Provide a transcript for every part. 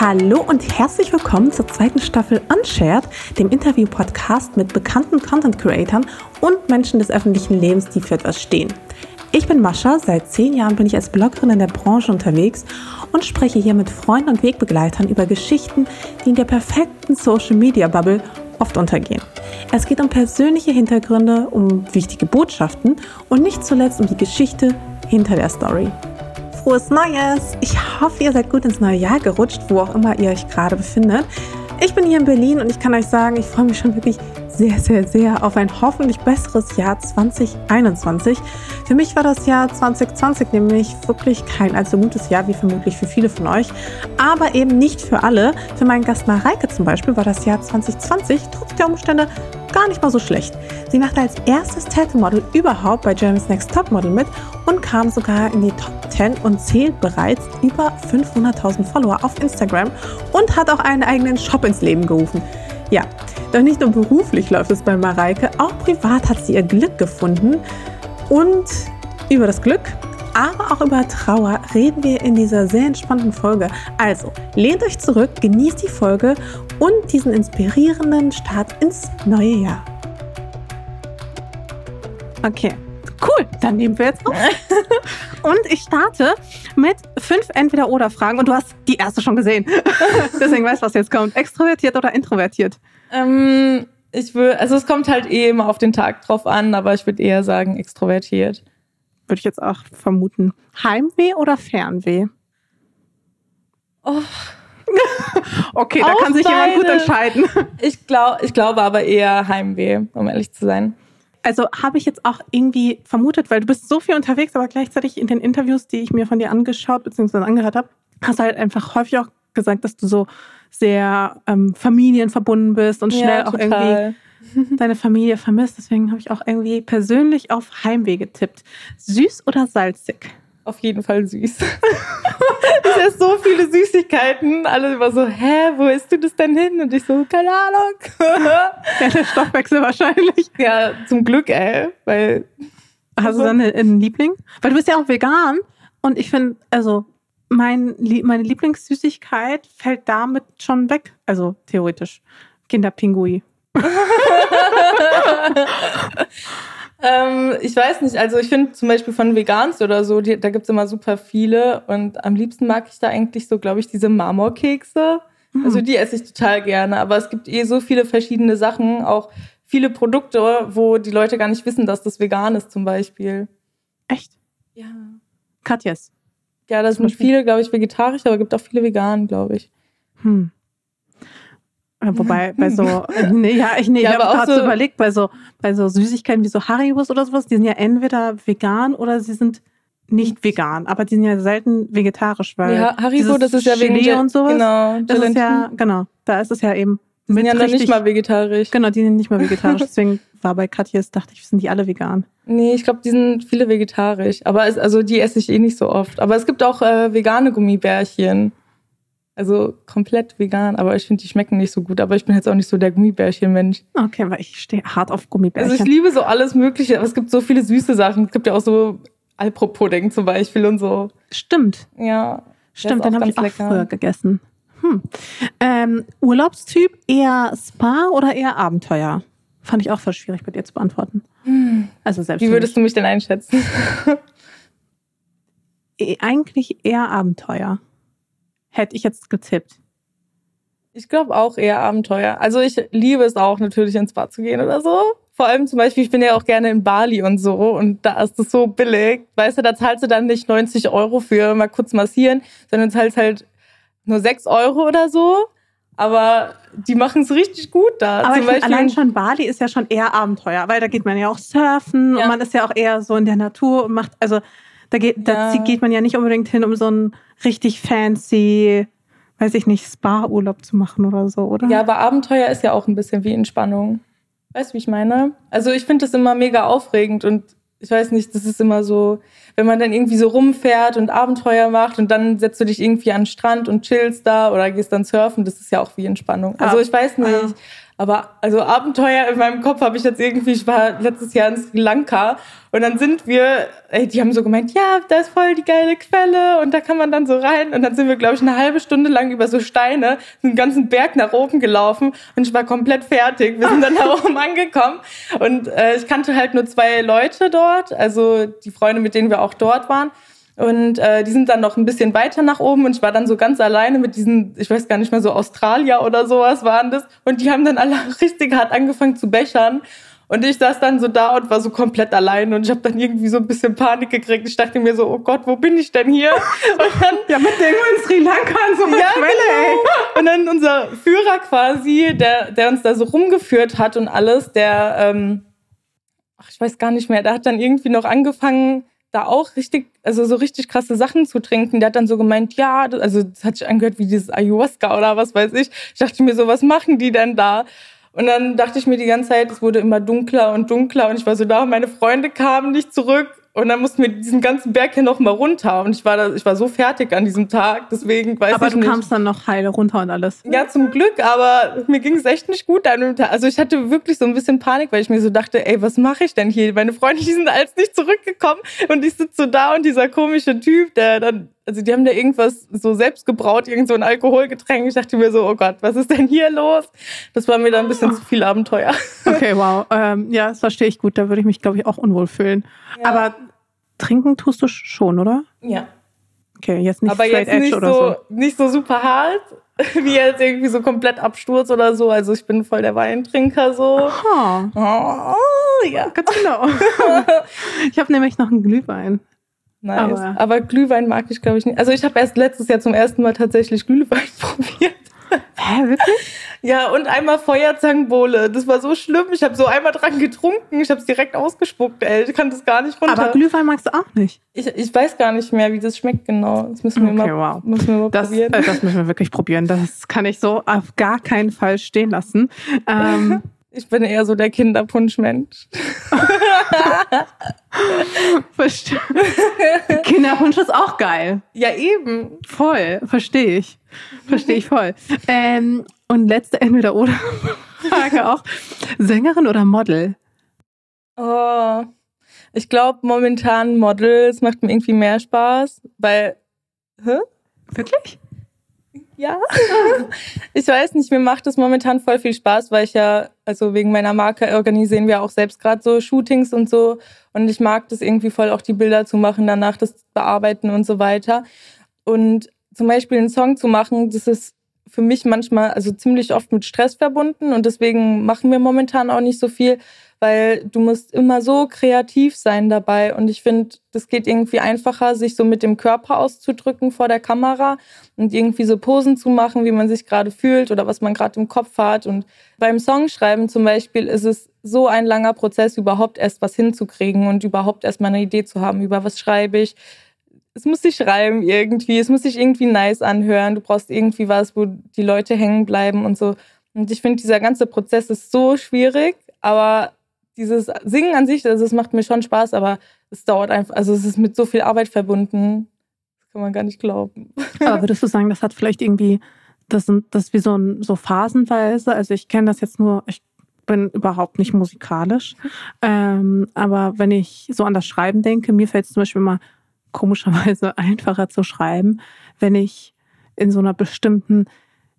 Hallo und herzlich willkommen zur zweiten Staffel Unshared, dem Interview-Podcast mit bekannten Content-Creatern und Menschen des öffentlichen Lebens, die für etwas stehen. Ich bin Mascha, seit zehn Jahren bin ich als Bloggerin in der Branche unterwegs und spreche hier mit Freunden und Wegbegleitern über Geschichten, die in der perfekten Social-Media-Bubble oft untergehen. Es geht um persönliche Hintergründe, um wichtige Botschaften und nicht zuletzt um die Geschichte hinter der Story. Frohes Neues! Ich hoffe, ihr seid gut ins neue Jahr gerutscht, wo auch immer ihr euch gerade befindet. Ich bin hier in Berlin und ich kann euch sagen, ich freue mich schon wirklich sehr, sehr, sehr auf ein hoffentlich besseres Jahr 2021. Für mich war das Jahr 2020 nämlich wirklich kein allzu gutes Jahr, wie vermutlich für viele von euch, aber eben nicht für alle. Für meinen Gast Mareike zum Beispiel war das Jahr 2020 trotz der Umstände gar nicht mal so schlecht. Sie machte als erstes Tattoo-Model überhaupt bei Germany's Next Top Model mit und kam sogar in die Top 10 und zählt bereits über 500.000 Follower auf Instagram und hat auch einen eigenen Shop ins Leben gerufen. Ja, doch nicht nur beruflich läuft es bei Mareike, auch privat hat sie ihr Glück gefunden. Und über das Glück, aber auch über Trauer reden wir in dieser sehr entspannten Folge. Also, lehnt euch zurück, genießt die Folge und diesen inspirierenden Start ins neue Jahr. Okay, cool, dann nehmen wir jetzt auf. und ich starte mit fünf Entweder-Oder-Fragen und du hast die erste schon gesehen. Deswegen weißt du, was jetzt kommt. Extrovertiert oder introvertiert? Ähm, ich will, also es kommt halt eh immer auf den Tag drauf an, aber ich würde eher sagen extrovertiert. Würde ich jetzt auch vermuten. Heimweh oder Fernweh? Oh. okay, da kann sich jemand gut entscheiden. Ich, glaub, ich glaube aber eher Heimweh, um ehrlich zu sein. Also habe ich jetzt auch irgendwie vermutet, weil du bist so viel unterwegs, aber gleichzeitig in den Interviews, die ich mir von dir angeschaut bzw. angehört habe, hast du halt einfach häufig auch gesagt, dass du so sehr ähm, familienverbunden bist und schnell ja, auch irgendwie deine Familie vermisst. Deswegen habe ich auch irgendwie persönlich auf Heimweh getippt. Süß oder salzig? Auf jeden Fall süß. ich esse so viele Süßigkeiten. Alle immer so, hä, wo isst du das denn hin? Und ich so, keine Ahnung. ja, der Stoffwechsel wahrscheinlich. Ja, zum Glück, ey. Weil. Hast du dann einen Liebling? Weil du bist ja auch vegan. Und ich finde, also mein, meine Lieblingssüßigkeit fällt damit schon weg. Also theoretisch. Kinderpingui. ähm, ich weiß nicht, also ich finde zum Beispiel von Vegans oder so, die, da gibt es immer super viele und am liebsten mag ich da eigentlich so, glaube ich, diese Marmorkekse. Mhm. Also die esse ich total gerne, aber es gibt eh so viele verschiedene Sachen, auch viele Produkte, wo die Leute gar nicht wissen, dass das vegan ist zum Beispiel. Echt? Ja. Katjes. Ja, das sind viele, glaube ich, vegetarisch, aber es gibt auch viele vegan, glaube ich. Hm. Wobei bei so, nee, ja, ich, nee, ja, ich habe gerade so überlegt, bei so, bei so Süßigkeiten wie so Haribus oder sowas, die sind ja entweder vegan oder sie sind nicht vegan, aber die sind ja selten vegetarisch, weil ja, Haribo, das ist ja Gelee wegen und sowas. Genau, das ist ja, genau, da ist es ja eben die sind ja noch nicht mal vegetarisch. Genau, die sind nicht mal vegetarisch. Deswegen war bei Katjes, dachte ich, sind die alle vegan. Nee, ich glaube, die sind viele vegetarisch. Aber es, also die esse ich eh nicht so oft. Aber es gibt auch äh, vegane Gummibärchen. Also komplett vegan, aber ich finde, die schmecken nicht so gut. Aber ich bin jetzt auch nicht so der Gummibärchen-Mensch. Okay, weil ich stehe hart auf Gummibärchen. Also ich liebe so alles Mögliche, aber es gibt so viele süße Sachen. Es gibt ja auch so Alpro-Pudding zum Beispiel und so. Stimmt. Ja. Stimmt, den habe ich auch lecker. früher gegessen. Hm. Ähm, Urlaubstyp eher Spa oder eher Abenteuer? Fand ich auch voll schwierig bei dir zu beantworten. Hm. Also selbst Wie würdest du mich denn einschätzen? E, eigentlich eher Abenteuer. Hätte ich jetzt getippt. Ich glaube auch eher Abenteuer. Also ich liebe es auch natürlich ins Spa zu gehen oder so. Vor allem zum Beispiel, ich bin ja auch gerne in Bali und so und da ist es so billig. Weißt du, da zahlst du dann nicht 90 Euro für mal kurz massieren, sondern zahlst halt nur 6 Euro oder so. Aber die machen es richtig gut da. Aber Zum Beispiel allein schon Bali ist ja schon eher Abenteuer, weil da geht man ja auch surfen ja. und man ist ja auch eher so in der Natur und macht, also da geht, ja. da geht man ja nicht unbedingt hin, um so einen richtig fancy, weiß ich nicht, Spa-Urlaub zu machen oder so, oder? Ja, aber Abenteuer ist ja auch ein bisschen wie Entspannung. Weißt du, wie ich meine? Also ich finde das immer mega aufregend und ich weiß nicht, das ist immer so, wenn man dann irgendwie so rumfährt und Abenteuer macht und dann setzt du dich irgendwie an den Strand und chillst da oder gehst dann surfen, das ist ja auch wie Entspannung. Also ich weiß nicht. Aber also Abenteuer in meinem Kopf habe ich jetzt irgendwie, ich war letztes Jahr in Sri Lanka und dann sind wir, ey, die haben so gemeint, ja, da ist voll die geile Quelle und da kann man dann so rein. Und dann sind wir, glaube ich, eine halbe Stunde lang über so Steine, einen ganzen Berg nach oben gelaufen und ich war komplett fertig. Wir sind dann da oben angekommen und äh, ich kannte halt nur zwei Leute dort, also die Freunde, mit denen wir auch dort waren. Und äh, die sind dann noch ein bisschen weiter nach oben und ich war dann so ganz alleine mit diesen, ich weiß gar nicht mehr, so Australier oder sowas waren das. Und die haben dann alle richtig hart angefangen zu bechern. Und ich saß dann so da und war so komplett allein und ich habe dann irgendwie so ein bisschen Panik gekriegt. Ich dachte mir so, oh Gott, wo bin ich denn hier? Und dann, ja, mit dem in Sri Lanka an so einer ja, Quelle, ey. Genau. Und dann unser Führer quasi, der, der uns da so rumgeführt hat und alles, der, ähm, ach, ich weiß gar nicht mehr, der hat dann irgendwie noch angefangen, da auch richtig, also so richtig krasse Sachen zu trinken. Der hat dann so gemeint, ja, also das hat sich angehört wie dieses Ayahuasca oder was weiß ich. Ich dachte mir so, was machen die denn da? Und dann dachte ich mir die ganze Zeit, es wurde immer dunkler und dunkler und ich war so da, meine Freunde kamen nicht zurück und dann mussten wir diesen ganzen Berg hier noch mal runter. Und ich war, da, ich war so fertig an diesem Tag, deswegen weiß aber ich nicht. Aber du kamst dann noch heile runter und alles. Ja, zum Glück, aber mir ging es echt nicht gut an dem Tag. Also ich hatte wirklich so ein bisschen Panik, weil ich mir so dachte, ey, was mache ich denn hier? Meine Freunde, die sind alles nicht zurückgekommen und ich sitze so da und dieser komische Typ, der dann also die haben da irgendwas so selbst gebraut, irgend so ein Alkoholgetränk. Ich dachte mir so, oh Gott, was ist denn hier los? Das war mir dann ein bisschen zu viel Abenteuer. Okay, wow. Ähm, ja, das verstehe ich gut. Da würde ich mich, glaube ich, auch unwohl fühlen. Ja. Aber trinken tust du schon, oder? Ja. Okay, jetzt nicht Aber jetzt edge nicht oder so, so. Nicht so super hart, wie jetzt irgendwie so komplett Absturz oder so. Also ich bin voll der Weintrinker so. Aha. Oh, ja. Ganz genau. ich habe nämlich noch einen Glühwein. Nice. Aber, Aber Glühwein mag ich, glaube ich, nicht. Also ich habe erst letztes Jahr zum ersten Mal tatsächlich Glühwein probiert. Hä, wirklich? Ja, und einmal Feuerzangenbowle. Das war so schlimm. Ich habe so einmal dran getrunken. Ich habe es direkt ausgespuckt, ey. Ich kann das gar nicht runter. Aber Glühwein magst du auch nicht? Ich, ich weiß gar nicht mehr, wie das schmeckt genau. Das müssen wir okay, mal, wow. müssen wir mal das, probieren. Äh, das müssen wir wirklich probieren. Das kann ich so auf gar keinen Fall stehen lassen. Ähm, ich bin eher so der Kinderpunschmensch. Verstehe. Kinderpunsch ist auch geil. Ja, eben. Voll, verstehe ich. Verstehe ich voll. Ähm, und letzte Entweder-Oder-Frage auch. Sängerin oder Model? Oh, ich glaube momentan Model, es macht mir irgendwie mehr Spaß, weil. Hä? Wirklich? Ja. ich weiß nicht, mir macht es momentan voll viel Spaß, weil ich ja, also wegen meiner Marke organisieren wir auch selbst gerade so Shootings und so. Und ich mag das irgendwie voll, auch die Bilder zu machen, danach das bearbeiten und so weiter. Und zum Beispiel einen Song zu machen, das ist für mich manchmal, also ziemlich oft mit Stress verbunden und deswegen machen wir momentan auch nicht so viel, weil du musst immer so kreativ sein dabei und ich finde, das geht irgendwie einfacher, sich so mit dem Körper auszudrücken vor der Kamera und irgendwie so Posen zu machen, wie man sich gerade fühlt oder was man gerade im Kopf hat und beim Songschreiben zum Beispiel ist es so ein langer Prozess, überhaupt erst was hinzukriegen und überhaupt erst mal eine Idee zu haben, über was schreibe ich, es muss sich schreiben irgendwie, es muss sich irgendwie nice anhören. Du brauchst irgendwie was, wo die Leute hängen bleiben und so. Und ich finde, dieser ganze Prozess ist so schwierig, aber dieses Singen an sich, also es macht mir schon Spaß, aber es dauert einfach, also es ist mit so viel Arbeit verbunden. Das kann man gar nicht glauben. Aber würdest du sagen, das hat vielleicht irgendwie, das sind das wie so, ein, so phasenweise, also ich kenne das jetzt nur, ich bin überhaupt nicht musikalisch, ähm, aber wenn ich so an das Schreiben denke, mir fällt es zum Beispiel mal komischerweise einfacher zu schreiben, wenn ich in so einer bestimmten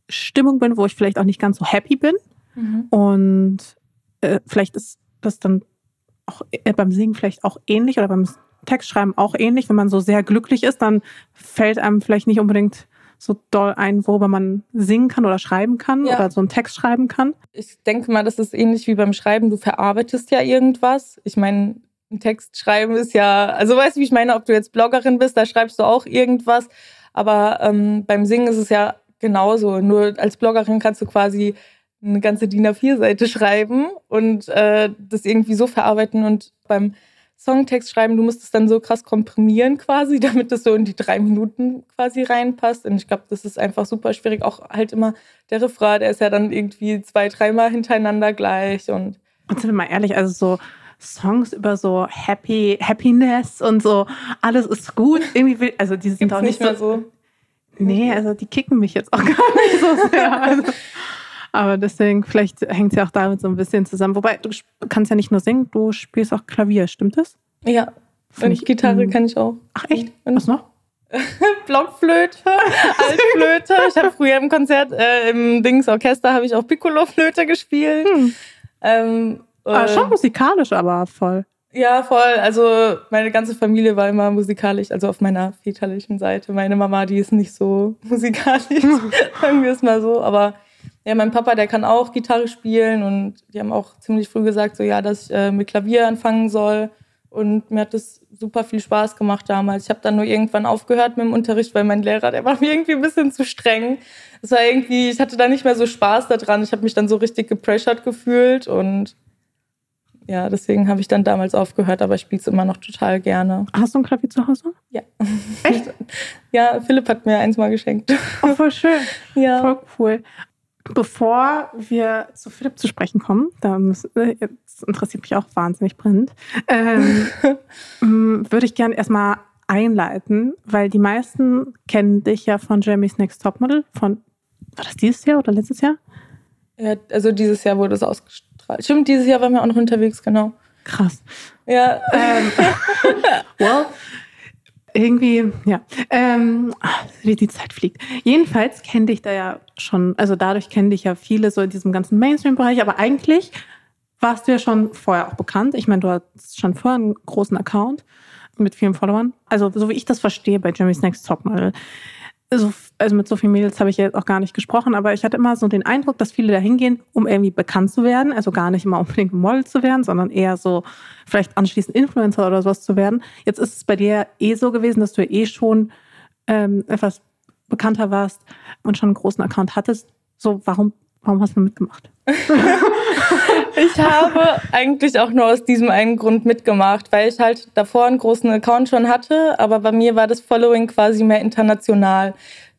Stimmung bin, wo ich vielleicht auch nicht ganz so happy bin. Mhm. Und äh, vielleicht ist das dann auch äh, beim Singen vielleicht auch ähnlich oder beim Textschreiben auch ähnlich. Wenn man so sehr glücklich ist, dann fällt einem vielleicht nicht unbedingt so doll ein, worüber man singen kann oder schreiben kann Ja. oder so einen Text schreiben kann. Ich denke mal, das ist ähnlich wie beim Schreiben. Du verarbeitest ja irgendwas. Ich meine, ein Text schreiben ist ja, also weißt du, wie ich meine, ob du jetzt Bloggerin bist, da schreibst du auch irgendwas. Aber ähm, beim Singen ist es ja genauso. Nur als Bloggerin kannst du quasi eine ganze DIN A4-Seite schreiben und äh, das irgendwie so verarbeiten. Und beim Songtext schreiben, du musst es dann so krass komprimieren quasi, damit das so in die drei Minuten quasi reinpasst. Und ich glaube, das ist einfach super schwierig. Auch halt immer der Refrain, der ist ja dann irgendwie zwei, dreimal hintereinander gleich. Und Und sind wir mal ehrlich, also so Songs über so Happy, Happiness und so, alles ist gut. Irgendwie will, also die sind gibt's auch nicht nicht mehr so. so. Nee, also die kicken mich jetzt auch gar nicht so sehr. Also, Aber deswegen, vielleicht hängt es ja auch damit so ein bisschen zusammen. Wobei, du kannst ja nicht nur singen, du spielst auch Klavier, stimmt das? Ja. Find und ich, Gitarre kann ich auch. Ach echt? Und Was noch? Blockflöte, Altflöte. Ich habe früher im Konzert, äh, im Dings Orchester, habe ich auch Piccolo-Flöte gespielt. Hm. Ähm, ah, schon äh, musikalisch, aber voll. Ja, voll. Also meine ganze Familie war immer musikalisch, also auf meiner väterlichen Seite. Meine Mama, die ist nicht so musikalisch, sagen wir es mal so. Aber ja, mein Papa, der kann auch Gitarre spielen und die haben auch ziemlich früh gesagt, so ja, dass ich äh, mit Klavier anfangen soll. Und mir hat das super viel Spaß gemacht damals. Ich habe dann nur irgendwann aufgehört mit dem Unterricht, weil mein Lehrer, der war mir irgendwie ein bisschen zu streng. Es war irgendwie, ich hatte da nicht mehr so Spaß daran. Ich habe mich dann so richtig gepressured gefühlt und ja, deswegen habe ich dann damals aufgehört, aber ich spiele es immer noch total gerne. Hast du ein Klavier zu Hause? Ja. Echt? ja, Philipp hat mir eins mal geschenkt. Oh, voll schön. ja. Voll cool. Bevor wir zu Philipp zu sprechen kommen, da müssen, das interessiert mich auch wahnsinnig brennend, ähm, würde ich gerne erstmal einleiten, weil die meisten kennen dich ja von Jeremy's Next Topmodel von, war das dieses Jahr oder letztes Jahr? Ja, also dieses Jahr wurde es ausgestrahlt Stimmt, dieses Jahr waren wir auch noch unterwegs, genau. Krass. Ja. Ähm, well, irgendwie, ja. Ähm, wie die Zeit fliegt. Jedenfalls kenne dich da ja schon, also dadurch kenne dich ja viele so in diesem ganzen Mainstream-Bereich, aber eigentlich warst du ja schon vorher auch bekannt. Ich meine, du hast schon vorher einen großen Account mit vielen Followern. Also, so wie ich das verstehe bei Jimmy's Next Topmodel so, also mit so vielen Mädels habe ich jetzt auch gar nicht gesprochen, aber ich hatte immer so den Eindruck, dass viele da hingehen, um irgendwie bekannt zu werden. Also gar nicht immer unbedingt Model zu werden, sondern eher so vielleicht anschließend Influencer oder sowas zu werden. Jetzt ist es bei dir eh so gewesen, dass du eh schon ähm, etwas bekannter warst und schon einen großen Account hattest. So, warum, warum hast du mitgemacht? ich habe eigentlich auch nur aus diesem einen Grund mitgemacht, weil ich halt davor einen großen Account schon hatte, aber bei mir war das Following quasi mehr international.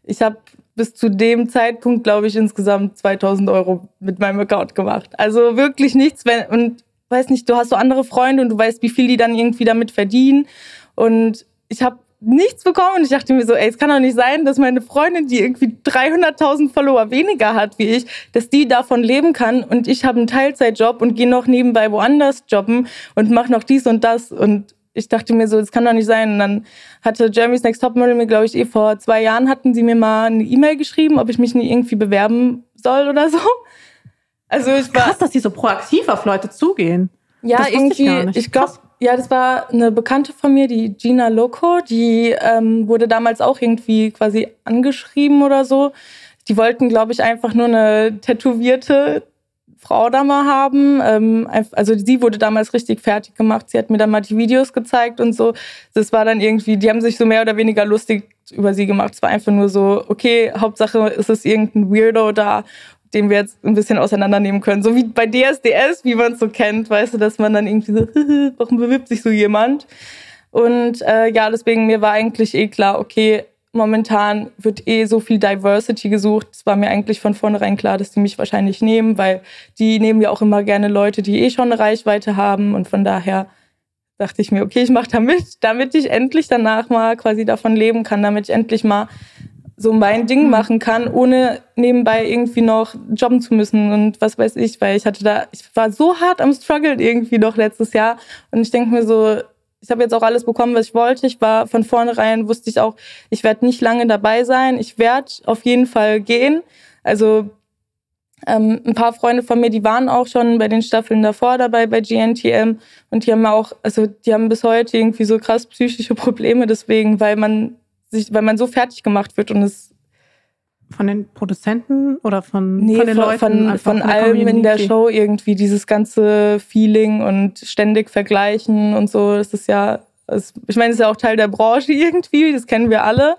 Ich habe bis zu dem Zeitpunkt, glaube ich, insgesamt 2000 Euro mit meinem Account gemacht. Also wirklich nichts. Wenn, und weiß nicht, du hast so andere Freunde und du weißt, wie viel die dann irgendwie damit verdienen. Und ich habe nichts bekommen und ich dachte mir so, ey, es kann doch nicht sein, dass meine Freundin, die irgendwie 300.000 Follower weniger hat wie ich, dass die davon leben kann und ich habe einen Teilzeitjob und gehe noch nebenbei woanders jobben und mache noch dies und das und ich dachte mir so, das kann doch nicht sein. Und dann hatte Jeremy's Next Topmodel mir, glaube ich, eh vor zwei Jahren hatten sie mir mal eine E-Mail geschrieben, ob ich mich nicht irgendwie bewerben soll oder so. Also ich war krass, dass die so proaktiv auf Leute zugehen. Ja, irgendwie. Ich, ich glaube, ja, das war eine Bekannte von mir, die Gina Loco. Die ähm, wurde damals auch irgendwie quasi angeschrieben oder so. Die wollten, glaube ich, einfach nur eine tätowierte Frau da mal haben. Ähm, also sie wurde damals richtig fertig gemacht. Sie hat mir dann mal die Videos gezeigt und so. Das war dann irgendwie, die haben sich so mehr oder weniger lustig über sie gemacht. Es war einfach nur so, okay, Hauptsache ist es irgendein Weirdo da den wir jetzt ein bisschen auseinandernehmen können. So wie bei DSDS, wie man es so kennt, weißt du, dass man dann irgendwie so, warum bewirbt sich so jemand? Und äh, ja, deswegen mir war eigentlich eh klar, okay, momentan wird eh so viel Diversity gesucht. Es war mir eigentlich von vornherein klar, dass die mich wahrscheinlich nehmen, weil die nehmen ja auch immer gerne Leute, die eh schon eine Reichweite haben. Und von daher dachte ich mir, okay, ich mache da mit, damit ich endlich danach mal quasi davon leben kann, damit ich endlich mal so mein Ding mhm. machen kann, ohne nebenbei irgendwie noch jobben zu müssen und was weiß ich, weil ich hatte da, ich war so hart am Struggle irgendwie noch letztes Jahr und ich denke mir so, ich habe jetzt auch alles bekommen, was ich wollte. Ich war von vornherein, wusste ich auch, ich werde nicht lange dabei sein. Ich werde auf jeden Fall gehen. Also ähm, ein paar Freunde von mir, die waren auch schon bei den Staffeln davor dabei bei GNTM und die haben auch, also die haben bis heute irgendwie so krass psychische Probleme deswegen, weil man sich, weil man so fertig gemacht wird und es von den Produzenten oder von, nee, von den von, Leuten? Von, von allem in der Show irgendwie, dieses ganze Feeling und ständig vergleichen und so. Das ist ja, das, ich meine, das ist ja auch Teil der Branche irgendwie, das kennen wir alle.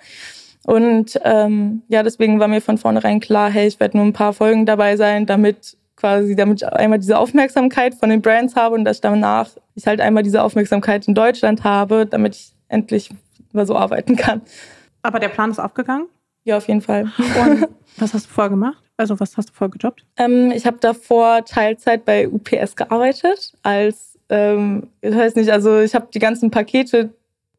Und ähm, ja, deswegen war mir von vornherein klar, hey, ich werde nur ein paar Folgen dabei sein, damit quasi, damit ich einmal diese Aufmerksamkeit von den Brands habe und dass danach ich halt einmal diese Aufmerksamkeit in Deutschland habe, damit ich endlich mal so arbeiten kann. Aber der Plan ist aufgegangen? Ja, auf jeden Fall. Und was hast du vorher gemacht? Also was hast du vorher gejobbt? Ähm, ich habe davor Teilzeit bei UPS gearbeitet als, ähm, ich weiß nicht, also ich habe die ganzen Pakete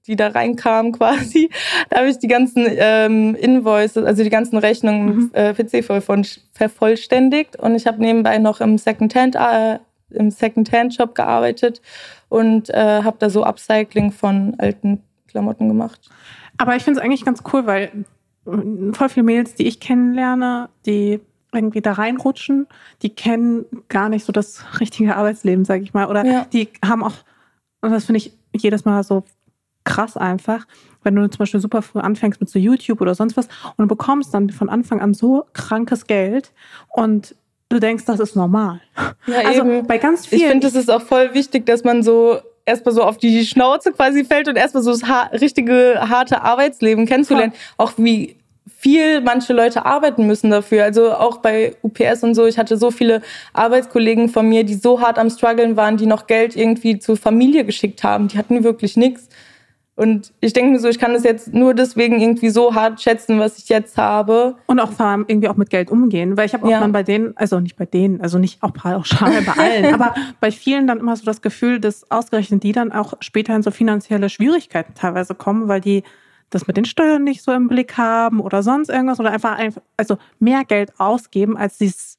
die da reinkamen quasi. Da habe ich die ganzen ähm, Invoices, also die ganzen Rechnungen mhm. äh, PC vervollständigt und ich habe nebenbei noch im Secondhand äh, im Secondhand-Shop gearbeitet und äh, habe da so Upcycling von alten Klamotten gemacht. Aber ich finde es eigentlich ganz cool, weil äh, voll viele Mails, die ich kennenlerne, die irgendwie da reinrutschen, die kennen gar nicht so das richtige Arbeitsleben, sage ich mal. Oder ja. die haben auch, und das finde ich jedes Mal so krass einfach, wenn du zum Beispiel super früh anfängst mit so YouTube oder sonst was und du bekommst dann von Anfang an so krankes Geld und du denkst, das ist normal. Ja, also eben. bei ganz vielen. Ich finde, es ist auch voll wichtig, dass man so erstmal so auf die Schnauze quasi fällt und erstmal so das richtige, harte Arbeitsleben kennenzulernen. Ja. Auch wie viel manche Leute arbeiten müssen dafür. Also auch bei UPS und so. Ich hatte so viele Arbeitskollegen von mir, die so hart am struggeln waren, die noch Geld irgendwie zur Familie geschickt haben. Die hatten wirklich nichts. Und ich denke mir so, ich kann das jetzt nur deswegen irgendwie so hart schätzen, was ich jetzt habe. Und auch vor allem irgendwie auch mit Geld umgehen. Weil ich habe auch ja. mal bei denen, also nicht bei denen, also nicht auch pauschal bei allen, aber bei vielen dann immer so das Gefühl, dass ausgerechnet die dann auch später in so finanzielle Schwierigkeiten teilweise kommen, weil die das mit den Steuern nicht so im Blick haben oder sonst irgendwas oder einfach, also mehr Geld ausgeben, als es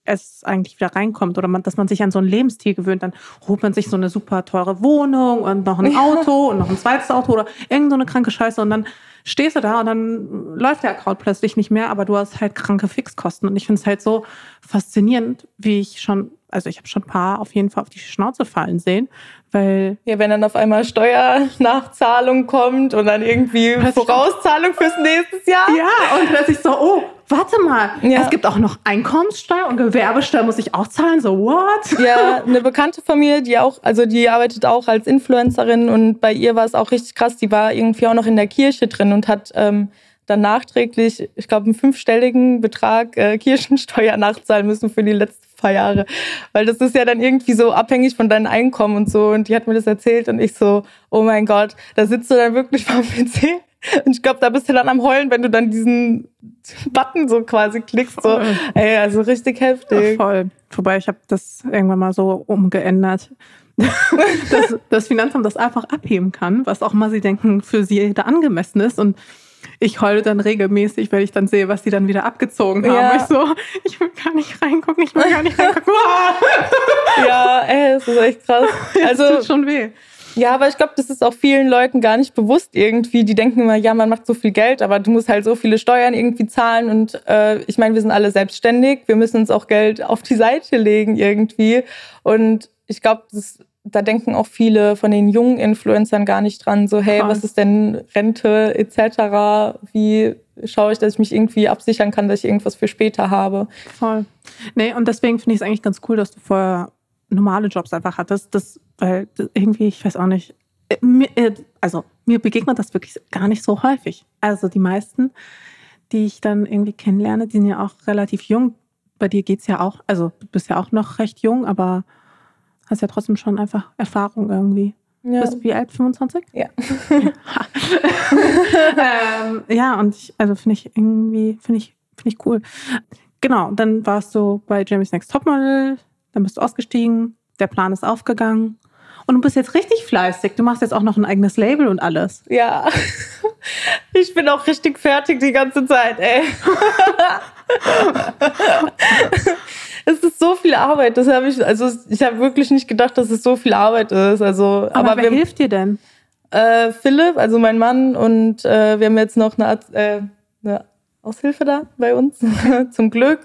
eigentlich wieder reinkommt oder man, dass man sich an so ein Lebensstil gewöhnt, dann holt man sich so eine super teure Wohnung und noch ein Auto und noch ein zweites Auto oder irgend so eine kranke Scheiße und dann stehst du da und dann läuft der Account plötzlich nicht mehr, aber du hast halt kranke Fixkosten und ich finde es halt so faszinierend, wie ich schon also ich habe schon ein paar auf jeden Fall auf die Schnauze fallen sehen, weil ja, wenn dann auf einmal Steuernachzahlung kommt und dann irgendwie Vorauszahlung fürs nächste Jahr. Ja, und plötzlich so, oh, warte mal, ja. es gibt auch noch Einkommenssteuer und Gewerbesteuer muss ich auch zahlen, so what? Ja, eine Bekannte von mir, die auch, also die arbeitet auch als Influencerin und bei ihr war es auch richtig krass, die war irgendwie auch noch in der Kirche drin und hat ähm, dann nachträglich, ich glaube, einen fünfstelligen Betrag äh, Kirchensteuer nachzahlen müssen für die letzten paar Jahre. Weil das ist ja dann irgendwie so abhängig von deinem Einkommen und so. Und die hat mir das erzählt und ich so, oh mein Gott, da sitzt du dann wirklich vom PC. Und ich glaube, da bist du dann am Heulen, wenn du dann diesen Button so quasi klickst. So. Ey, also richtig heftig. Ja, voll. Wobei ich habe das irgendwann mal so umgeändert. dass das Finanzamt das einfach abheben kann, was auch mal sie denken, für sie da angemessen ist. Und ich heule dann regelmäßig, weil ich dann sehe, was die dann wieder abgezogen haben. Ja. Ich so, ich will gar nicht reingucken, ich will gar nicht reingucken. ja, ey, das ist echt krass. Also das tut schon weh. Ja, aber ich glaube, das ist auch vielen Leuten gar nicht bewusst irgendwie. Die denken immer, ja, man macht so viel Geld, aber du musst halt so viele Steuern irgendwie zahlen. Und äh, ich meine, wir sind alle selbstständig. Wir müssen uns auch Geld auf die Seite legen irgendwie. Und ich glaube, das da denken auch viele von den jungen Influencern gar nicht dran, so hey, was ist denn Rente etc. Wie schaue ich, dass ich mich irgendwie absichern kann, dass ich irgendwas für später habe. Voll. Nee, und deswegen finde ich es eigentlich ganz cool, dass du vorher normale Jobs einfach hattest. Das, weil irgendwie, ich weiß auch nicht, äh, äh, also mir begegnet das wirklich gar nicht so häufig. Also die meisten, die ich dann irgendwie kennenlerne, die sind ja auch relativ jung. Bei dir geht es ja auch, also du bist ja auch noch recht jung, aber hast ja trotzdem schon einfach Erfahrung irgendwie. Ja. Bist du wie alt? 25? Ja. ähm, ja, und ich, also finde ich irgendwie, finde ich, finde ich cool. Genau, dann warst du bei Jamie's Next Topmodel, dann bist du ausgestiegen, der Plan ist aufgegangen. Und du bist jetzt richtig fleißig. Du machst jetzt auch noch ein eigenes Label und alles. Ja. Ich bin auch richtig fertig die ganze Zeit, ey. es ist so viel Arbeit. Das habe ich, also ich habe wirklich nicht gedacht, dass es so viel Arbeit ist. Also, aber, aber wer wir, hilft dir denn? Äh, Philipp, also mein Mann, und äh, wir haben jetzt noch eine, äh, eine Aushilfe da bei uns, zum Glück.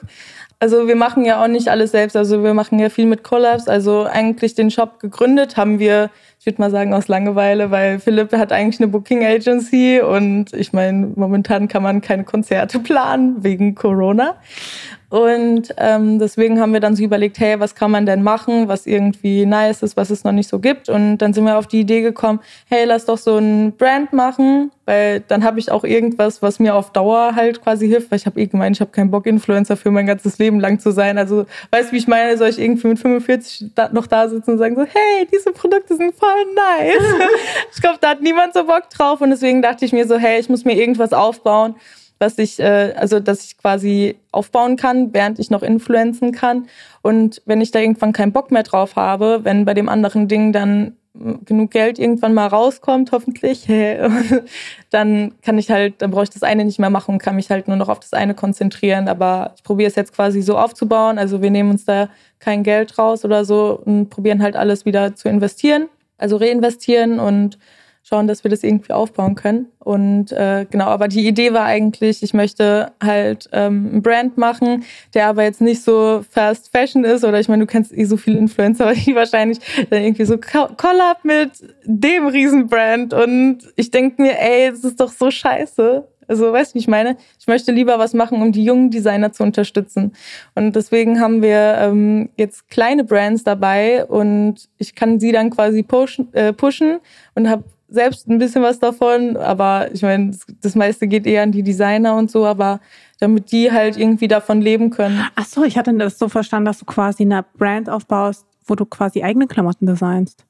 Also wir machen ja auch nicht alles selbst, also wir machen ja viel mit Collabs. Also eigentlich den Shop gegründet haben wir, ich würde mal sagen, aus Langeweile, weil Philipp hat eigentlich eine Booking Agency und ich meine, momentan kann man keine Konzerte planen wegen Corona. Und ähm, deswegen haben wir dann so überlegt, hey, was kann man denn machen, was irgendwie nice ist, was es noch nicht so gibt. Und dann sind wir auf die Idee gekommen, hey, lass doch so ein Brand machen, weil dann habe ich auch irgendwas, was mir auf Dauer halt quasi hilft, weil ich habe eh gemeint, ich habe keinen Bock, Influencer für mein ganzes Leben lang zu sein. Also, weißt du, wie ich meine, soll ich irgendwie mit 45 da, noch da sitzen und sagen so, hey, diese Produkte sind voll nice. ich glaube, da hat niemand so Bock drauf. Und deswegen dachte ich mir so, hey, ich muss mir irgendwas aufbauen was ich, äh, also dass ich quasi aufbauen kann, während ich noch influenzen kann. Und wenn ich da irgendwann keinen Bock mehr drauf habe, wenn bei dem anderen Ding dann genug Geld irgendwann mal rauskommt, hoffentlich, dann kann ich halt, dann brauche ich das eine nicht mehr machen und kann mich halt nur noch auf das eine konzentrieren. Aber ich probiere es jetzt quasi so aufzubauen. Also wir nehmen uns da kein Geld raus oder so und probieren halt alles wieder zu investieren, also reinvestieren und schauen, dass wir das irgendwie aufbauen können. Und äh, genau, aber die Idee war eigentlich, ich möchte halt ähm, einen Brand machen, der aber jetzt nicht so Fast Fashion ist oder ich meine, du kennst eh so viele Influencer, die wahrscheinlich dann irgendwie so Collab mit dem Riesenbrand und ich denke mir, ey, das ist doch so scheiße. Also, weißt du, wie ich meine? Ich möchte lieber was machen, um die jungen Designer zu unterstützen. Und deswegen haben wir ähm, jetzt kleine Brands dabei und ich kann sie dann quasi pushen, äh, pushen und habe selbst ein bisschen was davon, aber ich meine, das, meiste geht eher an die Designer und so, aber damit die halt irgendwie davon leben können. Ach so, ich hatte das so verstanden, dass du quasi eine Brand aufbaust, wo du quasi eigene Klamotten designst.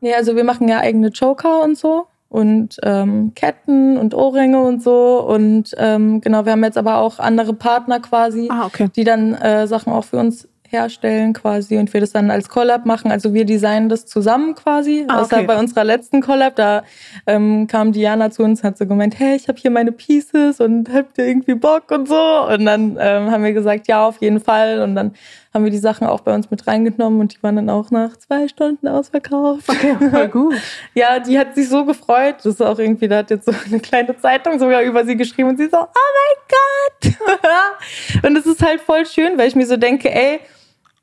Nee, also wir machen ja eigene Joker und so und ähm, Ketten und Ohrringe und so und ähm, genau, wir haben jetzt aber auch andere Partner quasi, ah, okay. die dann äh, Sachen auch für uns herstellen quasi und wir das dann als Collab machen. Also wir designen das zusammen quasi. Ah, okay. Außer bei unserer letzten Collab, da ähm, kam Diana zu uns und hat so gemeint, hey, ich habe hier meine Pieces und habt ihr irgendwie Bock und so. Und dann ähm, haben wir gesagt, ja, auf jeden Fall. Und dann haben wir die Sachen auch bei uns mit reingenommen und die waren dann auch nach zwei Stunden ausverkauft. Okay, voll gut. ja, die hat sich so gefreut. Das ist auch irgendwie, da hat jetzt so eine kleine Zeitung sogar über sie geschrieben und sie so, oh mein Gott. und es ist halt voll schön, weil ich mir so denke, ey,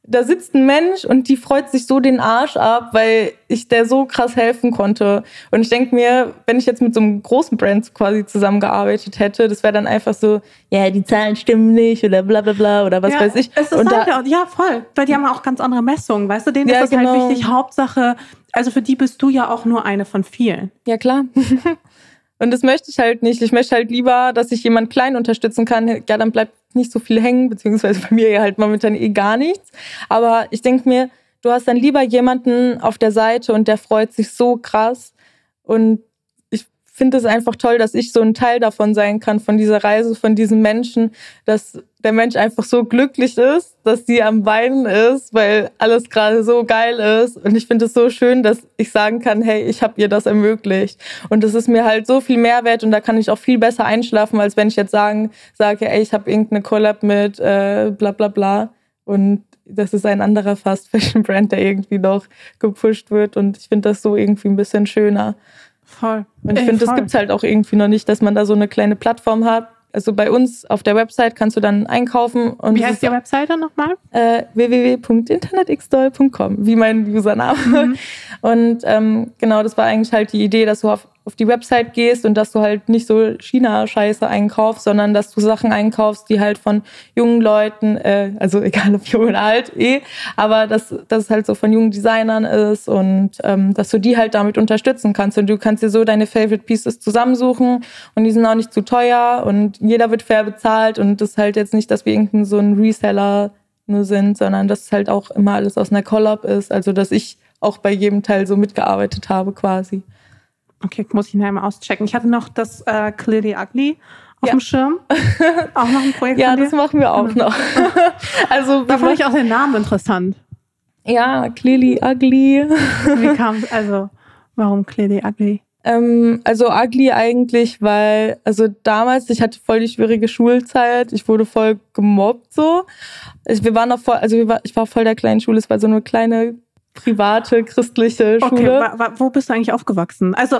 da sitzt ein Mensch und die freut sich so den Arsch ab, weil ich der so krass helfen konnte. Und ich denke mir, wenn ich jetzt mit so einem großen Brand quasi zusammengearbeitet hätte, das wäre dann einfach so, ja, die Zahlen stimmen nicht oder bla bla bla oder was ja, weiß ich. Es ist und halt, da, ja, voll. Weil die haben auch ganz andere Messungen, weißt du? Denen ja, ist das halt genau. halt wichtig. Hauptsache, also für die bist du ja auch nur eine von vielen. Ja, klar. Und das möchte ich halt nicht. Ich möchte halt lieber, dass ich jemand klein unterstützen kann. Ja, dann bleibt nicht so viel hängen, beziehungsweise bei mir ja halt momentan eh gar nichts. Aber ich denke mir, du hast dann lieber jemanden auf der Seite und der freut sich so krass. Und finde es einfach toll, dass ich so ein Teil davon sein kann, von dieser Reise, von diesem Menschen, dass der Mensch einfach so glücklich ist, dass sie am Weinen ist, weil alles gerade so geil ist. Und ich finde es so schön, dass ich sagen kann, hey, ich habe ihr das ermöglicht. Und das ist mir halt so viel Mehrwert und da kann ich auch viel besser einschlafen, als wenn ich jetzt sagen, sage, ey, ich habe irgendeine Collab mit äh, bla bla bla. Und das ist ein anderer Fast Fashion Brand, der irgendwie noch gepusht wird. Und ich finde das so irgendwie ein bisschen schöner. Voll. Und ich finde, das gibt es halt auch irgendwie noch nicht, dass man da so eine kleine Plattform hat. Also bei uns auf der Website kannst du dann einkaufen. Und wie heißt die Webseite nochmal? Äh, www.internetxdoll.com, wie mein Username. Mhm. Und ähm, genau, das war eigentlich halt die Idee, dass du auf auf die Website gehst und dass du halt nicht so China-Scheiße einkaufst, sondern dass du Sachen einkaufst, die halt von jungen Leuten, äh, also egal ob jung oder alt, eh, aber dass, dass es halt so von jungen Designern ist und ähm, dass du die halt damit unterstützen kannst. Und du kannst dir so deine Favorite Pieces zusammensuchen und die sind auch nicht zu teuer und jeder wird fair bezahlt und das ist halt jetzt nicht, dass wir irgendein so ein Reseller nur sind, sondern dass es halt auch immer alles aus einer Collab ist. Also dass ich auch bei jedem Teil so mitgearbeitet habe quasi. Okay, muss ich nachher mal auschecken. Ich hatte noch das äh, Clearly Ugly auf ja. dem Schirm. auch noch ein Projekt. ja, das machen wir auch genau. noch. also, da fand ich auch den Namen interessant. Ja, Clearly Ugly. Wie kam es, also, warum Clearly Ugly? Ähm, also ugly eigentlich, weil, also damals, ich hatte voll die schwierige Schulzeit, ich wurde voll gemobbt so. Ich, wir waren noch voll, also war, ich war voll der kleinen Schule, es war so eine kleine private christliche Schule. Okay, wo bist du eigentlich aufgewachsen? Also,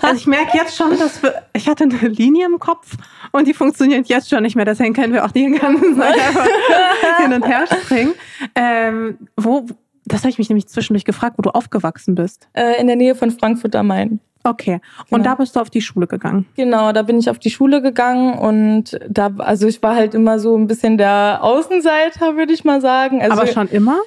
also ich merke jetzt schon, dass wir, ich hatte eine Linie im Kopf und die funktioniert jetzt schon nicht mehr. Deswegen können wir auch die ganze Zeit hin und her springen. Ähm, wo, das habe ich mich nämlich zwischendurch gefragt, wo du aufgewachsen bist. Äh, in der Nähe von Frankfurt am Main. Okay. Und genau. da bist du auf die Schule gegangen? Genau, da bin ich auf die Schule gegangen und da, also ich war halt immer so ein bisschen der Außenseiter, würde ich mal sagen. Also Aber schon immer?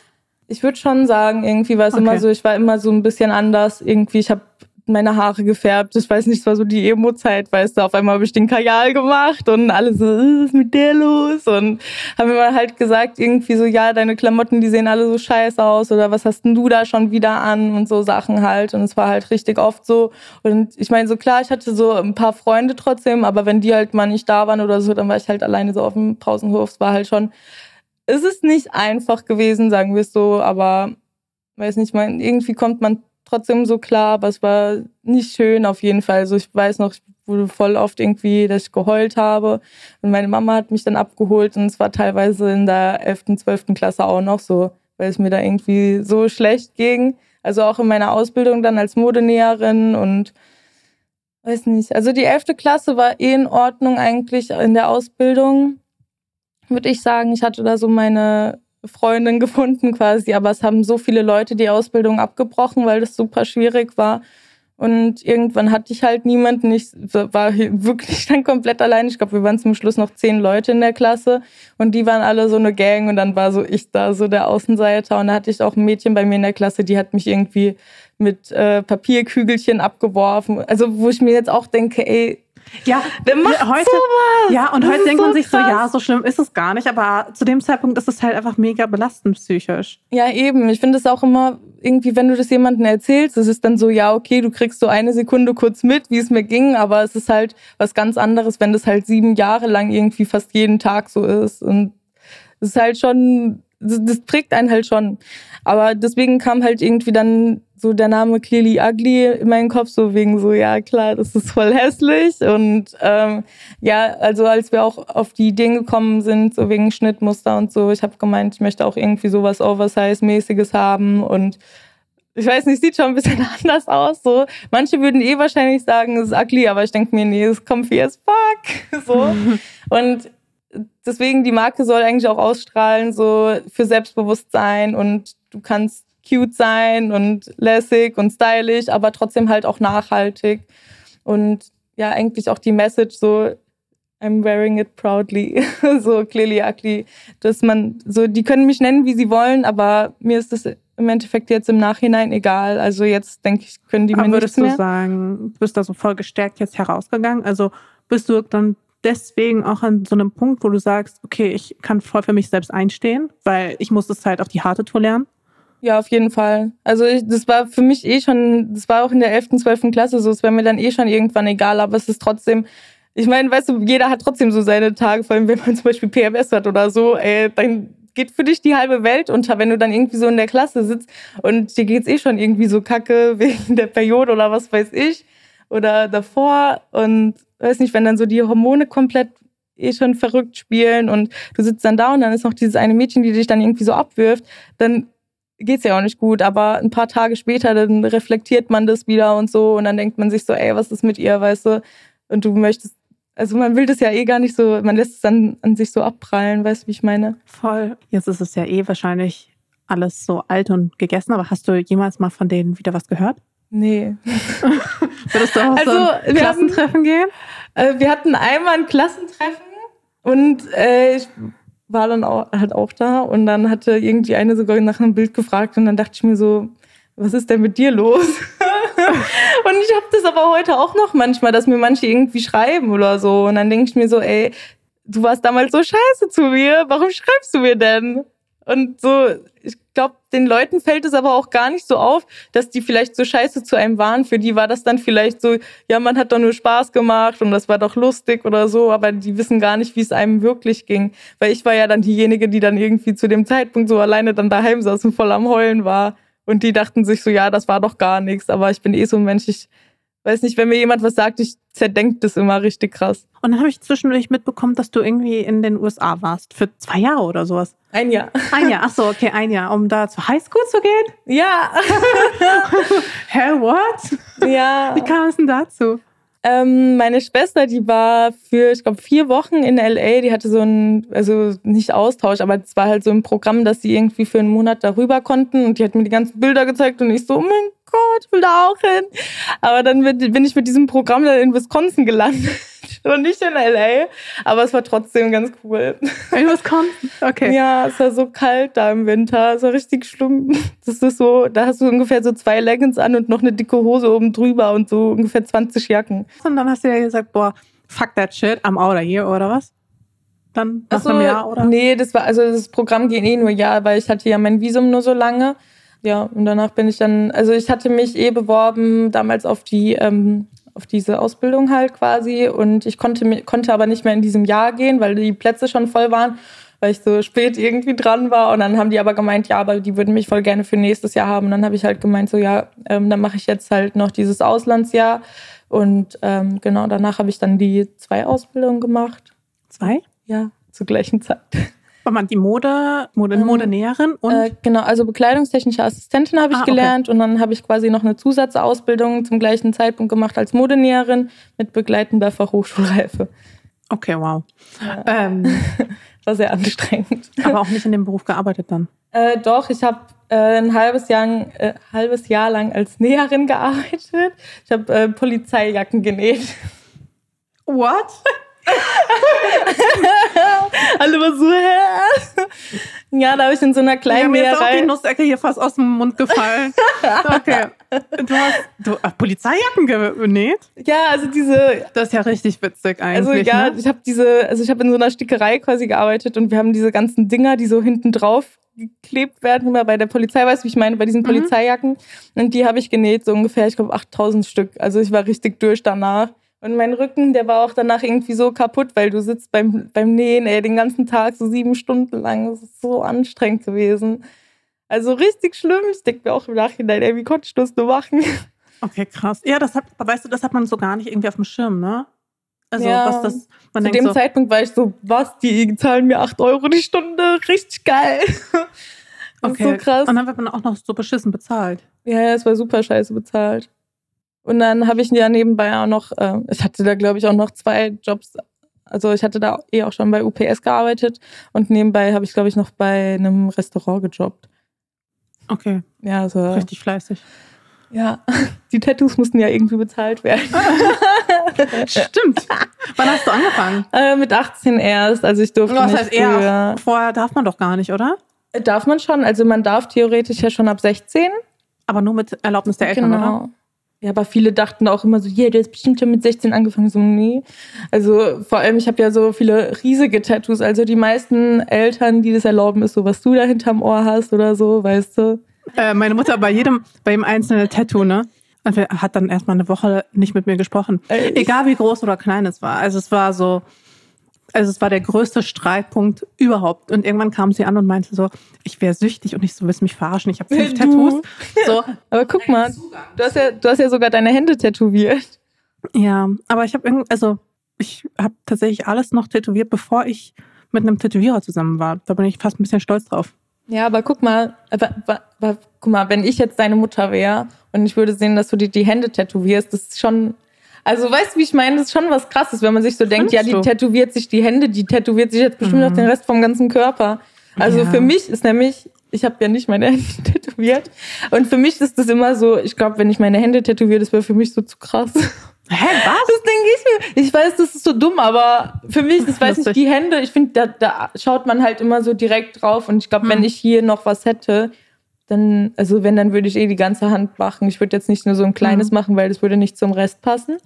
Ich würde schon sagen, irgendwie war es okay. immer so, ich war immer so ein bisschen anders. Irgendwie, ich habe meine Haare gefärbt. Ich weiß nicht, es war so die Emo-Zeit, weißt du, auf einmal habe ich den Kajal gemacht und alle so, äh, was ist mit der los? Und haben mir halt gesagt, irgendwie so, ja, deine Klamotten, die sehen alle so scheiße aus oder was hast denn du da schon wieder an und so Sachen halt. Und es war halt richtig oft so. Und ich meine, so klar, ich hatte so ein paar Freunde trotzdem, aber wenn die halt mal nicht da waren oder so, dann war ich halt alleine so auf dem Pausenhof. Es war halt schon es ist nicht einfach gewesen, sagen wir es so, aber weiß nicht, man, irgendwie kommt man trotzdem so klar, aber es war nicht schön auf jeden Fall. Also ich weiß noch, ich wurde voll oft irgendwie, dass ich geheult habe. Und meine Mama hat mich dann abgeholt und es war teilweise in der 11., 12. Klasse auch noch so, weil es mir da irgendwie so schlecht ging. Also auch in meiner Ausbildung dann als Modenäherin und weiß nicht. Also die 11. Klasse war eh in Ordnung eigentlich in der Ausbildung, würde ich sagen. Ich hatte da so meine Freundin gefunden quasi, aber es haben so viele Leute die Ausbildung abgebrochen, weil das super schwierig war. Und irgendwann hatte ich halt niemanden. Ich war wirklich dann komplett allein. Ich glaube, wir waren zum Schluss noch zehn Leute in der Klasse und die waren alle so eine Gang und dann war so ich da so der Außenseiter. Und da hatte ich auch ein Mädchen bei mir in der Klasse, die hat mich irgendwie mit äh, Papierkügelchen abgeworfen. Also wo ich mir jetzt auch denke, ey, ja, der macht heute, sowas. ja, und Das heute denkt man so sich so, krass. ja, so schlimm ist es gar nicht, aber zu dem Zeitpunkt ist es halt einfach mega belastend psychisch. Ja, eben. Ich finde es auch immer irgendwie, wenn du das jemandem erzählst, es ist dann so, ja, okay, du kriegst so eine Sekunde kurz mit, wie es mir ging, aber es ist halt was ganz anderes, wenn das halt sieben Jahre lang irgendwie fast jeden Tag so ist. Und es ist halt schon, das, das prägt einen halt schon. Aber deswegen kam halt irgendwie dann so der Name Clearly Ugly in meinen Kopf, so wegen so, ja klar, das ist voll hässlich. Und ähm, ja, also als wir auch auf die Ideen gekommen sind, so wegen Schnittmuster und so, ich habe gemeint, ich möchte auch irgendwie sowas Oversize-mäßiges haben und ich weiß nicht, sieht schon ein bisschen anders aus. So. Manche würden eh wahrscheinlich sagen, es ist ugly, aber ich denke mir, nee, es ist comfy as fuck. So. Und deswegen, die Marke soll eigentlich auch ausstrahlen, so für Selbstbewusstsein und du kannst cute sein und lässig und stylisch, aber trotzdem halt auch nachhaltig. Und ja, eigentlich auch die Message so, I'm wearing it proudly, so clearly ugly, dass man so, die können mich nennen, wie sie wollen, aber mir ist das im Endeffekt jetzt im Nachhinein egal. Also jetzt denke ich, können die mir Aber würdest nichts du mehr. sagen, du bist da so voll gestärkt jetzt herausgegangen? Also bist du dann deswegen auch an so einem Punkt, wo du sagst, okay, ich kann voll für mich selbst einstehen, weil ich muss das halt auf die harte Tour lernen? Ja, auf jeden Fall. Also ich, das war für mich eh schon, das war auch in der 11., 12. Klasse so, es wäre mir dann eh schon irgendwann egal, aber es ist trotzdem, ich meine, weißt du, jeder hat trotzdem so seine Tage, vor allem wenn man zum Beispiel PMS hat oder so, ey, dann geht für dich die halbe Welt unter, wenn du dann irgendwie so in der Klasse sitzt und dir geht's eh schon irgendwie so kacke wegen der Periode oder was weiß ich oder davor und weiß nicht, wenn dann so die Hormone komplett eh schon verrückt spielen und du sitzt dann da und dann ist noch dieses eine Mädchen, die dich dann irgendwie so abwirft, dann geht's ja auch nicht gut, aber ein paar Tage später, dann reflektiert man das wieder und so und dann denkt man sich so, ey, was ist mit ihr, weißt du? Und du möchtest, also man will das ja eh gar nicht so, man lässt es dann an sich so abprallen, weißt du, wie ich meine? Voll. Jetzt ist es ja eh wahrscheinlich alles so alt und gegessen, aber hast du jemals mal von denen wieder was gehört? Nee. Würdest du auch Also, so ein Klassentreffen gehen? Äh, wir hatten einmal ein Klassentreffen und äh, ich war dann auch, halt auch da und dann hatte irgendwie eine sogar nach einem Bild gefragt und dann dachte ich mir so, was ist denn mit dir los? und ich habe das aber heute auch noch manchmal, dass mir manche irgendwie schreiben oder so und dann denke ich mir so, ey, du warst damals so scheiße zu mir, warum schreibst du mir denn? Und so, ich glaube, den Leuten fällt es aber auch gar nicht so auf, dass die vielleicht so scheiße zu einem waren. Für die war das dann vielleicht so, ja, man hat doch nur Spaß gemacht und das war doch lustig oder so, aber die wissen gar nicht, wie es einem wirklich ging. Weil ich war ja dann diejenige, die dann irgendwie zu dem Zeitpunkt so alleine dann daheim saß und voll am Heulen war. Und die dachten sich so, ja, das war doch gar nichts. Aber ich bin eh so ein Mensch, ich weiß nicht, wenn mir jemand was sagt, ich zerdenk das immer richtig krass. Und dann habe ich zwischendurch mitbekommen, dass du irgendwie in den USA warst. Für zwei Jahre oder sowas. Ein Jahr. Ein Jahr, ach so, okay, ein Jahr, um da zur Highschool zu gehen? Ja. Hä, what? ja. Wie kam es denn dazu? Ähm, meine Schwester, die war für, ich glaube, vier Wochen in LA. Die hatte so ein, also nicht Austausch, aber es war halt so ein Programm, dass sie irgendwie für einen Monat darüber konnten. Und die hat mir die ganzen Bilder gezeigt und ich so, oh mein Gott, ich will da auch hin. Aber dann bin ich mit diesem Programm dann in Wisconsin gelandet und nicht in LA. Aber es war trotzdem ganz cool. In Wisconsin? Okay. Ja, es war so kalt da im Winter. Es war richtig schlimm. Das ist so, da hast du ungefähr so zwei Leggings an und noch eine dicke Hose oben drüber und so ungefähr 20 Jacken. Und dann hast du ja gesagt, boah, fuck that shit, I'm out of here, oder was? Dann nach Ach so, einem Jahr, oder? Nee, das war, also das Programm ging eh nur Jahr, weil ich hatte ja mein Visum nur so lange. Ja, und danach bin ich dann, also ich hatte mich eh beworben damals auf die, ähm, auf diese Ausbildung halt quasi und ich konnte, konnte aber nicht mehr in diesem Jahr gehen, weil die Plätze schon voll waren, weil ich so spät irgendwie dran war. Und dann haben die aber gemeint, ja, aber die würden mich voll gerne für nächstes Jahr haben. Und dann habe ich halt gemeint, so ja, ähm, dann mache ich jetzt halt noch dieses Auslandsjahr. Und ähm, genau, danach habe ich dann die zwei Ausbildungen gemacht. Zwei? Ja, zur gleichen Zeit. War man die Mode, Mode, Ähm, Modenäherin und Äh, genau, also bekleidungstechnische Assistentin habe ich Ah, okay. gelernt und dann habe ich quasi noch eine Zusatzausbildung zum gleichen Zeitpunkt gemacht als Modenäherin mit begleitender Fachhochschulreife. okay, wow. Ja. Ähm, War sehr anstrengend. aber auch nicht in dem Beruf gearbeitet dann. Äh, doch, ich habe äh, ein halbes Jahr, äh, halbes Jahr lang als Näherin gearbeitet. Ich habe äh, Polizeijacken genäht. What? Alle war so, hä? Ja, da habe ich in so einer Ja, kleinen mir ist auch die Näherei. Nussecke hier fast aus dem Mund gefallen. Okay. Du hast du, ach, Polizeijacken genäht? Ja, also diese, Das ist ja richtig witzig also eigentlich. ja, ne? ich habe diese, also ich habe in so einer Stickerei quasi gearbeitet und wir haben diese ganzen Dinger, die so hinten drauf geklebt werden, immer bei der Polizei, weißt du, wie ich meine, bei diesen Mhm. Polizeijacken. Und die habe ich genäht, so ungefähr, ich glaube, 8000 Stück. Also ich war richtig durch danach. Und mein Rücken, der war auch danach irgendwie so kaputt, weil du sitzt beim, beim Nähen, ey, den ganzen Tag so sieben Stunden lang. Das ist so anstrengend gewesen. Also richtig schlimm. Ich denke mir auch im Nachhinein, ey, wie konnte ich das nur machen? Okay, krass. Ja, das hat, weißt du, das hat man so gar nicht irgendwie auf dem Schirm, ne? Also, Ja. was das, man Zu dem so, Zeitpunkt war ich so, was, die zahlen mir 8 Euro die Stunde, richtig geil. Okay. so krass. Und dann wird man auch noch so beschissen bezahlt. Ja, ja, es war super scheiße bezahlt. Und dann habe ich ja nebenbei auch noch, äh, ich hatte da glaube ich auch noch zwei Jobs. Also ich hatte da eh auch schon bei UPS gearbeitet und nebenbei habe ich glaube ich noch bei einem Restaurant gejobbt. Okay, Ja, also richtig fleißig. ja, die Tattoos mussten ja irgendwie bezahlt werden. Stimmt. Wann hast du angefangen? äh, mit 18 erst, also ich durfte Was nicht heißt eher? Vorher darf man doch gar nicht, oder? Darf man schon, also man darf theoretisch ja schon ab 16. Aber nur mit Erlaubnis der Eltern, oder? Ja, aber viele dachten auch immer so, yeah, der ist bestimmt schon mit 16 angefangen. So, nee. Also vor allem, ich habe ja so viele riesige Tattoos. Also die meisten Eltern, die das erlauben, ist so, was du da hinterm Ohr hast oder so, weißt du. Äh, meine Mutter bei jedem, bei jedem einzelnen Tattoo, ne? Und hat dann erstmal eine Woche nicht mit mir gesprochen. Ich- Egal wie groß oder klein es war. Also es war so, also es war der größte Streitpunkt überhaupt. Und irgendwann kam sie an und meinte so, ich wäre süchtig und ich so, willst mich verarschen? Ich habe fünf Du. Tattoos. So, Aber guck mal, du hast ja, du hast ja sogar deine Hände tätowiert. ja, aber ich habe irgendwie, also ich habe tatsächlich alles noch tätowiert, bevor ich mit einem Tätowierer zusammen war. Da bin ich fast ein bisschen stolz drauf. Ja, aber guck mal, aber, aber, aber, guck mal, wenn ich jetzt deine Mutter wäre und ich würde sehen, dass du dir die Hände tätowierst, das ist schon. Also weißt du, wie ich meine? Das ist schon was krasses, wenn man sich so denkt, ja, die du? tätowiert sich die Hände, die tätowiert sich jetzt bestimmt Mhm. auch den Rest vom ganzen Körper. Also Ja. für mich ist nämlich, ich habe ja nicht meine Hände tätowiert. Und für mich ist das immer so, ich glaube, wenn ich meine Hände tätowiere, das wäre für mich so zu krass. Hä, was? Das denke ich mir. Ich weiß, das ist so dumm, aber für mich, das weiß nicht, die Hände, ich finde, da, da schaut man halt immer so direkt drauf. Und ich glaube, wenn Hm. ich hier noch was hätte, dann, also wenn, dann würde ich eh die ganze Hand machen. Ich würde jetzt nicht nur so ein kleines Hm. machen, weil das würde nicht zum Rest passen.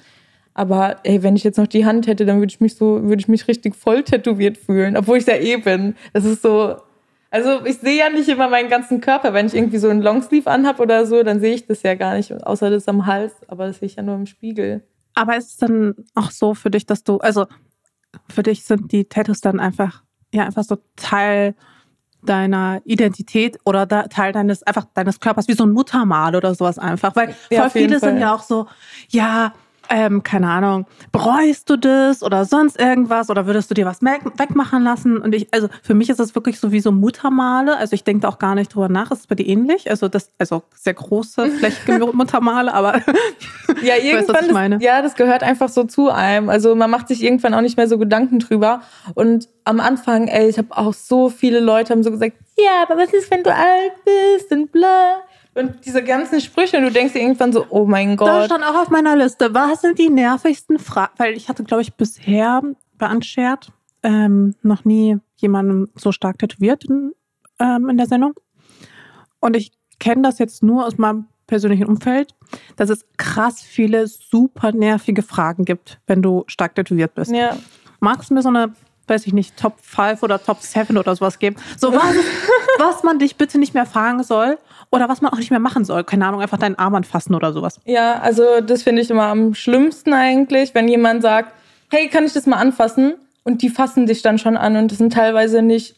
Aber ey, wenn ich jetzt noch die Hand hätte, dann würde ich mich so, würde ich mich richtig voll tätowiert fühlen, obwohl ich ja eh bin. Das ist so. Also ich sehe ja nicht immer meinen ganzen Körper. Wenn ich irgendwie so einen Longsleeve anhab oder so, dann sehe ich das ja gar nicht, außer das am Hals. Aber das sehe ich ja nur im Spiegel. Aber ist es dann auch so für dich, dass du, also für dich sind die Tattoos dann einfach, ja, einfach so Teil deiner Identität oder da, Teil deines, einfach deines Körpers, wie so ein Muttermal oder sowas einfach. Weil Ja, voll viele sind Fall. ja auch so, ja, ähm, keine Ahnung, bereust du das oder sonst irgendwas oder würdest du dir was wegmachen lassen? Und ich, also für mich ist das wirklich so wie so Muttermale. Also ich denke da auch gar nicht drüber nach. Ist es bei dir ähnlich? Also das, also sehr große, flächige Muttermale, aber Ja, was irgendwann, ich meine? Das, ja, das gehört einfach so zu einem. Also man macht sich irgendwann auch nicht mehr so Gedanken drüber. Und am Anfang, ey, ich habe auch so viele Leute haben so gesagt, ja, aber was ist, wenn du alt bist und bla. Und diese ganzen Sprüche, und du denkst dir irgendwann so, oh mein Da Gott. stand auch auf meiner Liste, was sind die nervigsten Fragen? Weil ich hatte, glaube ich, bisher bei Unshared ähm, noch nie jemanden so stark tätowiert in, ähm, in der Sendung. Und ich kenne das jetzt nur aus meinem persönlichen Umfeld, dass es krass viele super nervige Fragen gibt, wenn du stark tätowiert bist. Ja. Magst du mir so eine, weiß ich nicht, Top 5 oder Top 7 oder sowas geben? So was, was man dich bitte nicht mehr fragen soll oder was man auch nicht mehr machen soll. Keine Ahnung, einfach deinen Arm anfassen oder sowas. Ja, also das finde ich immer am schlimmsten eigentlich, wenn jemand sagt, hey, kann ich das mal anfassen? Und die fassen dich dann schon an und das sind teilweise nicht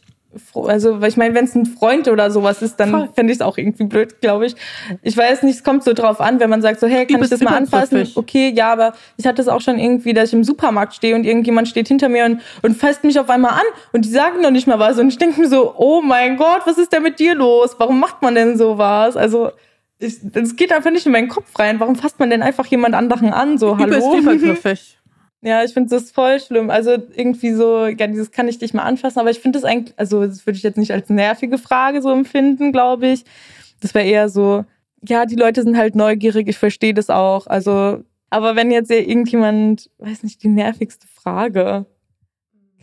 also weil ich meine, wenn es ein Freund oder sowas ist, dann fände ich es auch irgendwie blöd, glaube ich. Ich weiß nicht, es kommt so drauf an, wenn man sagt so, hey, kann ich das mal anfassen? Okay, ja, aber ich hatte es auch schon irgendwie, dass ich im Supermarkt stehe und irgendjemand steht hinter mir und, und fasst mich auf einmal an und die sagen noch nicht mal was und ich denke mir so, oh mein Gott, was ist denn mit dir los? Warum macht man denn sowas? Also es geht einfach nicht in meinen Kopf rein. Warum fasst man denn einfach jemand anderen an? So, hallo? Übergriffig. Ja, ich finde das voll schlimm. Also irgendwie so, ja, dieses kann ich dich mal anfassen, aber ich finde das eigentlich, also das würde ich jetzt nicht als nervige Frage so empfinden, glaube ich. Das wäre eher so, ja, die Leute sind halt neugierig, ich verstehe das auch. Also, aber wenn jetzt irgendjemand, weiß nicht, die nervigste Frage.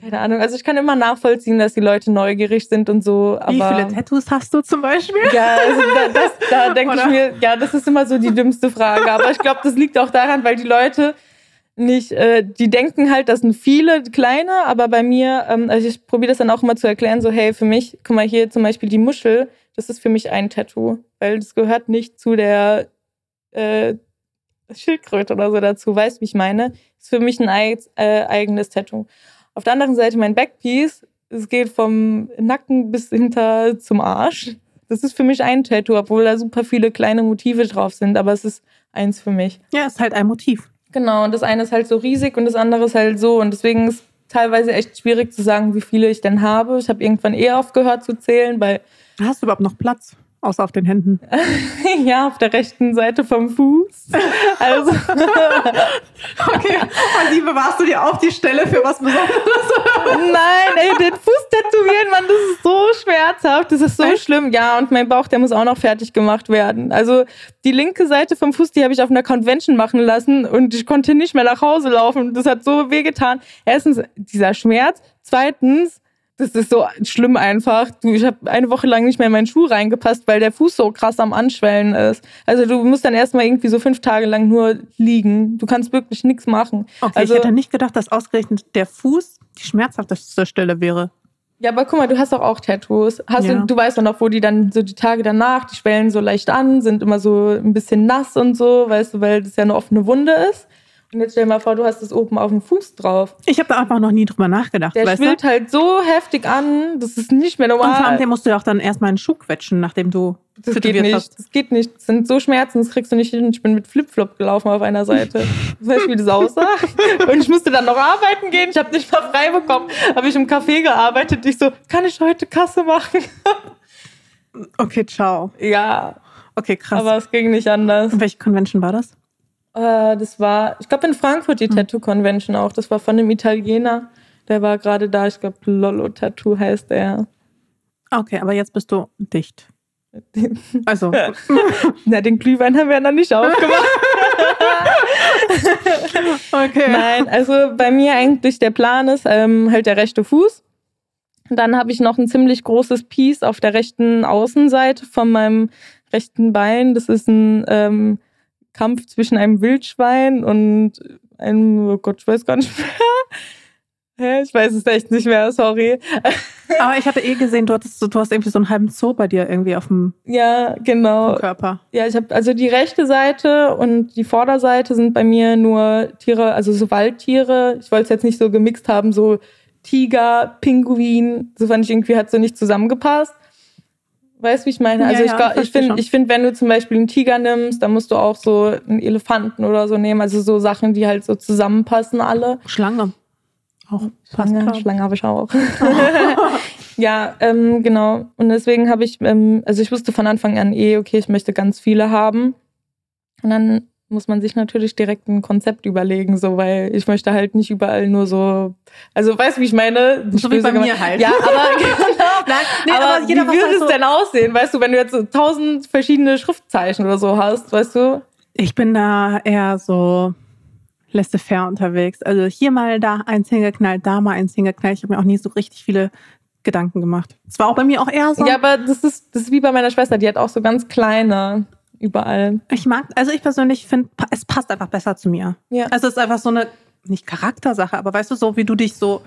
Keine Ahnung. Also ich kann immer nachvollziehen, dass die Leute neugierig sind und so. Aber Wie viele Tattoos hast du zum Beispiel? Ja, also da, das, da denke ich mir, ja, das ist immer so die dümmste Frage. Aber ich glaube, das liegt auch daran, weil die Leute nicht, äh, die denken halt, das sind viele kleine, aber bei mir, ähm, also ich probiere das dann auch immer zu erklären, so, hey, für mich, guck mal hier zum Beispiel die Muschel, das ist für mich ein Tattoo, weil das gehört nicht zu der äh, Schildkröte oder so dazu, weißt du, wie ich meine? Ist für mich ein eig äh, eigenes Tattoo. Auf der anderen Seite mein Backpiece, es geht vom Nacken bis hinter zum Arsch. Das ist für mich ein Tattoo, obwohl da super viele kleine Motive drauf sind, aber es ist eins für mich. Ja, es ist halt ein Motiv. Genau, und das eine ist halt so riesig und das andere ist halt so. Und deswegen ist teilweise echt schwierig zu sagen, wie viele ich denn habe. Ich habe irgendwann eher aufgehört zu zählen, weil. Hast du überhaupt noch Platz? Außer auf den Händen. ja, auf der rechten Seite vom Fuß. Also. okay. Und die bewahrst du dir auch die Stelle für was Besonderes? Nein, ey, den Fuß tätowieren, Mann, das ist so schmerzhaft. Das ist so Echt? schlimm. Ja, und mein Bauch, der muss auch noch fertig gemacht werden. Also, die linke Seite vom Fuß, die habe ich auf einer Convention machen lassen und ich konnte nicht mehr nach Hause laufen. Das hat so wehgetan. Erstens, dieser Schmerz. Zweitens, das ist so schlimm einfach. Du, ich habe eine Woche lang nicht mehr in meinen Schuh reingepasst, weil der Fuß so krass am Anschwellen ist. Also du musst dann erstmal irgendwie so fünf Tage lang nur liegen. Du kannst wirklich nichts machen. Okay, also, ich hätte nicht gedacht, dass ausgerechnet der Fuß die schmerzhafteste Stelle wäre. Ja, aber guck mal, du hast doch auch Tattoos. Hast ja. du, du weißt doch noch, wo die dann so die Tage danach, die schwellen so leicht an, sind immer so ein bisschen nass und so, weißt du, weil das ja eine offene Wunde ist. Und jetzt stell dir mal vor, du hast es oben auf dem Fuß drauf. Ich habe da einfach noch nie drüber nachgedacht. Der schwillt halt so heftig an, das ist nicht mehr normal. Und vor allem, den musst du ja auch dann erstmal einen Schuh quetschen, nachdem du das geht nicht. Hast. Das geht nicht. Das sind so Schmerzen, das kriegst du nicht hin. Ich bin mit Flipflop gelaufen auf einer Seite. Weißt du, wie das aussah? Und ich musste dann noch arbeiten gehen. Ich habe nicht mal frei bekommen. Habe ich im Café gearbeitet. Ich so, kann ich heute Kasse machen? okay, ciao. Ja. Okay, krass. Aber es ging nicht anders. Und welche Convention war das? Äh, das war, ich glaube in Frankfurt die hm. Tattoo Convention auch. Das war von einem Italiener. Der war gerade da. Ich glaube, Lollo Tattoo heißt er. Okay, aber jetzt bist du dicht. Also. Na, den Glühwein haben wir noch nicht aufgemacht. okay. Nein, also bei mir eigentlich der Plan ist ähm, halt der rechte Fuß. Dann habe ich noch ein ziemlich großes Piece auf der rechten Außenseite von meinem rechten Bein. Das ist ein ähm, Kampf zwischen einem Wildschwein und einem, oh Gott, ich weiß gar nicht mehr. Hä? Ich weiß es echt nicht mehr, sorry. Aber ich hatte eh gesehen, du, hattest, du hast irgendwie so einen halben Zoo bei dir irgendwie auf dem ja, genau. Körper. Ja, ich habe also die rechte Seite und die Vorderseite sind bei mir nur Tiere, also so Waldtiere. Ich wollte es jetzt nicht so gemixt haben, so Tiger, Pinguin. So fand ich irgendwie hat so nicht zusammengepasst. Weißt du, wie ich meine? Also ja, ich, ich finde, ich finde, wenn du zum Beispiel einen Tiger nimmst, dann musst du auch so einen Elefanten oder so nehmen. Also so Sachen, die halt so zusammenpassen alle. Schlange. Auch Schlange, Schlange habe ich auch. ja, ähm, genau. Und deswegen habe ich, ähm, also ich wusste von Anfang an eh, okay, ich möchte ganz viele haben. Und dann muss man sich natürlich direkt ein Konzept überlegen, so, weil ich möchte halt nicht überall nur so, also weißt du, wie ich meine? So wie bei mir halt. Ja, aber, genau, Nein, nee, aber, aber wie würde halt es so denn aussehen, weißt du, wenn du jetzt so tausend verschiedene Schriftzeichen oder so hast, weißt du? Ich bin da eher so laissez-faire unterwegs. Also hier mal da eins hingeknallt, da mal eins hingeknallt. Ich habe mir auch nie so richtig viele Gedanken gemacht. Es war auch bei mir auch eher so. Ja, aber das ist, das ist wie bei meiner Schwester, die hat auch so ganz kleine überall. Ich mag, also ich persönlich finde, es passt einfach besser zu mir. Ja. Also es ist einfach so eine, nicht Charaktersache, aber weißt du, so wie du dich so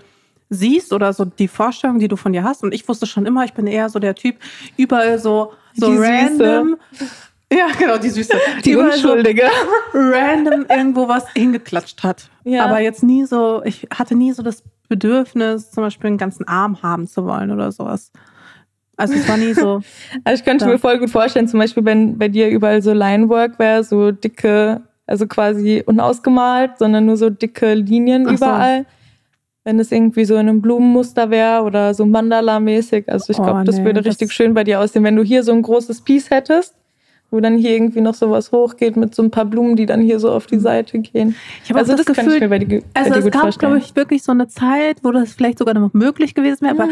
siehst oder so die Vorstellung, die du von dir hast. Und ich wusste schon immer, ich bin eher so der Typ, überall so, so die random. Süße. Ja, genau, die Süße. Die, die Unschuldige. So random irgendwo was hingeklatscht hat. Ja. Aber jetzt nie so, ich hatte nie so das Bedürfnis, zum Beispiel einen ganzen Arm haben zu wollen oder sowas. Also es war nie so. also ich könnte da. mir voll gut vorstellen, zum Beispiel, wenn bei dir überall so Linework wäre, so dicke, also quasi unausgemalt, sondern nur so dicke Linien Ach so. überall. Wenn es irgendwie so in einem Blumenmuster wäre oder so Mandala-mäßig. Also ich Oh, glaube, das nee, würde das- richtig schön bei dir aussehen, wenn du hier so ein großes Piece hättest, wo dann hier irgendwie noch sowas hochgeht mit so ein paar Blumen, die dann hier so auf die Seite gehen. Ich habe Also das, das kann ich mir Gefühl, bei dir, bei also es gab, glaube ich, wirklich so eine Zeit, wo das vielleicht sogar noch möglich gewesen wäre, aber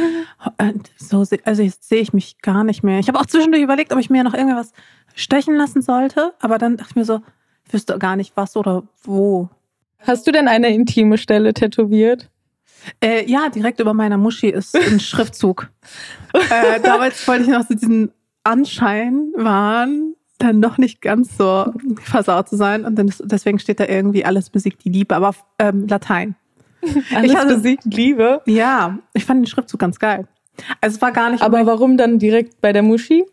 äh, so, also jetzt sehe ich mich gar nicht mehr. Ich habe auch zwischendurch überlegt, ob ich mir noch irgendwas stechen lassen sollte, aber dann dachte ich mir so, ich wüsste gar nicht was oder wo. Hast du denn eine intime Stelle tätowiert? Äh, ja, direkt über meiner Muschi ist ein Schriftzug. äh, damals wollte ich noch so diesen Anschein wahren, dann doch nicht ganz so versaut zu sein. Und dann deswegen steht da irgendwie alles besiegt die Liebe, aber auf ähm, Latein. Alles hatte- besiegt Liebe. Ja, ich fand den Schriftzug ganz geil. Also es war gar nicht, Aber warum dann direkt bei der Muschi?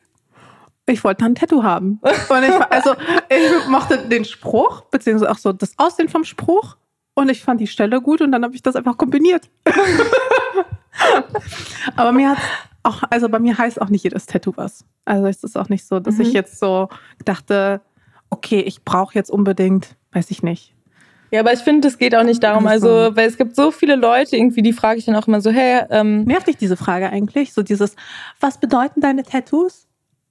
ich wollte dann ein Tattoo haben. Und ich, also ich mochte den Spruch, beziehungsweise auch so das Aussehen vom Spruch. Und ich fand die Stelle gut und dann habe ich das einfach kombiniert. Aber mir hat auch, also bei mir heißt auch nicht jedes Tattoo was. Also es ist auch nicht so, dass Mhm. ich jetzt so dachte, okay, ich brauche jetzt unbedingt, weiß ich nicht. Ja, aber ich finde, es geht auch nicht darum, Also- also, weil es gibt so viele Leute irgendwie, die frage ich dann auch immer so, hey, ähm, Nervt dich diese Frage eigentlich? So dieses, was bedeuten deine Tattoos?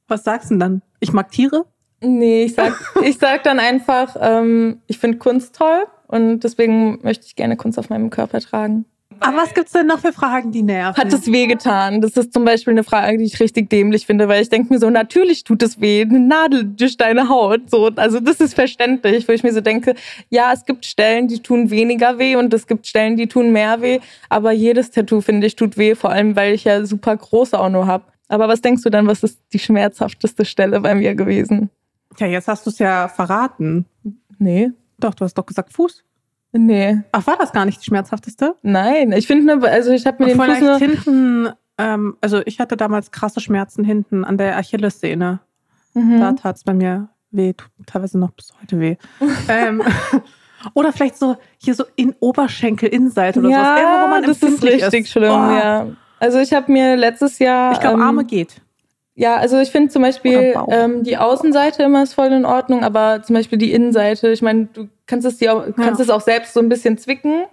Was sagst du denn dann? Ich mag Tiere? nee, ich sag, ich sag dann einfach, ähm, ich finde Kunst toll und deswegen möchte ich gerne Kunst auf meinem Körper tragen. Aber was gibt's denn noch für Fragen, die nerven? Hat es wehgetan? Das ist zum Beispiel eine Frage, die ich richtig dämlich finde, weil ich denke mir so, natürlich tut es weh, eine Nadel durch deine Haut. So, also das ist verständlich, wo ich mir so denke, ja, es gibt Stellen, die tun weniger weh und es gibt Stellen, die tun mehr weh. Aber jedes Tattoo, finde ich, tut weh, vor allem, weil ich ja super große auch nur habe. Aber was denkst du dann, was ist die schmerzhafteste Stelle bei mir gewesen? Ja, jetzt hast du es ja verraten. Nee. Doch, du hast doch gesagt Fuß. Nee. Ach, war das gar nicht die schmerzhafteste? Nein. Ich finde, nur- also ich habe mir den Fuß nur. hinten, ähm, also ich hatte damals krasse Schmerzen hinten an der Achillessehne. Mhm. Da tat es bei mir weh, tut teilweise noch bis heute weh. ähm, oder vielleicht so hier so in Oberschenkel, Innenseite oder sowas. Irgendwo, wo man das ist richtig ist. schlimm, Oh. ja. Also ich habe mir letztes Jahr. Ich glaube, ähm, Arme geht. Ja, also ich finde zum Beispiel ähm, die Außenseite immer ist voll in Ordnung, aber zum Beispiel die Innenseite, ich meine, du kannst es dir auch, kannst es auch selbst so ein bisschen zwicken.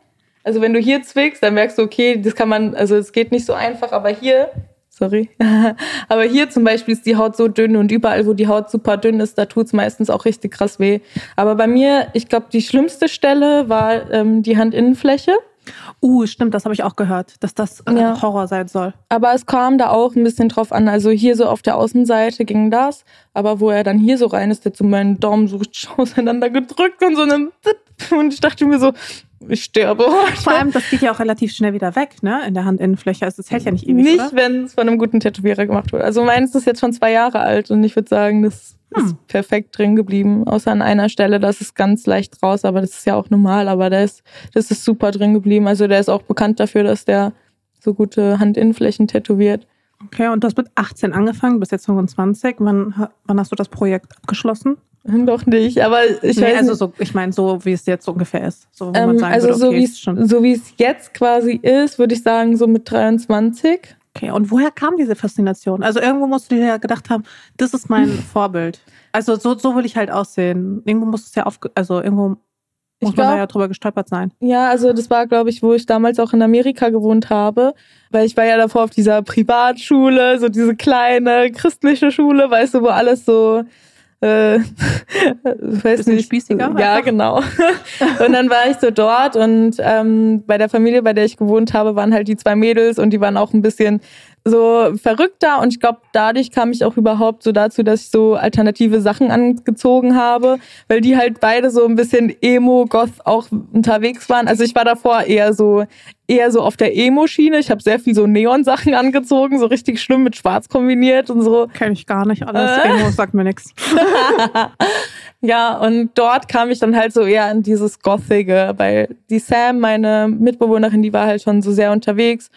Also wenn du hier zwickst, dann merkst du, okay, das kann man, also es geht nicht so einfach, aber hier, sorry, aber hier zum Beispiel ist die Haut so dünn und überall, wo die Haut super dünn ist, da tut's meistens auch richtig krass weh. Aber bei mir, ich glaube, die schlimmste Stelle war ähm, die Handinnenfläche. Uh, stimmt, das habe ich auch gehört, dass das äh, Ja. Horror sein soll. Aber es kam da auch ein bisschen drauf an. Also hier so auf der Außenseite ging das. Aber wo er dann hier so rein ist, der so meinen Daumen so auseinander gedrückt und so einen und ich dachte mir so, ich sterbe heute. Vor allem, das geht ja auch relativ schnell wieder weg, ne? In der Handinnenfläche. Also es hält ja nicht ewig, nicht, wenn es von einem guten Tätowierer gemacht wurde. Also meins ist jetzt schon zwei Jahre alt und ich würde sagen, das Hm. ist perfekt drin geblieben. Außer an einer Stelle, das ist ganz leicht raus, aber das ist ja auch normal. Aber der ist, das ist super drin geblieben. Also der ist auch bekannt dafür, dass der so gute Handinnenflächen tätowiert. Okay, und du hast mit 18 angefangen, bis jetzt 25. Wann, wann hast du das Projekt abgeschlossen? Doch nicht, aber ich nee, weiß also nicht. so, ich meine, so wie es jetzt ungefähr ist. So, Ähm, sagen also würde, so okay, wie ist es schon. so wie es jetzt quasi ist, würde ich sagen so mit 23. Okay, und woher kam diese Faszination? Also irgendwo musst du dir ja gedacht haben, das ist mein Vorbild. Also so, so will ich halt aussehen. Irgendwo muss es ja auf, also irgendwo muss Ich man da glaub- ja drüber gestolpert sein. Ja, also das war glaube ich, wo ich damals auch in Amerika gewohnt habe, weil ich war ja davor auf dieser Privatschule, so diese kleine christliche Schule, weißt du, wo alles so äh, weiß nicht. spießiger Ja, einfach? genau. und dann war ich so dort und ähm, bei der Familie, bei der ich gewohnt habe, waren halt die zwei Mädels und die waren auch ein bisschen so verrückter und ich glaube, dadurch kam ich auch überhaupt so dazu, dass ich so alternative Sachen angezogen habe, weil die halt beide so ein bisschen Emo, Goth auch unterwegs waren. Also ich war davor eher so eher so auf der Emo-Schiene. Ich habe sehr viel so Neon-Sachen angezogen, so richtig schlimm mit Schwarz kombiniert und so. Kenn ich gar nicht alles. Äh. Irgendwo sagt mir nichts. Ja, und dort kam ich dann halt so eher in dieses Gothige, weil die Sam, meine Mitbewohnerin, die war halt schon so sehr unterwegs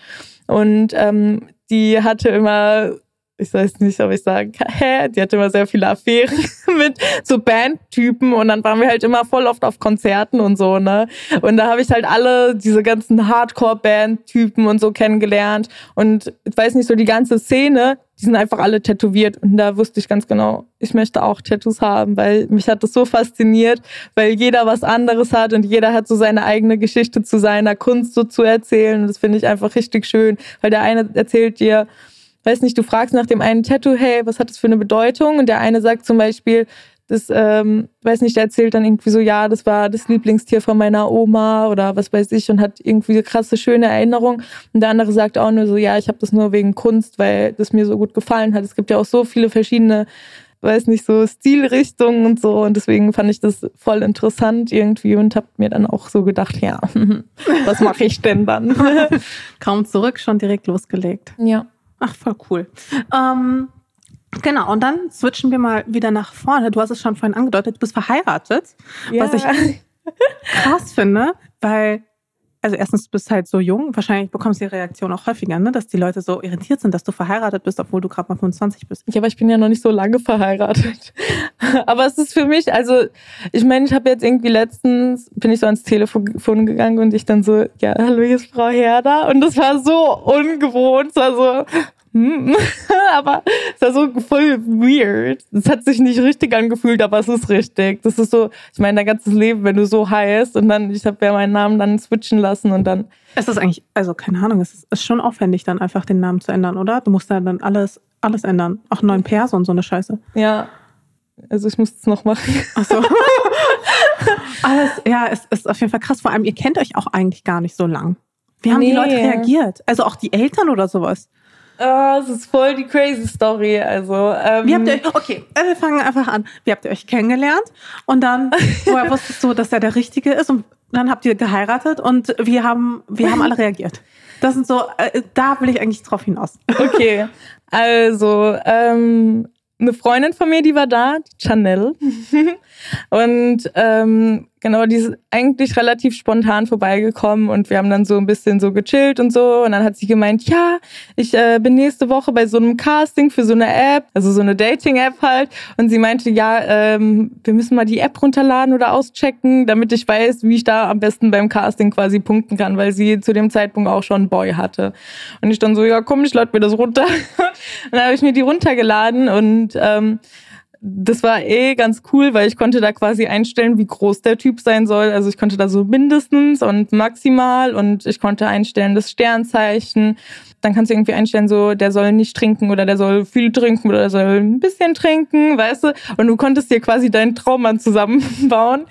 und ähm, die hatte immer ich weiß nicht, ob ich sagen kann, hä? Die hatte immer sehr viele Affären mit so Bandtypen und dann waren wir halt immer voll oft auf Konzerten und so, ne? Und da habe ich halt alle diese ganzen Hardcore-Bandtypen und so kennengelernt und ich weiß nicht, so die ganze Szene, die sind einfach alle tätowiert und da wusste ich ganz genau, ich möchte auch Tattoos haben, weil mich hat das so fasziniert, weil jeder was anderes hat und jeder hat so seine eigene Geschichte zu seiner Kunst so zu erzählen und das finde ich einfach richtig schön, weil der eine erzählt dir, weiß nicht, du fragst nach dem einen Tattoo, hey, was hat das für eine Bedeutung? Und der eine sagt zum Beispiel, das, ähm, weiß nicht, der erzählt dann irgendwie so, ja, das war das Lieblingstier von meiner Oma oder was weiß ich und hat irgendwie eine krasse, schöne Erinnerung. Und der andere sagt auch nur so, ja, ich habe das nur wegen Kunst, weil das mir so gut gefallen hat. Es gibt ja auch so viele verschiedene, weiß nicht, so Stilrichtungen und so. Und deswegen fand ich das voll interessant irgendwie und habe mir dann auch so gedacht, ja, was mache ich denn dann? Kaum zurück, schon direkt losgelegt. Ja. Ach, voll cool. Ähm, genau, und dann switchen wir mal wieder nach vorne. Du hast es schon vorhin angedeutet, du bist verheiratet. Ja. Was ich krass finde, weil, also erstens, du bist halt so jung, wahrscheinlich bekommst du die Reaktion auch häufiger, ne? dass die Leute so irritiert sind, dass du verheiratet bist, obwohl du gerade mal 25 bist. Ja, aber ich bin ja noch nicht so lange verheiratet. aber es ist für mich, also ich meine, ich habe jetzt irgendwie letztens, bin ich so ans Telefon gegangen und ich dann so, ja, hallo, hier ist Frau Herder. Und das war so ungewohnt, es war so. aber es war so voll weird. Es hat sich nicht richtig angefühlt, aber es ist richtig. Das ist so, ich meine, dein ganzes Leben, wenn du so heißt und dann, ich habe ja meinen Namen dann switchen lassen und dann. Es ist eigentlich, also keine Ahnung, es ist, ist schon aufwendig, dann einfach den Namen zu ändern, oder? Du musst ja dann alles, alles ändern. Auch neuen Perso und so eine Scheiße. Ja. Also ich muss es noch machen. Ach so. alles, ja, es ist auf jeden Fall krass. Vor allem, ihr kennt euch auch eigentlich gar nicht so lang. Wie haben Nee. die Leute reagiert? Also auch die Eltern oder sowas? Ah, es ist voll die crazy Story. Also, ähm, Wie habt ihr euch, okay, äh, wir fangen einfach an. Wie habt ihr euch kennengelernt? Und dann, woher wusstest du, dass er der Richtige ist? Und dann habt ihr geheiratet und wie haben, wie haben alle reagiert? Das sind so, äh, da will ich eigentlich drauf hinaus. Okay, also ähm, eine Freundin von mir, die war da, Chanel. und ähm, genau, die ist eigentlich relativ spontan vorbeigekommen und wir haben dann so ein bisschen so gechillt und so. Und dann hat sie gemeint, ja, ich äh, bin nächste Woche bei so einem Casting für so eine App, also so eine Dating-App halt. Und sie meinte, ja, ähm, wir müssen mal die App runterladen oder auschecken, damit ich weiß, wie ich da am besten beim Casting quasi punkten kann, weil sie zu dem Zeitpunkt auch schon Boy hatte. Und ich dann so, ja, komm, ich lade mir das runter. Und dann habe ich mir die runtergeladen und ähm, das war eh ganz cool, weil ich konnte da quasi einstellen, wie groß der Typ sein soll. Also ich konnte da so mindestens und maximal und ich konnte einstellen das Sternzeichen. Dann kannst du irgendwie einstellen, so der soll nicht trinken oder der soll viel trinken oder der soll ein bisschen trinken, weißt du? Und du konntest dir quasi deinen Traummann zusammenbauen.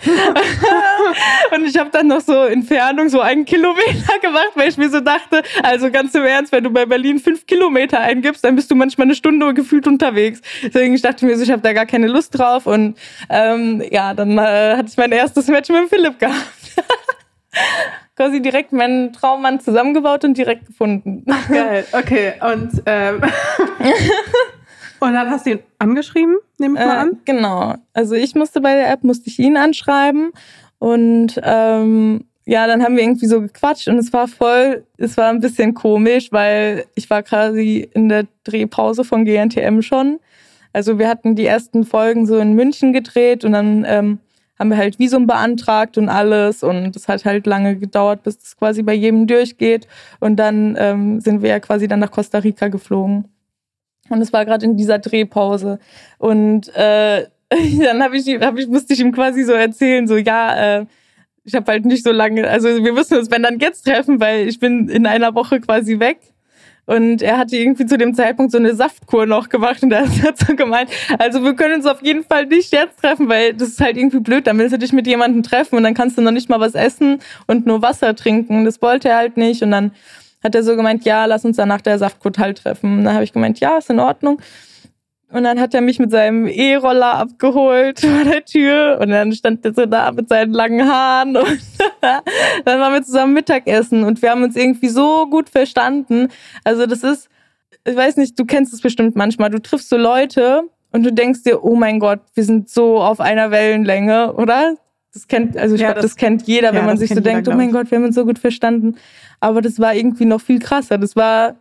und ich habe dann noch so Entfernung so einen Kilometer gemacht, weil ich mir so dachte, also ganz im Ernst, wenn du bei Berlin fünf Kilometer eingibst, dann bist du manchmal eine Stunde gefühlt unterwegs. Deswegen ich dachte mir so, ich habe da gar keine Lust drauf und ähm, ja, dann äh, hatte ich mein erstes Match mit Philipp gehabt. Quasi direkt meinen Traummann zusammengebaut und direkt gefunden. Geil, okay. Und, ähm, und dann hast du ihn angeschrieben, nehme ich mal Äh, an. genau. Also ich musste bei der App, musste ich ihn anschreiben und ähm, ja, dann haben wir irgendwie so gequatscht und es war voll, es war ein bisschen komisch, weil ich war quasi in der Drehpause von GNTM schon. Also wir hatten die ersten Folgen so in München gedreht und dann ähm, haben wir halt Visum beantragt und alles und es hat halt lange gedauert, bis das quasi bei jedem durchgeht und dann ähm, sind wir ja quasi dann nach Costa Rica geflogen. Und es war gerade in dieser Drehpause. Und äh, dann hab ich, hab ich, musste ich ihm quasi so erzählen, so ja, äh, ich habe halt nicht so lange, also wir müssen uns wenn dann jetzt treffen, weil ich bin in einer Woche quasi weg. Und er hatte irgendwie zu dem Zeitpunkt so eine Saftkur noch gemacht und da hat so gemeint, also wir können uns auf jeden Fall nicht jetzt treffen, weil das ist halt irgendwie blöd, dann willst du dich mit jemandem treffen und dann kannst du noch nicht mal was essen und nur Wasser trinken. Das wollte er halt nicht und dann hat er so gemeint, ja, lass uns dann nach der Saftkur halt treffen. Und dann habe ich gemeint, ja, ist in Ordnung. Und dann hat er mich mit seinem E-Roller abgeholt vor der Tür und dann stand er so da mit seinen langen Haaren und dann waren wir zusammen Mittagessen und wir haben uns irgendwie so gut verstanden. Also das ist, ich weiß nicht, du kennst es bestimmt manchmal. Du triffst so Leute und du denkst dir, oh mein Gott, wir sind so auf einer Wellenlänge, oder? Das kennt, also ich Ja, glaube, das, das- kennt jeder, ja, wenn man sich so kennt jeder, denkt, oh mein. Gott, wir haben uns so gut verstanden. Aber das war irgendwie noch viel krasser. Das war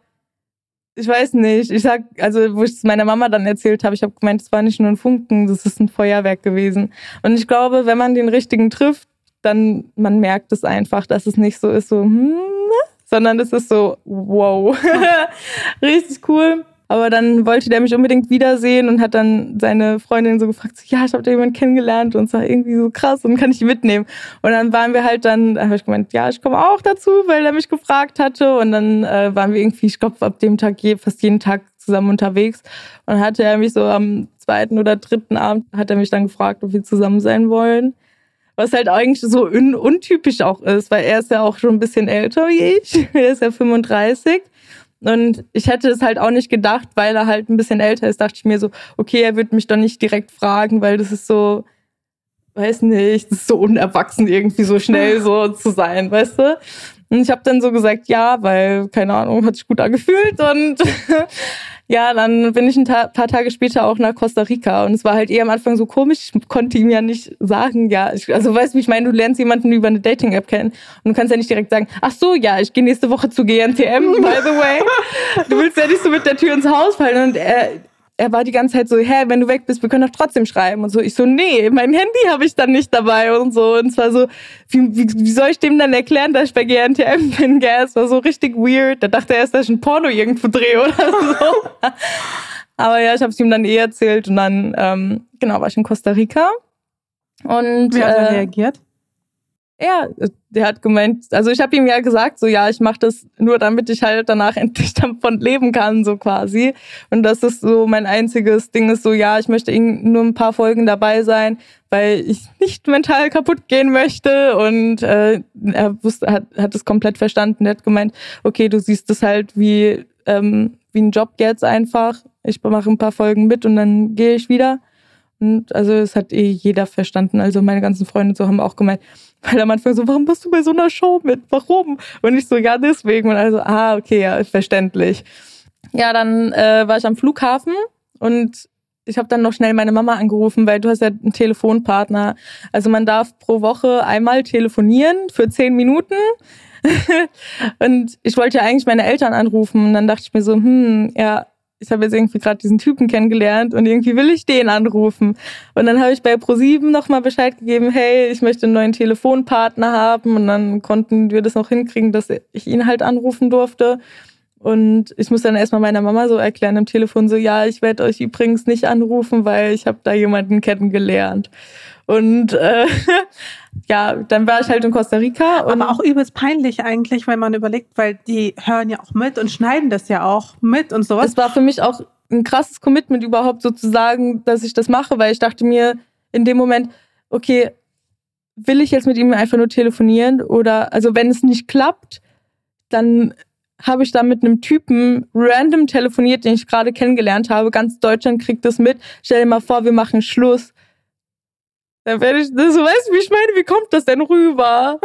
ich weiß nicht. Ich sag, also wo ich es meiner Mama dann erzählt habe, ich habe gemeint, es war nicht nur ein Funken, das ist ein Feuerwerk gewesen. Und ich glaube, wenn man den richtigen trifft, dann man merkt es einfach, dass es nicht so ist, so, hm, sondern es ist so, wow, richtig cool. Aber dann wollte der mich unbedingt wiedersehen und hat dann seine Freundin so gefragt, so, ja, ich habe da jemanden kennengelernt und es war irgendwie so krass und kann ich mitnehmen. Und dann waren wir halt dann, da habe ich gemeint, ja, ich komme auch dazu, weil er mich gefragt hatte. Und dann äh, waren wir irgendwie, ich glaube, ab dem Tag je, fast jeden Tag zusammen unterwegs. Und dann hatte er mich so am zweiten oder dritten Abend, hat er mich dann gefragt, ob wir zusammen sein wollen. Was halt eigentlich so un untypisch auch ist, weil er ist ja auch schon ein bisschen älter wie ich. Er ist ja 35. Und ich hätte es halt auch nicht gedacht, weil er halt ein bisschen älter ist, dachte ich mir so, okay, er wird mich doch nicht direkt fragen, weil das ist so, weiß nicht, das ist so unerwachsen irgendwie so schnell so zu sein, weißt du? Und ich habe dann so gesagt, ja, weil, keine Ahnung, hat sich gut angefühlt und ja, dann bin ich ein paar Tage später auch nach Costa Rica und es war halt eher am Anfang so komisch. Ich konnte ihm ja nicht sagen, ja, ich, also weißt du, ich meine, du lernst jemanden über eine Dating-App kennen und du kannst ja nicht direkt sagen, ach so, ja, ich gehe nächste Woche zu GNTM, by the way. Du willst ja nicht so mit der Tür ins Haus fallen und er, er war die ganze Zeit so, hä, wenn du weg bist, wir können doch trotzdem schreiben und so. Ich so, nee, mein Handy habe ich dann nicht dabei und so. Und zwar so, wie, wie, wie soll ich dem dann erklären, dass ich bei GNTM bin, gell? Es war so richtig weird. Da dachte er erst, dass ich ein Porno irgendwo drehe oder so. Aber ja, ich habe es ihm dann eh erzählt und dann, ähm, genau, war ich in Costa Rica. Und, Wie hat er äh, reagiert? Ja, der hat gemeint, also ich habe ihm ja gesagt, so ja, ich mache das nur, damit ich halt danach endlich davon leben kann, so quasi. Und das ist so mein einziges Ding ist so, ja, ich möchte nur ein paar Folgen dabei sein, weil ich nicht mental kaputt gehen möchte. Und äh, er wusste, hat, hat es komplett verstanden. Er hat gemeint, okay, du siehst es halt wie, ähm, wie ein Job jetzt einfach. Ich mache ein paar Folgen mit und dann gehe ich wieder. Und also es hat eh jeder verstanden. Also meine ganzen Freunde so haben auch gemeint, weil am Anfang so, warum bist du bei so einer Show mit? Warum? Und ich so, ja, deswegen. Und also, ah, okay, ja, verständlich. Ja, dann äh, war ich am Flughafen und ich habe dann noch schnell meine Mama angerufen, weil du hast ja einen Telefonpartner. Also man darf pro Woche einmal telefonieren für zehn Minuten. und ich wollte ja eigentlich meine Eltern anrufen. Und dann dachte ich mir so, hm, ja, ich habe jetzt irgendwie gerade diesen Typen kennengelernt und irgendwie will ich den anrufen. Und dann habe ich bei ProSieben nochmal Bescheid gegeben, hey, ich möchte einen neuen Telefonpartner haben. Und dann konnten wir das noch hinkriegen, dass ich ihn halt anrufen durfte. Und ich muss dann erstmal meiner Mama so erklären am Telefon, so ja, ich werde euch übrigens nicht anrufen, weil ich habe da jemanden kennengelernt. Und äh, ja, dann war ich halt in Costa Rica. Und Aber auch übelst peinlich eigentlich, weil man überlegt, weil die hören ja auch mit und schneiden das ja auch mit und sowas. Es war für mich auch ein krasses Commitment überhaupt sozusagen, dass ich das mache, weil ich dachte mir in dem Moment, okay, will ich jetzt mit ihm einfach nur telefonieren oder also wenn es nicht klappt, dann habe ich da mit einem Typen random telefoniert, den ich gerade kennengelernt habe. Ganz Deutschland kriegt das mit. Stell dir mal vor, wir machen Schluss. Dann werde ich, das, weißt du, wie ich meine, wie kommt das denn rüber?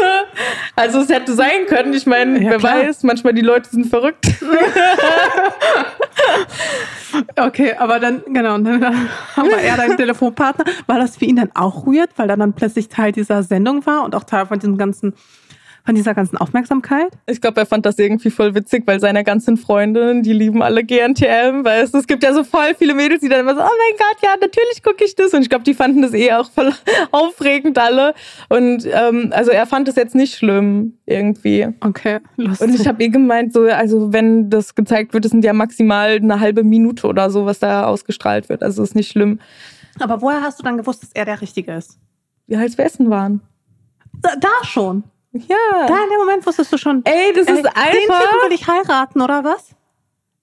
also es hätte sein können, ich meine, ja, wer klar. weiß, manchmal die Leute sind verrückt. okay, aber dann, genau, dann haben wir eher deinen Telefonpartner. War das für ihn dann auch weird, weil er dann plötzlich Teil dieser Sendung war und auch Teil von diesem ganzen von dieser ganzen Aufmerksamkeit? Ich glaube, er fand das irgendwie voll witzig, weil seine ganzen Freundinnen, die lieben alle GNTM, weil es, es gibt ja so voll viele Mädels, die dann immer so, oh mein Gott, ja, natürlich gucke ich das. Und ich glaube, die fanden das eh auch voll aufregend alle. Und ähm, also er fand es jetzt nicht schlimm irgendwie. Okay, lustig. Und ich habe eh gemeint, so, also wenn das gezeigt wird, das sind ja maximal eine halbe Minute oder so, was da ausgestrahlt wird. Also ist nicht schlimm. Aber woher hast du dann gewusst, dass er der Richtige ist? Wie halt wir essen waren. Da, da schon. Ja. Da in dem Moment wusstest du schon. Ey, das ey, ist einfach. Den Typen will ich heiraten, oder was?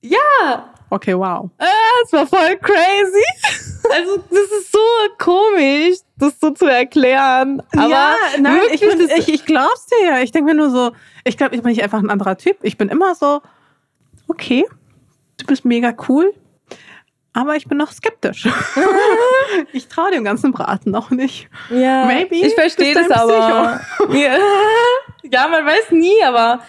Ja. Okay, wow. Äh, es war voll crazy. Also, das ist so komisch, das so zu erklären. Aber ja, nein, ich, bin, ich, ich glaub's dir ja. Ich denke mir nur so, ich glaube, ich bin nicht einfach ein anderer Typ. Ich bin immer so, okay, du bist mega cool, aber ich bin noch skeptisch. ich traue dem ganzen Braten noch nicht. Ja, Maybe ich verstehe das aber. ja. ja, man weiß nie, aber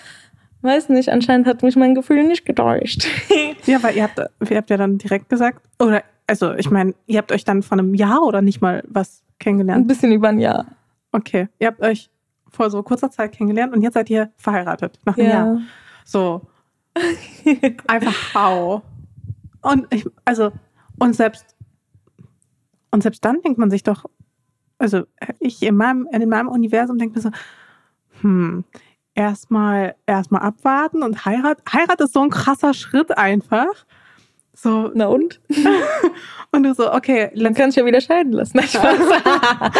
weiß nicht, anscheinend hat mich mein Gefühl nicht getäuscht. ja, weil ihr habt, ihr habt ja dann direkt gesagt, oder, also ich meine, ihr habt euch dann von einem Jahr oder nicht mal was kennengelernt? Ein bisschen über ein Jahr. Okay, ihr habt euch vor so kurzer Zeit kennengelernt und jetzt seid ihr verheiratet, nach einem ja. Jahr. So, Einfach hau. Und ich, also, und selbst, und selbst dann denkt man sich doch, also ich in meinem, in meinem Universum denke mir so, hm, erstmal erstmal abwarten und Heirat. Heirat ist so ein krasser Schritt einfach. So, Na und? und du so, okay, Dann kannst du ja wieder scheiden lassen. Nein.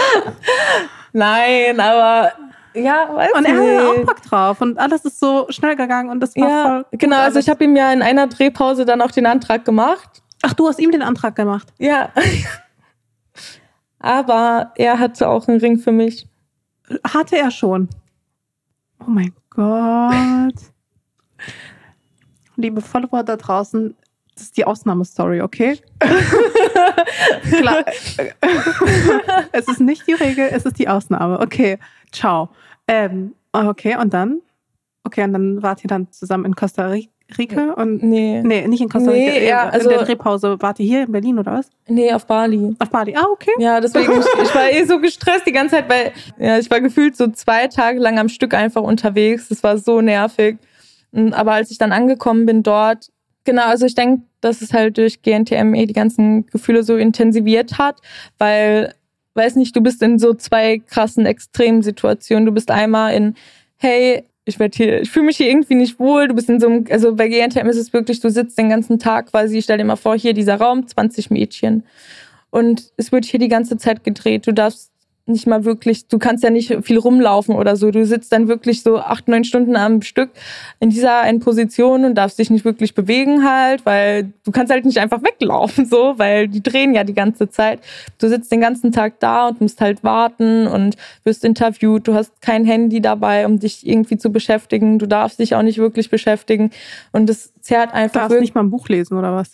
Nein, aber ja, weiß und er hatte auch Bock drauf und alles ist so schnell gegangen und das war ja, voll. genau. Also alles. ich habe ihm ja in einer Drehpause dann auch den Antrag gemacht. Ach, du hast ihm den Antrag gemacht. Ja. Aber er hatte auch einen Ring für mich. Hatte er schon. Oh mein Gott. Liebe Follower da draußen, das ist die Ausnahmestory, okay? Klar. es ist nicht die Regel, es ist die Ausnahme. Okay, ciao. Ähm, okay, und dann? Okay, und dann wart ihr dann zusammen in Costa Rica und Nee. nee, nicht in Costa Rica. Nee, ja, in also- der Drehpause wart ihr hier in Berlin oder was? Nee, auf Bali. Auf Bali. Ah, okay. Ja, deswegen, ich, war eh so gestresst die ganze Zeit, weil ja, ich war gefühlt so zwei Tage lang am Stück einfach unterwegs. Das war so nervig. Und- Aber als ich dann angekommen bin dort, genau, also ich denke, dass es halt durch GNTM eh die ganzen Gefühle so intensiviert hat, weil, weiß nicht, du bist in so zwei krassen Extremsituationen. Du bist einmal in, hey, ich werde hier, ich fühle mich hier irgendwie nicht wohl. Du bist in so einem, also bei GNTM ist es wirklich, du sitzt den ganzen Tag quasi, stell dir mal vor, hier dieser Raum, 20 Mädchen. Und es wird hier die ganze Zeit gedreht. Du darfst nicht mal wirklich, du kannst ja nicht viel rumlaufen oder so. Du sitzt dann wirklich so acht, neun Stunden am Stück in dieser einen Position und darfst dich nicht wirklich bewegen halt, weil du kannst halt nicht einfach weglaufen so, weil die drehen ja die ganze Zeit. Du sitzt den ganzen Tag da und musst halt warten und wirst interviewt. Du hast kein Handy dabei, um dich irgendwie zu beschäftigen. Du darfst dich auch nicht wirklich beschäftigen und es zerrt einfach Darfst nicht mal ein Buch lesen oder was?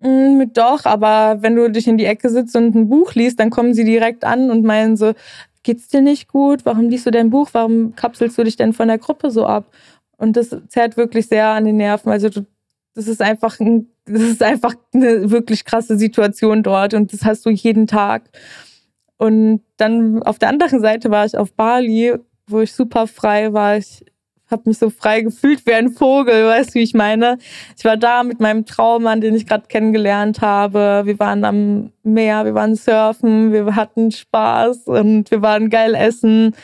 Mm, Doch, aber wenn du dich in die Ecke sitzt und ein Buch liest, dann kommen sie direkt an und meinen so, geht's dir nicht gut? Warum liest du dein Buch? Warum kapselst du dich denn von der Gruppe so ab? Und das zerrt wirklich sehr an den Nerven. Also du, das ist einfach, ein, das ist einfach eine wirklich krasse Situation dort und das hast du jeden Tag. Und dann auf der anderen Seite war ich auf Bali, wo ich super frei war. Ich habe mich so frei gefühlt wie ein Vogel, weißt du, wie ich meine? Ich war da mit meinem Traummann, den ich gerade kennengelernt habe. Wir waren am Meer, wir waren surfen, wir hatten Spaß und wir waren geil essen.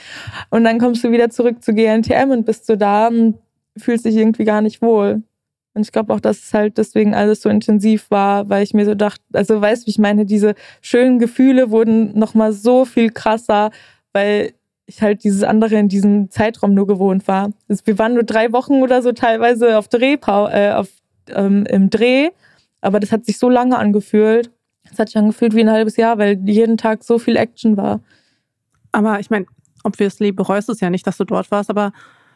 Und dann kommst du wieder zurück zu GNTM und bist du da und fühlst dich irgendwie gar nicht wohl. Und ich glaube auch, dass es halt deswegen alles so intensiv war, weil ich mir so dachte, also weißt du, wie ich meine, diese schönen Gefühle wurden nochmal so viel krasser, weil ich halt dieses andere in diesem Zeitraum nur gewohnt war. Also wir waren nur drei Wochen oder so teilweise auf Drehpau äh, auf, ähm, im Dreh, aber das hat sich so lange angefühlt. Das hat sich angefühlt wie ein halbes Jahr, weil jeden Tag so viel Action war. Aber ich meine, obviously bereust du es ja nicht, dass du dort warst, aber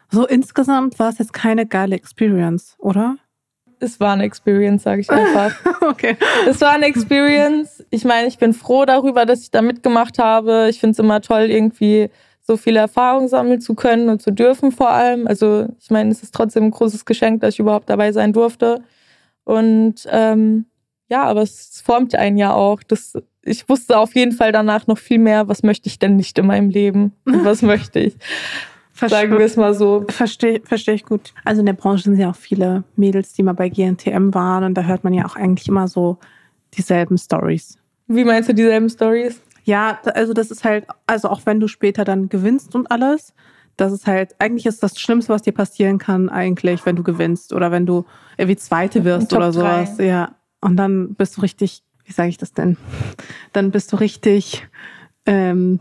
so insgesamt war es jetzt keine geile Experience, oder? Es war eine Experience, sage ich einfach. okay. es war eine Experience. Ich meine, ich bin froh darüber, dass ich da mitgemacht habe. Ich finde es immer toll, irgendwie so viele Erfahrungen sammeln zu können und zu dürfen vor allem. Also ich meine, es ist trotzdem ein großes Geschenk, dass ich überhaupt dabei sein durfte. Und ähm, ja, aber es formt einen ja auch. Das, ich wusste auf jeden Fall danach noch viel mehr, was möchte ich denn nicht in meinem Leben und was möchte ich. Sagen wir es mal so. Verstehe versteh ich gut. Also in der Branche sind ja auch viele Mädels, die mal bei GNTM waren und da hört man ja auch eigentlich immer so dieselben Stories. Wie meinst du dieselben Stories? Ja, also das ist halt, also auch wenn du später dann gewinnst und alles, das ist halt, eigentlich ist das Schlimmste, was dir passieren kann, eigentlich, wenn du gewinnst oder wenn du irgendwie Zweite wirst oder drei. sowas. Ja. Und dann bist du richtig, wie sage ich das denn? Dann bist du richtig, ähm,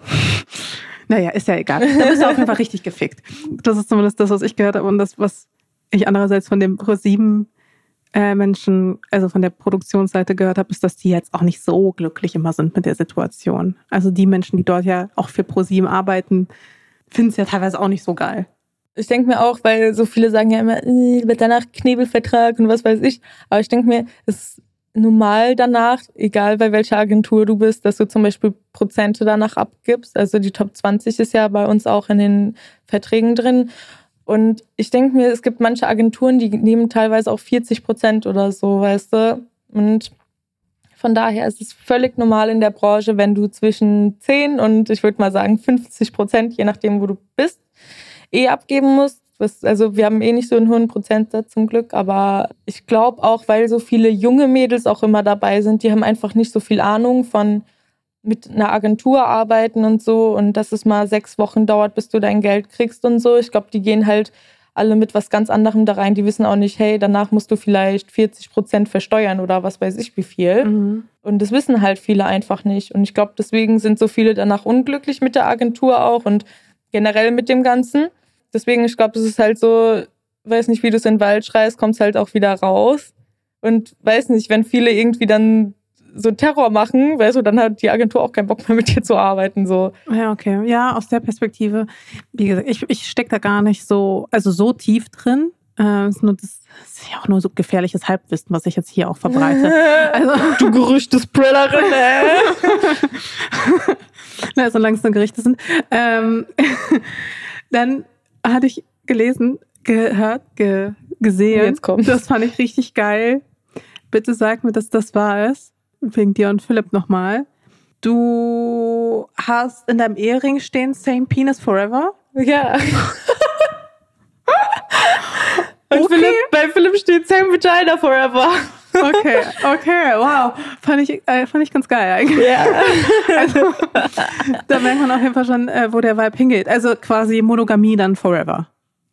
naja, ist ja egal. Dann bist du auf jeden Fall richtig gefickt. Das ist zumindest das, was ich gehört habe und das, was ich andererseits von dem Pro7 äh, Menschen, also von der Produktionsseite gehört habe, ist, dass die jetzt auch nicht so glücklich immer sind mit der Situation. Also die Menschen, die dort ja auch für ProSieben arbeiten, finden es ja teilweise auch nicht so geil. Ich denke mir auch, weil so viele sagen ja immer, äh, wird danach Knebelvertrag und was weiß ich. Aber ich denke mir, es ist normal danach, egal bei welcher Agentur du bist, dass du zum Beispiel Prozente danach abgibst. Also die Top 20 ist ja bei uns auch in den Verträgen drin. Und ich denke mir, es gibt manche Agenturen, die nehmen teilweise auch 40 Prozent oder so, weißt du. Und von daher ist es völlig normal in der Branche, wenn du zwischen 10 und ich würde mal sagen 50 Prozent, je nachdem, wo du bist, eh abgeben musst, also wir haben eh nicht so einen hohen Prozentsatz zum Glück, aber ich glaube auch, weil so viele junge Mädels auch immer dabei sind, die haben einfach nicht so viel Ahnung von mit einer Agentur arbeiten und so und dass es mal sechs Wochen dauert, bis du dein Geld kriegst und so. Ich glaube, die gehen halt alle mit was ganz anderem da rein. Die wissen auch nicht, hey, danach musst du vielleicht 40 Prozent versteuern oder was weiß ich wie viel. Mhm. Und das wissen halt viele einfach nicht. Und ich glaube, deswegen sind so viele danach unglücklich mit der Agentur auch und generell mit dem Ganzen. Deswegen, ich glaube, es ist halt so, weiß nicht, wie du es in den Wald schreist, kommt es halt auch wieder raus. Und weiß nicht, wenn viele irgendwie dann so Terror machen, weißt du, dann hat die Agentur auch keinen Bock mehr mit dir zu arbeiten. So. Ja, okay. Ja, aus der Perspektive, wie gesagt, ich, ich stecke da gar nicht so, also so tief drin. Äh, ist nur das, ist ja auch nur so gefährliches Halbwissen, was ich jetzt hier auch verbreite. Also, du Gerüchtesprenerin, ey. Na, solange es nur Gerichte sind. Ähm, dann hatte ich gelesen, gehört, ge, gesehen. Jetzt kommt. Das fand ich richtig geil. Bitte sag mir, dass das wahr ist wegen dir und Philipp nochmal. Du hast in deinem Ehering stehen Same Penis Forever. Ja. und okay. Philipp, bei Philipp steht Same Vagina Forever. Okay, okay, wow. Fand ich, äh, fand ich ganz geil eigentlich. Ja. Also, da merkt man auf jeden Fall schon, äh, wo der Vibe hingeht. Also quasi Monogamie dann forever.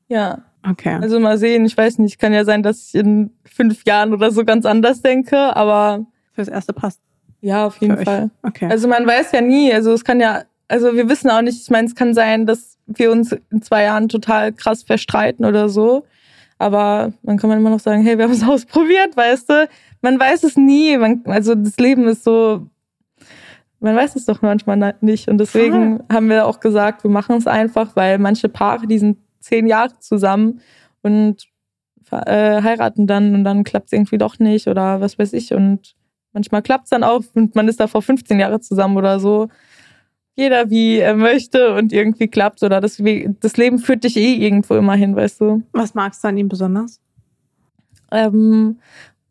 Ja. Okay. Also mal sehen, ich weiß nicht, kann ja sein, dass ich in fünf Jahren oder so ganz anders denke, aber fürs Erste passt. Ja, auf jeden Fall. Okay. Also man weiß ja nie, also es kann ja, also wir wissen auch nicht, ich meine, es kann sein, dass wir uns in zwei Jahren total krass verstreiten oder so. Aber dann kann man immer noch sagen, hey, wir haben es ausprobiert, weißt du? Man weiß es nie. Man, also das Leben ist so, man weiß es doch manchmal nicht. Und deswegen Voll. haben wir auch gesagt, wir machen es einfach, weil manche Paare, die sind zehn Jahre zusammen und äh, heiraten dann und dann klappt es irgendwie doch nicht oder was weiß ich. Und Manchmal klappt es dann auch und man ist da vor 15 Jahren zusammen oder so. Jeder wie er möchte und irgendwie klappt oder das, das Leben führt dich eh irgendwo immer hin, weißt du. Was magst du an ihm besonders? Ähm,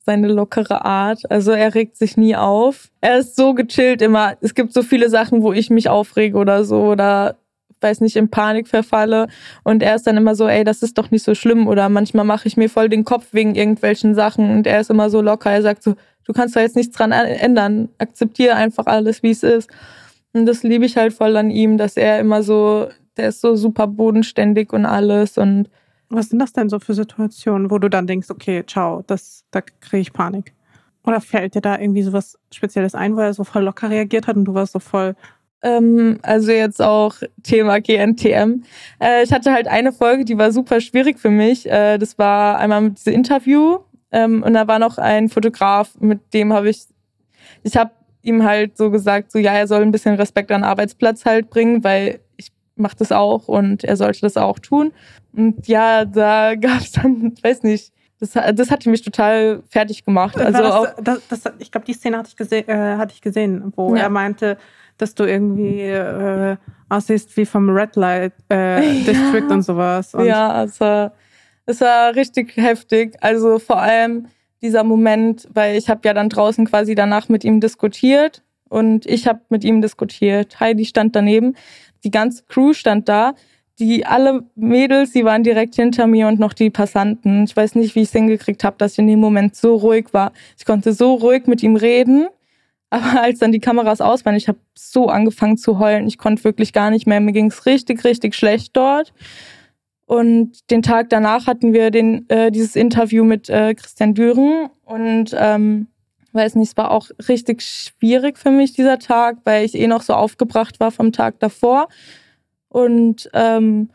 seine lockere Art. Also er regt sich nie auf. Er ist so gechillt immer. Es gibt so viele Sachen, wo ich mich aufrege oder so oder weiß nicht, in Panik verfalle. Und er ist dann immer so, ey, das ist doch nicht so schlimm. Oder manchmal mache ich mir voll den Kopf wegen irgendwelchen Sachen. Und er ist immer so locker. Er sagt so, du kannst da jetzt nichts dran ändern. Akzeptiere einfach alles, wie es ist. Und das liebe ich halt voll an ihm, dass er immer so, der ist so super bodenständig und alles. Und was sind das denn so für Situationen, wo du dann denkst, okay, ciao, das, da kriege ich Panik? Oder fällt dir da irgendwie sowas Spezielles ein, wo er so voll locker reagiert hat und du warst so voll. Ähm, also jetzt auch Thema GNTM. Äh, ich hatte halt eine Folge, die war super schwierig für mich. Äh, das war einmal mit diesem Interview ähm, und da war noch ein Fotograf, mit dem habe ich, ich habe ihm halt so gesagt, so ja, er soll ein bisschen Respekt an den Arbeitsplatz halt bringen, weil ich mache das auch und er sollte das auch tun. Und ja, da gab es dann, weiß nicht, das, das hatte mich total fertig gemacht. Also das, auch, das, das, ich glaube, die Szene hatte ich, gese äh, hatte ich gesehen, wo ja. er meinte, dass du irgendwie äh, aussiehst wie vom Red Light äh, District ja. und sowas. Und ja, also es war richtig heftig. Also vor allem dieser Moment, weil ich habe ja dann draußen quasi danach mit ihm diskutiert und ich habe mit ihm diskutiert. Heidi stand daneben, die ganze Crew stand da. Die alle Mädels, die waren direkt hinter mir und noch die Passanten. Ich weiß nicht, wie ich es hingekriegt habe, dass ich in dem Moment so ruhig war. Ich konnte so ruhig mit ihm reden. Aber als dann die Kameras aus waren, ich habe so angefangen zu heulen. Ich konnte wirklich gar nicht mehr. Mir ging es richtig, richtig schlecht dort. Und den Tag danach hatten wir den, äh, dieses Interview mit äh, Christian Düren. Und ähm, weiß nicht, es war auch richtig schwierig für mich dieser Tag, weil ich eh noch so aufgebracht war vom Tag davor. Und ähm,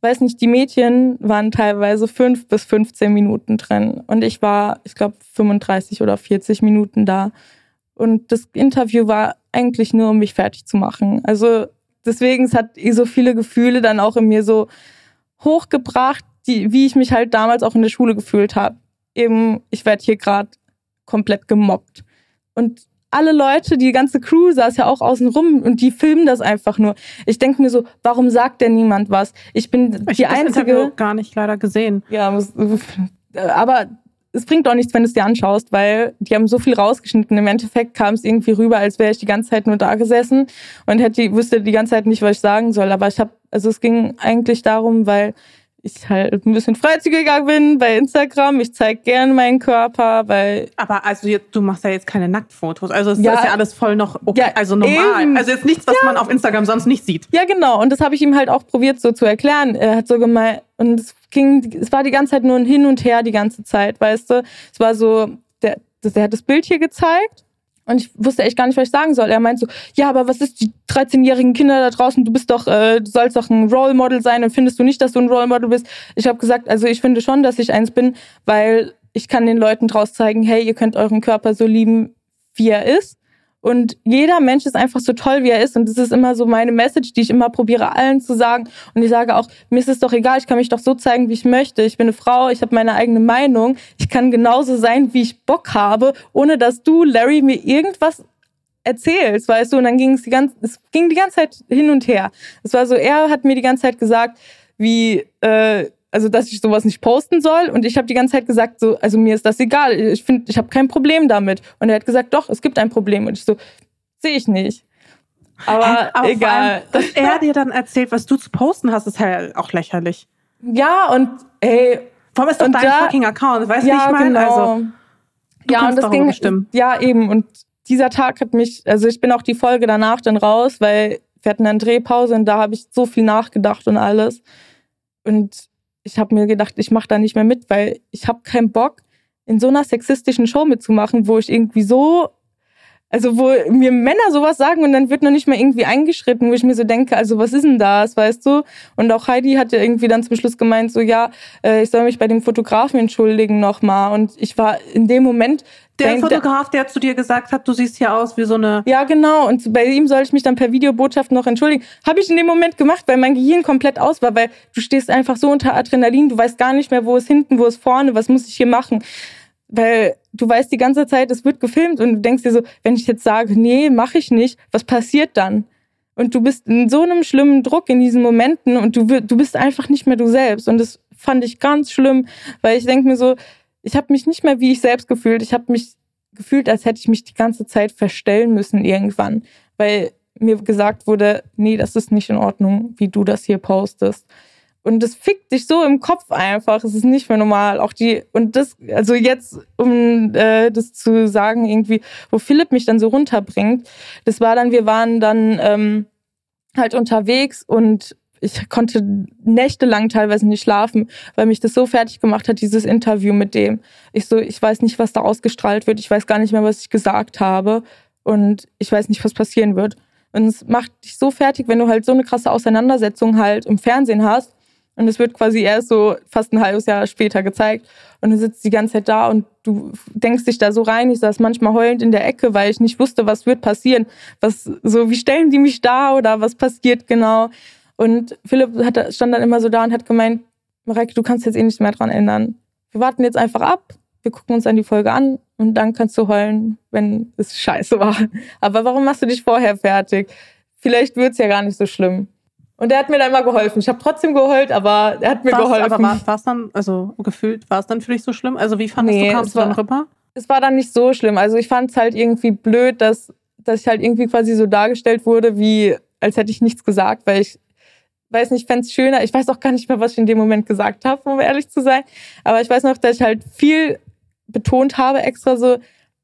weiß nicht, die Mädchen waren teilweise fünf bis 15 Minuten drin. Und ich war, ich glaube, 35 oder 40 Minuten da. Und das Interview war eigentlich nur, um mich fertig zu machen. Also deswegen, es hat eh so viele Gefühle dann auch in mir so hochgebracht, die, wie ich mich halt damals auch in der Schule gefühlt habe. Eben, ich werde hier gerade komplett gemobbt. Und alle Leute, die ganze Crew saß ja auch außen rum und die filmen das einfach nur. Ich denke mir so, warum sagt denn niemand was? Ich bin ich die einzige. Interview gar nicht leider gesehen. Ja, aber es bringt auch nichts, wenn du es dir anschaust, weil die haben so viel rausgeschnitten. Im Endeffekt kam es irgendwie rüber, als wäre ich die ganze Zeit nur da gesessen und hätte, wusste die ganze Zeit nicht, was ich sagen soll. Aber ich habe, also es ging eigentlich darum, weil ich halt ein bisschen freizügiger bin bei Instagram. Ich zeige gerne meinen Körper, weil. Aber also jetzt, du machst ja jetzt keine Nacktfotos. Also es ja, ist ja alles voll noch okay, ja, also normal. Eben. Also jetzt nichts, was ja. man auf Instagram sonst nicht sieht. Ja, genau. Und das habe ich ihm halt auch probiert so zu erklären. Er hat so gemeint, und es ging, es war die ganze Zeit nur ein Hin und Her die ganze Zeit, weißt du. Es war so, der, der hat das Bild hier gezeigt und ich wusste echt gar nicht, was ich sagen soll. Er meint so, ja, aber was ist die 13-jährigen Kinder da draußen? Du bist doch, äh, du sollst doch ein Role Model sein und findest du nicht, dass du ein Role Model bist? Ich habe gesagt, also ich finde schon, dass ich eins bin, weil ich kann den Leuten draus zeigen, hey, ihr könnt euren Körper so lieben, wie er ist. Und jeder Mensch ist einfach so toll, wie er ist. Und das ist immer so meine Message, die ich immer probiere, allen zu sagen. Und ich sage auch, mir ist es doch egal, ich kann mich doch so zeigen, wie ich möchte. Ich bin eine Frau, ich habe meine eigene Meinung. Ich kann genauso sein, wie ich Bock habe, ohne dass du, Larry, mir irgendwas erzählst, weißt du? Und dann ging es die ganze, es ging die ganze Zeit hin und her. Es war so, er hat mir die ganze Zeit gesagt, wie, äh, also dass ich sowas nicht posten soll. Und ich habe die ganze Zeit gesagt, so, also mir ist das egal. Ich finde, ich habe kein Problem damit. Und er hat gesagt, doch, es gibt ein Problem. Und ich so, sehe ich nicht. Aber, Aber egal. Allem, dass er dir dann erzählt, was du zu posten hast, ist halt auch lächerlich. Ja, und ey. Vor allem ist doch dein da, fucking Account, weißt du, ja, wie ich meine? Genau. Also, du ja, und das ging, bestimmen. ja, eben. Und dieser Tag hat mich, also ich bin auch die Folge danach dann raus, weil wir hatten eine Drehpause und da habe ich so viel nachgedacht und alles. Und ich habe mir gedacht, ich mache da nicht mehr mit, weil ich habe keinen Bock, in so einer sexistischen Show mitzumachen, wo ich irgendwie so, also wo mir Männer sowas sagen und dann wird noch nicht mal irgendwie eingeschritten, wo ich mir so denke, also was ist denn das, weißt du? Und auch Heidi hat ja irgendwie dann zum Schluss gemeint, so ja, äh, ich soll mich bei dem Fotografen entschuldigen nochmal. Und ich war in dem Moment der Denk, Fotograf, der zu dir gesagt hat, du siehst hier aus wie so eine. Ja, genau. Und bei ihm soll ich mich dann per Videobotschaft noch entschuldigen. Habe ich in dem Moment gemacht, weil mein Gehirn komplett aus war, weil du stehst einfach so unter Adrenalin, du weißt gar nicht mehr, wo ist hinten, wo ist vorne, was muss ich hier machen. Weil du weißt die ganze Zeit, es wird gefilmt und du denkst dir so, wenn ich jetzt sage, nee, mache ich nicht, was passiert dann? Und du bist in so einem schlimmen Druck in diesen Momenten und du, du bist einfach nicht mehr du selbst. Und das fand ich ganz schlimm, weil ich denke mir so, ich habe mich nicht mehr wie ich selbst gefühlt. Ich habe mich gefühlt, als hätte ich mich die ganze Zeit verstellen müssen irgendwann, weil mir gesagt wurde, nee, das ist nicht in Ordnung, wie du das hier postest. Und das fickt dich so im Kopf einfach. Es ist nicht mehr normal. Auch die, und das, also jetzt, um äh, das zu sagen, irgendwie, wo Philipp mich dann so runterbringt, das war dann, wir waren dann ähm, halt unterwegs und ich konnte nächtelang teilweise nicht schlafen, weil mich das so fertig gemacht hat, dieses Interview mit dem. Ich so, ich weiß nicht, was da ausgestrahlt wird. Ich weiß gar nicht mehr, was ich gesagt habe. Und ich weiß nicht, was passieren wird. Und es macht dich so fertig, wenn du halt so eine krasse Auseinandersetzung halt im Fernsehen hast. Und es wird quasi erst so fast ein halbes Jahr später gezeigt. Und du sitzt die ganze Zeit da und du denkst dich da so rein. Ich saß manchmal heulend in der Ecke, weil ich nicht wusste, was wird passieren. Was, so, wie stellen die mich da oder was passiert genau? Und Philipp hat, stand dann immer so da und hat gemeint, Mareike, du kannst jetzt eh nichts mehr dran ändern. Wir warten jetzt einfach ab, wir gucken uns dann die Folge an und dann kannst du heulen, wenn es scheiße war. Aber warum machst du dich vorher fertig? Vielleicht wird's ja gar nicht so schlimm. Und er hat mir dann immer geholfen. Ich habe trotzdem geheult, aber er hat mir war's, geholfen. Aber war es dann, also gefühlt, war es dann für dich so schlimm? Also wie fandest nee, du, kamst du dann rüber? Es war dann nicht so schlimm. Also ich fand es halt irgendwie blöd, dass, dass ich halt irgendwie quasi so dargestellt wurde, wie als hätte ich nichts gesagt, weil ich weiß nicht, fände es schöner. Ich weiß auch gar nicht mehr, was ich in dem Moment gesagt habe, um ehrlich zu sein. Aber ich weiß noch, dass ich halt viel betont habe, extra so,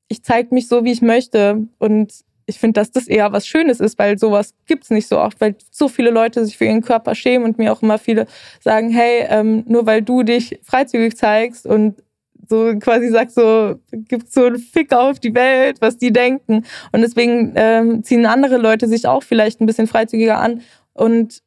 ich zeige mich so, wie ich möchte. Und ich finde, dass das eher was Schönes ist, weil sowas gibt's nicht so oft, weil so viele Leute sich für ihren Körper schämen und mir auch immer viele sagen, hey, ähm, nur weil du dich freizügig zeigst und so quasi sagst, so gibt so einen Fick auf die Welt, was die denken. Und deswegen ähm, ziehen andere Leute sich auch vielleicht ein bisschen freizügiger an und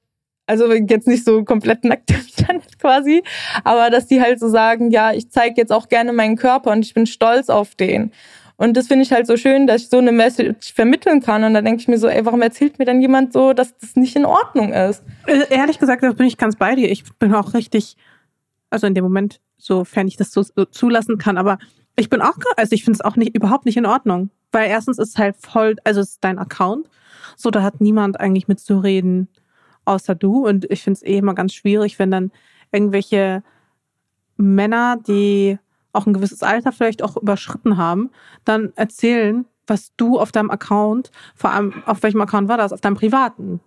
also jetzt nicht so komplett nackt im Internet quasi, aber dass die halt so sagen, ja, ich zeige jetzt auch gerne meinen Körper und ich bin stolz auf den. Und das finde ich halt so schön, dass ich so eine Message vermitteln kann. Und da denke ich mir so, ey, warum erzählt mir dann jemand so, dass das nicht in Ordnung ist? Äh, ehrlich gesagt, da bin ich ganz bei dir. Ich bin auch richtig, also in dem Moment, sofern ich das so, so zulassen kann, aber ich bin auch, also ich finde es auch nicht, überhaupt nicht in Ordnung. Weil erstens ist es halt voll, also es ist dein Account. So, da hat niemand eigentlich mitzureden außer du. Und ich finde es eh immer ganz schwierig, wenn dann irgendwelche Männer, die auch ein gewisses Alter vielleicht auch überschritten haben, dann erzählen, was du auf deinem Account, vor allem auf welchem Account war das, auf deinem privaten,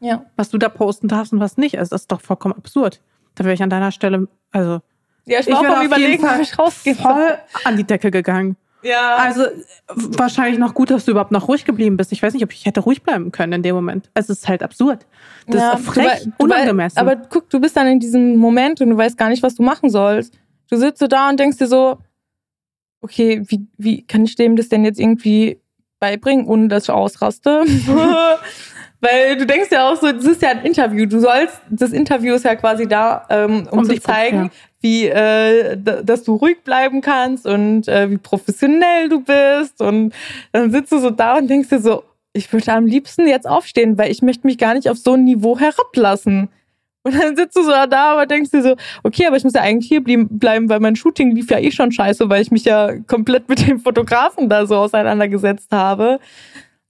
ja. was du da posten darfst und was nicht. Also das ist doch vollkommen absurd. Da wäre ich an deiner Stelle, also ja, ich war ich auch am überlegen, ob ich rausgehe. Voll an die Decke gegangen. Ja. Also wahrscheinlich noch gut, dass du überhaupt noch ruhig geblieben bist. Ich weiß nicht, ob ich hätte ruhig bleiben können in dem Moment. Es ist halt absurd. Das ja, ist frech, du, unangemessen. Aber guck, du bist dann in diesem Moment und du weißt gar nicht, was du machen sollst. Du sitzt so da und denkst dir so, okay, wie, wie kann ich dem das denn jetzt irgendwie beibringen, ohne dass ich ausraste? Weil du denkst ja auch so, das ist ja ein Interview. Du sollst, das Interview ist ja quasi da, ähm, um, um zu zeigen, ja. wie, äh, dass du ruhig bleiben kannst und äh, wie professionell du bist. Und dann sitzt du so da und denkst dir so, ich würde am liebsten jetzt aufstehen, weil ich möchte mich gar nicht auf so ein Niveau herablassen. Und dann sitzt du so da, aber denkst dir so, okay, aber ich muss ja eigentlich hier bleiben, weil mein Shooting lief ja eh schon scheiße, weil ich mich ja komplett mit dem Fotografen da so auseinandergesetzt habe.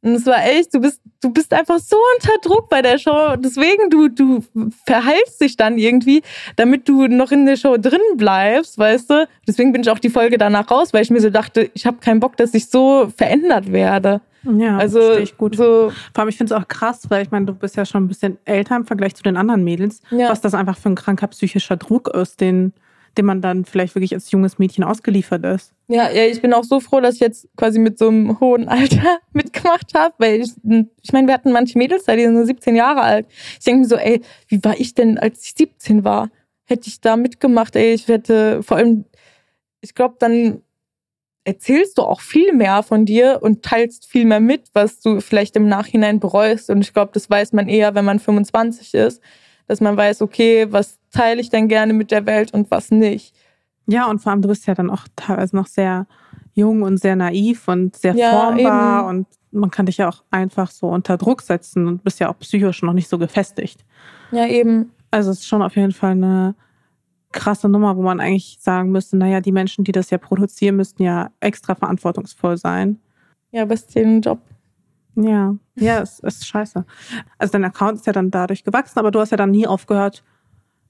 Und es war echt, du bist, du bist einfach so unter Druck bei der Show. Deswegen, du, du verheilst dich dann irgendwie, damit du noch in der Show drin bleibst, weißt du? Deswegen bin ich auch die Folge danach raus, weil ich mir so dachte, ich habe keinen Bock, dass ich so verändert werde. Ja, also ich gut. So Vor allem, ich finde es auch krass, weil ich meine, du bist ja schon ein bisschen älter im Vergleich zu den anderen Mädels, ja. was das einfach für ein kranker psychischer Druck ist, den dem man dann vielleicht wirklich als junges Mädchen ausgeliefert ist. Ja, ja, ich bin auch so froh, dass ich jetzt quasi mit so einem hohen Alter mitgemacht habe, weil ich, ich meine, wir hatten manche Mädels da, die sind nur 17 Jahre alt. Ich denke mir so, ey, wie war ich denn, als ich 17 war? Hätte ich da mitgemacht, ey, ich hätte vor allem, ich glaube, dann erzählst du auch viel mehr von dir und teilst viel mehr mit, was du vielleicht im Nachhinein bereust. Und ich glaube, das weiß man eher, wenn man 25 ist, dass man weiß, okay, was teile ich denn gerne mit der Welt und was nicht. Ja, und vor allem, du bist ja dann auch teilweise noch sehr jung und sehr naiv und sehr ja, formbar eben. und man kann dich ja auch einfach so unter Druck setzen und bist ja auch psychisch noch nicht so gefestigt. Ja, eben. Also es ist schon auf jeden Fall eine krasse Nummer, wo man eigentlich sagen müsste, naja, die Menschen, die das ja produzieren, müssten ja extra verantwortungsvoll sein. Ja, aber ist den Job. Ja, ja, es ist scheiße. Also dein Account ist ja dann dadurch gewachsen, aber du hast ja dann nie aufgehört,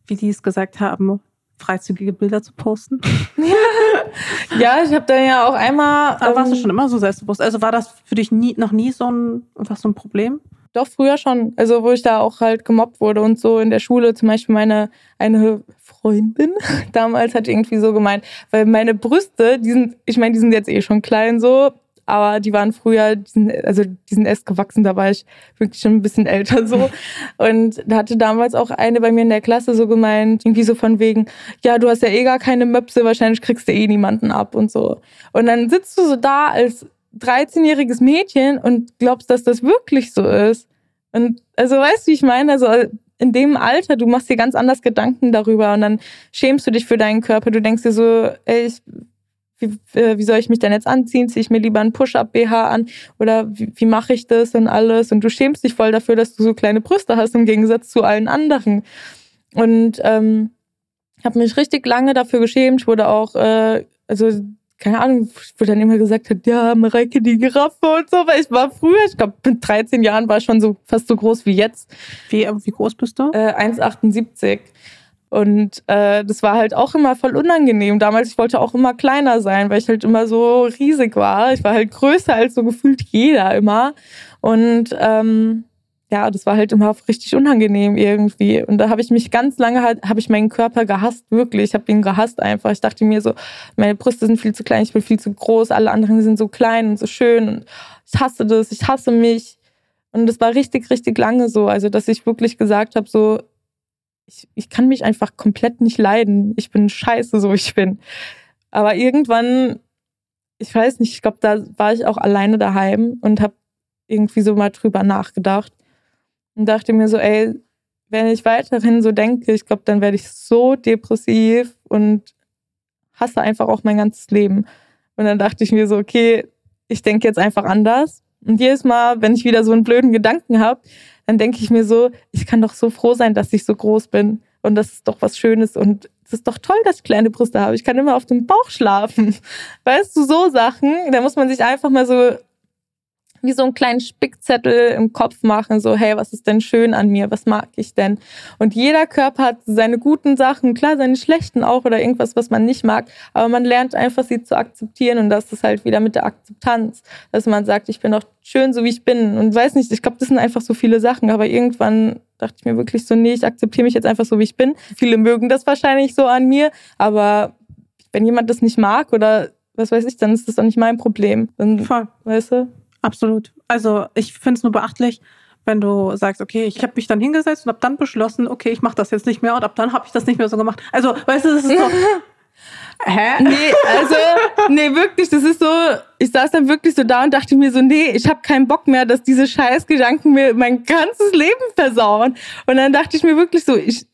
wie die es gesagt haben, freizügige Bilder zu posten. ja, ich habe da ja auch einmal. Aber ähm, warst du ähm, schon immer so selbstbewusst? Also war das für dich nie, noch nie so ein, was so ein Problem? Doch, früher schon. Also, wo ich da auch halt gemobbt wurde und so in der Schule, zum Beispiel meine eine Freundin damals hat irgendwie so gemeint, weil meine Brüste, die sind, ich meine, die sind jetzt eh schon klein so, aber die waren früher, die sind, also die sind erst gewachsen, da war ich wirklich schon ein bisschen älter so. Und da hatte damals auch eine bei mir in der Klasse so gemeint, irgendwie so von wegen, ja, du hast ja eh gar keine Möpse, wahrscheinlich kriegst du eh niemanden ab und so. Und dann sitzt du so da als 13-jähriges Mädchen und glaubst, dass das wirklich so ist. Und also weißt du, wie ich meine? Also in dem Alter, du machst dir ganz anders Gedanken darüber und dann schämst du dich für deinen Körper. Du denkst dir so, ey, ich wie, äh, wie soll ich mich denn jetzt anziehen? Ziehe ich mir lieber einen Push-Up-BH an? Oder wie, wie mache ich das und alles? Und du schämst dich voll dafür, dass du so kleine Brüste hast im Gegensatz zu allen anderen. Und ähm, habe mich richtig lange dafür geschämt. Ich wurde auch, äh, also keine Ahnung, wo dann immer gesagt hat, ja, Mareike, die Giraffe und so, weil ich war früher, ich glaube, mit 13 Jahren war ich schon so fast so groß wie jetzt. Wie, wie groß bist du? Äh, 1,78. Und äh, das war halt auch immer voll unangenehm. Damals, ich wollte auch immer kleiner sein, weil ich halt immer so riesig war. Ich war halt größer als so gefühlt jeder immer. Und ähm, ja, das war halt immer richtig unangenehm irgendwie. Und da habe ich mich ganz lange halt, habe ich meinen Körper gehasst, wirklich. Ich habe ihn gehasst einfach. Ich dachte mir so, meine Brüste sind viel zu klein, ich bin viel zu groß, alle anderen sind so klein und so schön. Und ich hasse das, ich hasse mich. Und das war richtig, richtig lange so. Also, dass ich wirklich gesagt habe, so, ich, ich kann mich einfach komplett nicht leiden. Ich bin scheiße, so ich bin. Aber irgendwann, ich weiß nicht, ich glaube, da war ich auch alleine daheim und habe irgendwie so mal drüber nachgedacht und dachte mir so, ey, wenn ich weiterhin so denke, ich glaube, dann werde ich so depressiv und hasse einfach auch mein ganzes Leben. Und dann dachte ich mir so, okay, ich denke jetzt einfach anders. Und jedes Mal, wenn ich wieder so einen blöden Gedanken habe, dann denke ich mir so, ich kann doch so froh sein, dass ich so groß bin. Und das ist doch was Schönes. Und es ist doch toll, dass ich kleine Brüste habe. Ich kann immer auf dem Bauch schlafen. Weißt du, so Sachen, da muss man sich einfach mal so wie so einen kleinen Spickzettel im Kopf machen, so, hey, was ist denn schön an mir? Was mag ich denn? Und jeder Körper hat seine guten Sachen, klar, seine schlechten auch oder irgendwas, was man nicht mag, aber man lernt einfach, sie zu akzeptieren und das ist halt wieder mit der Akzeptanz, dass man sagt, ich bin doch schön, so wie ich bin und weiß nicht, ich glaube, das sind einfach so viele Sachen, aber irgendwann dachte ich mir wirklich so, nee, ich akzeptiere mich jetzt einfach so, wie ich bin. Viele mögen das wahrscheinlich so an mir, aber wenn jemand das nicht mag oder was weiß ich, dann ist das doch nicht mein Problem. Dann, Voll. Weißt du? Absolut. Also ich finde es nur beachtlich, wenn du sagst, okay, ich habe mich dann hingesetzt und habe dann beschlossen, okay, ich mache das jetzt nicht mehr und ab dann habe ich das nicht mehr so gemacht. Also, weißt du, das ist so. Hä? Nee, also, nee, wirklich, das ist so, ich saß dann wirklich so da und dachte mir so, nee, ich habe keinen Bock mehr, dass diese Scheißgedanken mir mein ganzes Leben versauen. Und dann dachte ich mir wirklich so, ich,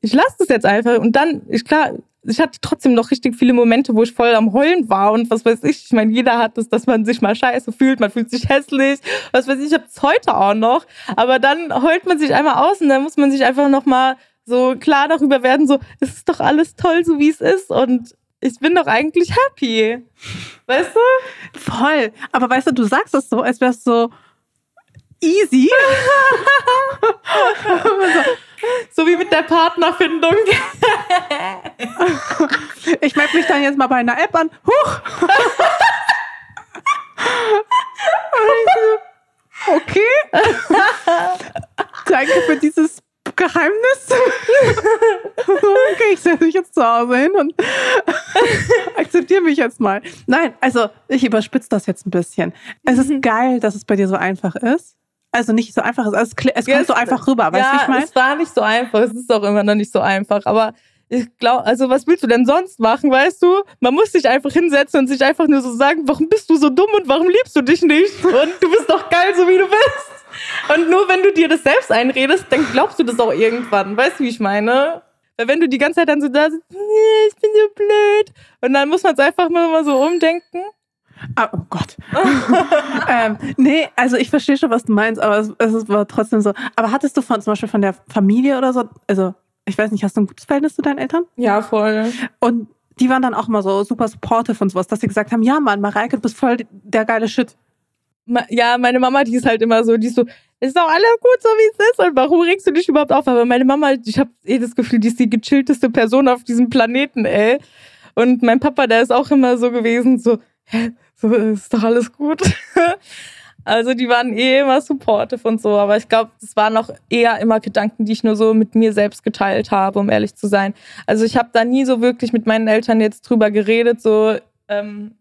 ich lasse das jetzt einfach. Und dann, ich klar, ich hatte trotzdem noch richtig viele Momente, wo ich voll am Heulen war und was weiß ich. Ich meine, jeder hat das, dass man sich mal scheiße fühlt, man fühlt sich hässlich, was weiß ich, ich habe es heute auch noch. Aber dann heult man sich einmal aus und dann muss man sich einfach noch mal so klar darüber werden, so, es ist doch alles toll, so wie es ist und ich bin doch eigentlich happy. Weißt du? Voll. Aber weißt du, du sagst es so, als wär's so easy. so wie mit der Partnerfindung. ich melde mich dann jetzt mal bei einer App an. Huch. okay. Danke für dieses Geheimnis. okay, ich setze mich jetzt zu Hause hin und akzeptiere mich jetzt mal. Nein, also ich überspitze das jetzt ein bisschen. Es ist geil, dass es bei dir so einfach ist. Also nicht so einfach ist. Also es, es kommt so einfach rüber, weißt du, ja, ich meine? Es war nicht so einfach. Es ist auch immer noch nicht so einfach. Aber ich glaube, also was willst du denn sonst machen, weißt du? Man muss sich einfach hinsetzen und sich einfach nur so sagen, warum bist du so dumm und warum liebst du dich nicht? Und du bist doch geil, so wie du bist. Und nur wenn du dir das selbst einredest, dann glaubst du das auch irgendwann. Weißt du, wie ich meine? Weil wenn du die ganze Zeit dann so da sitzt, nee, ich bin so blöd. Und dann muss man es einfach mal so umdenken. Ah, oh Gott. ähm, nee, also ich verstehe schon, was du meinst, aber es, es war trotzdem so. Aber hattest du von zum Beispiel von der Familie oder so, also ich weiß nicht, hast du ein gutes Verhältnis zu deinen Eltern? Ja, voll. Und die waren dann auch mal so super supportive und sowas, dass sie gesagt haben, ja Mann, Mareike, du bist voll der geile Shit ja, meine Mama, die ist halt immer so, die ist so, ist doch alles gut, so wie es ist. Und warum regst du dich überhaupt auf? Aber meine Mama, ich habe eh das Gefühl, die ist die gechillteste Person auf diesem Planeten, ey. Und mein Papa, der ist auch immer so gewesen, so, hä, so ist doch alles gut. also die waren eh immer supportive und so, aber ich glaube, das waren auch eher immer Gedanken, die ich nur so mit mir selbst geteilt habe, um ehrlich zu sein. Also ich habe da nie so wirklich mit meinen Eltern jetzt drüber geredet, so ähm,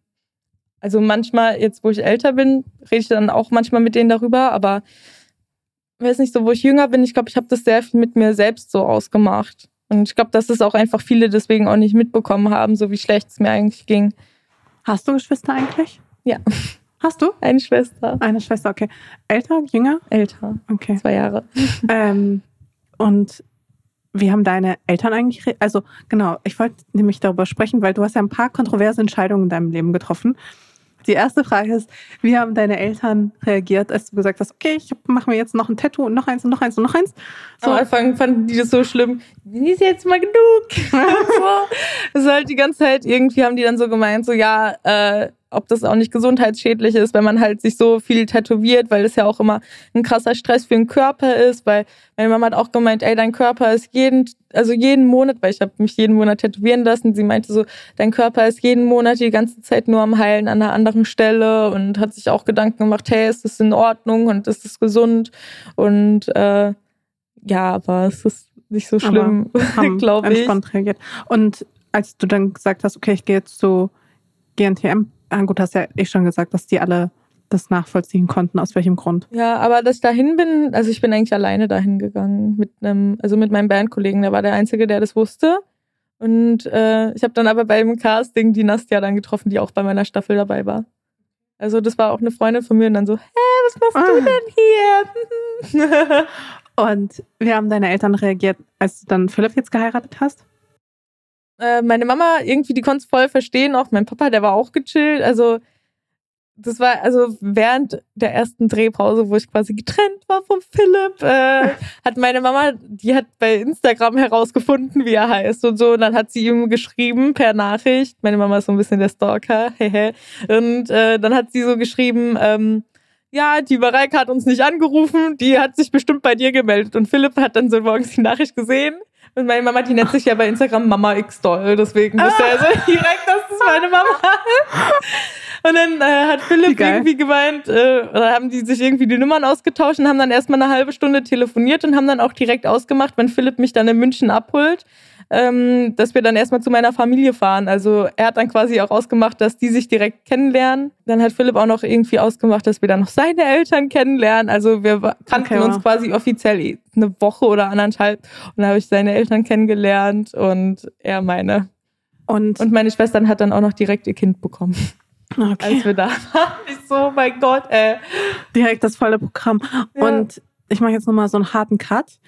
also manchmal, jetzt wo ich älter bin, rede ich dann auch manchmal mit denen darüber, aber weiß nicht, so wo ich jünger bin, ich glaube, ich habe das sehr viel mit mir selbst so ausgemacht. Und ich glaube, dass es auch einfach viele deswegen auch nicht mitbekommen haben, so wie schlecht es mir eigentlich ging. Hast du Geschwister eigentlich? Ja. Hast du? Eine Schwester. Eine Schwester, okay. Älter, jünger? Älter. Okay. Zwei Jahre. Ähm, und wie haben deine Eltern eigentlich, also genau, ich wollte nämlich darüber sprechen, weil du hast ja ein paar kontroverse Entscheidungen in deinem Leben getroffen. Die erste Frage ist, wie haben deine Eltern reagiert, als du gesagt hast, okay, ich mache mir jetzt noch ein Tattoo und noch eins und noch eins und noch eins? So. Am Anfang fanden die das so schlimm. Ist jetzt mal genug. so. Das ist halt die ganze Zeit, irgendwie haben die dann so gemeint, so ja, äh, ob das auch nicht gesundheitsschädlich ist, wenn man halt sich so viel tätowiert, weil das ja auch immer ein krasser Stress für den Körper ist, weil meine Mama hat auch gemeint, ey, dein Körper ist jeden, also jeden Monat, weil ich habe mich jeden Monat tätowieren lassen, sie meinte so, dein Körper ist jeden Monat die ganze Zeit nur am Heilen an einer anderen Stelle und hat sich auch Gedanken gemacht, hey, ist das in Ordnung und ist das gesund und äh, ja, aber es ist nicht so schlimm, glaube ich. Reagiert. Und als du dann gesagt hast, okay, ich gehe jetzt zu GNTM, ah, gut, hast ja eh schon gesagt, dass die alle das nachvollziehen konnten, aus welchem Grund. Ja, aber dass ich dahin bin, also ich bin eigentlich alleine dahin gegangen mit einem, also mit meinem Bandkollegen, der war der Einzige, der das wusste. Und äh, ich habe dann aber beim Casting die Nastja dann getroffen, die auch bei meiner Staffel dabei war. Also das war auch eine Freundin von mir und dann so, hä, was machst ah. du denn hier? und wie haben deine Eltern reagiert, als du dann Philipp jetzt geheiratet hast? Äh, meine Mama irgendwie, die konnte es voll verstehen, auch mein Papa, der war auch gechillt. Also das war also während der ersten Drehpause, wo ich quasi getrennt war vom Philipp, äh, hat meine Mama, die hat bei Instagram herausgefunden, wie er heißt und so. Und dann hat sie ihm geschrieben per Nachricht. Meine Mama ist so ein bisschen der Stalker, hehe. und äh, dann hat sie so geschrieben, ähm, ja, die Mareike hat uns nicht angerufen, die hat sich bestimmt bei dir gemeldet. Und Philipp hat dann so morgens die Nachricht gesehen und meine Mama, die nennt sich ja bei Instagram Mama X Doll, deswegen wusste er so direkt, dass das meine Mama. Und dann äh, hat Philipp irgendwie gemeint, äh, oder haben die sich irgendwie die Nummern ausgetauscht und haben dann erstmal eine halbe Stunde telefoniert und haben dann auch direkt ausgemacht, wenn Philipp mich dann in München abholt, ähm, dass wir dann erstmal zu meiner Familie fahren. Also er hat dann quasi auch ausgemacht, dass die sich direkt kennenlernen. Dann hat Philipp auch noch irgendwie ausgemacht, dass wir dann noch seine Eltern kennenlernen. Also wir kannten okay, uns quasi offiziell eine Woche oder anderthalb. Und dann habe ich seine Eltern kennengelernt und er meine. Und, und meine Schwestern hat dann auch noch direkt ihr Kind bekommen. Okay. Als wir da waren. Ich so, oh mein Gott, ey. Direkt das volle Programm. Ja. Und ich mache jetzt nochmal so einen harten Cut.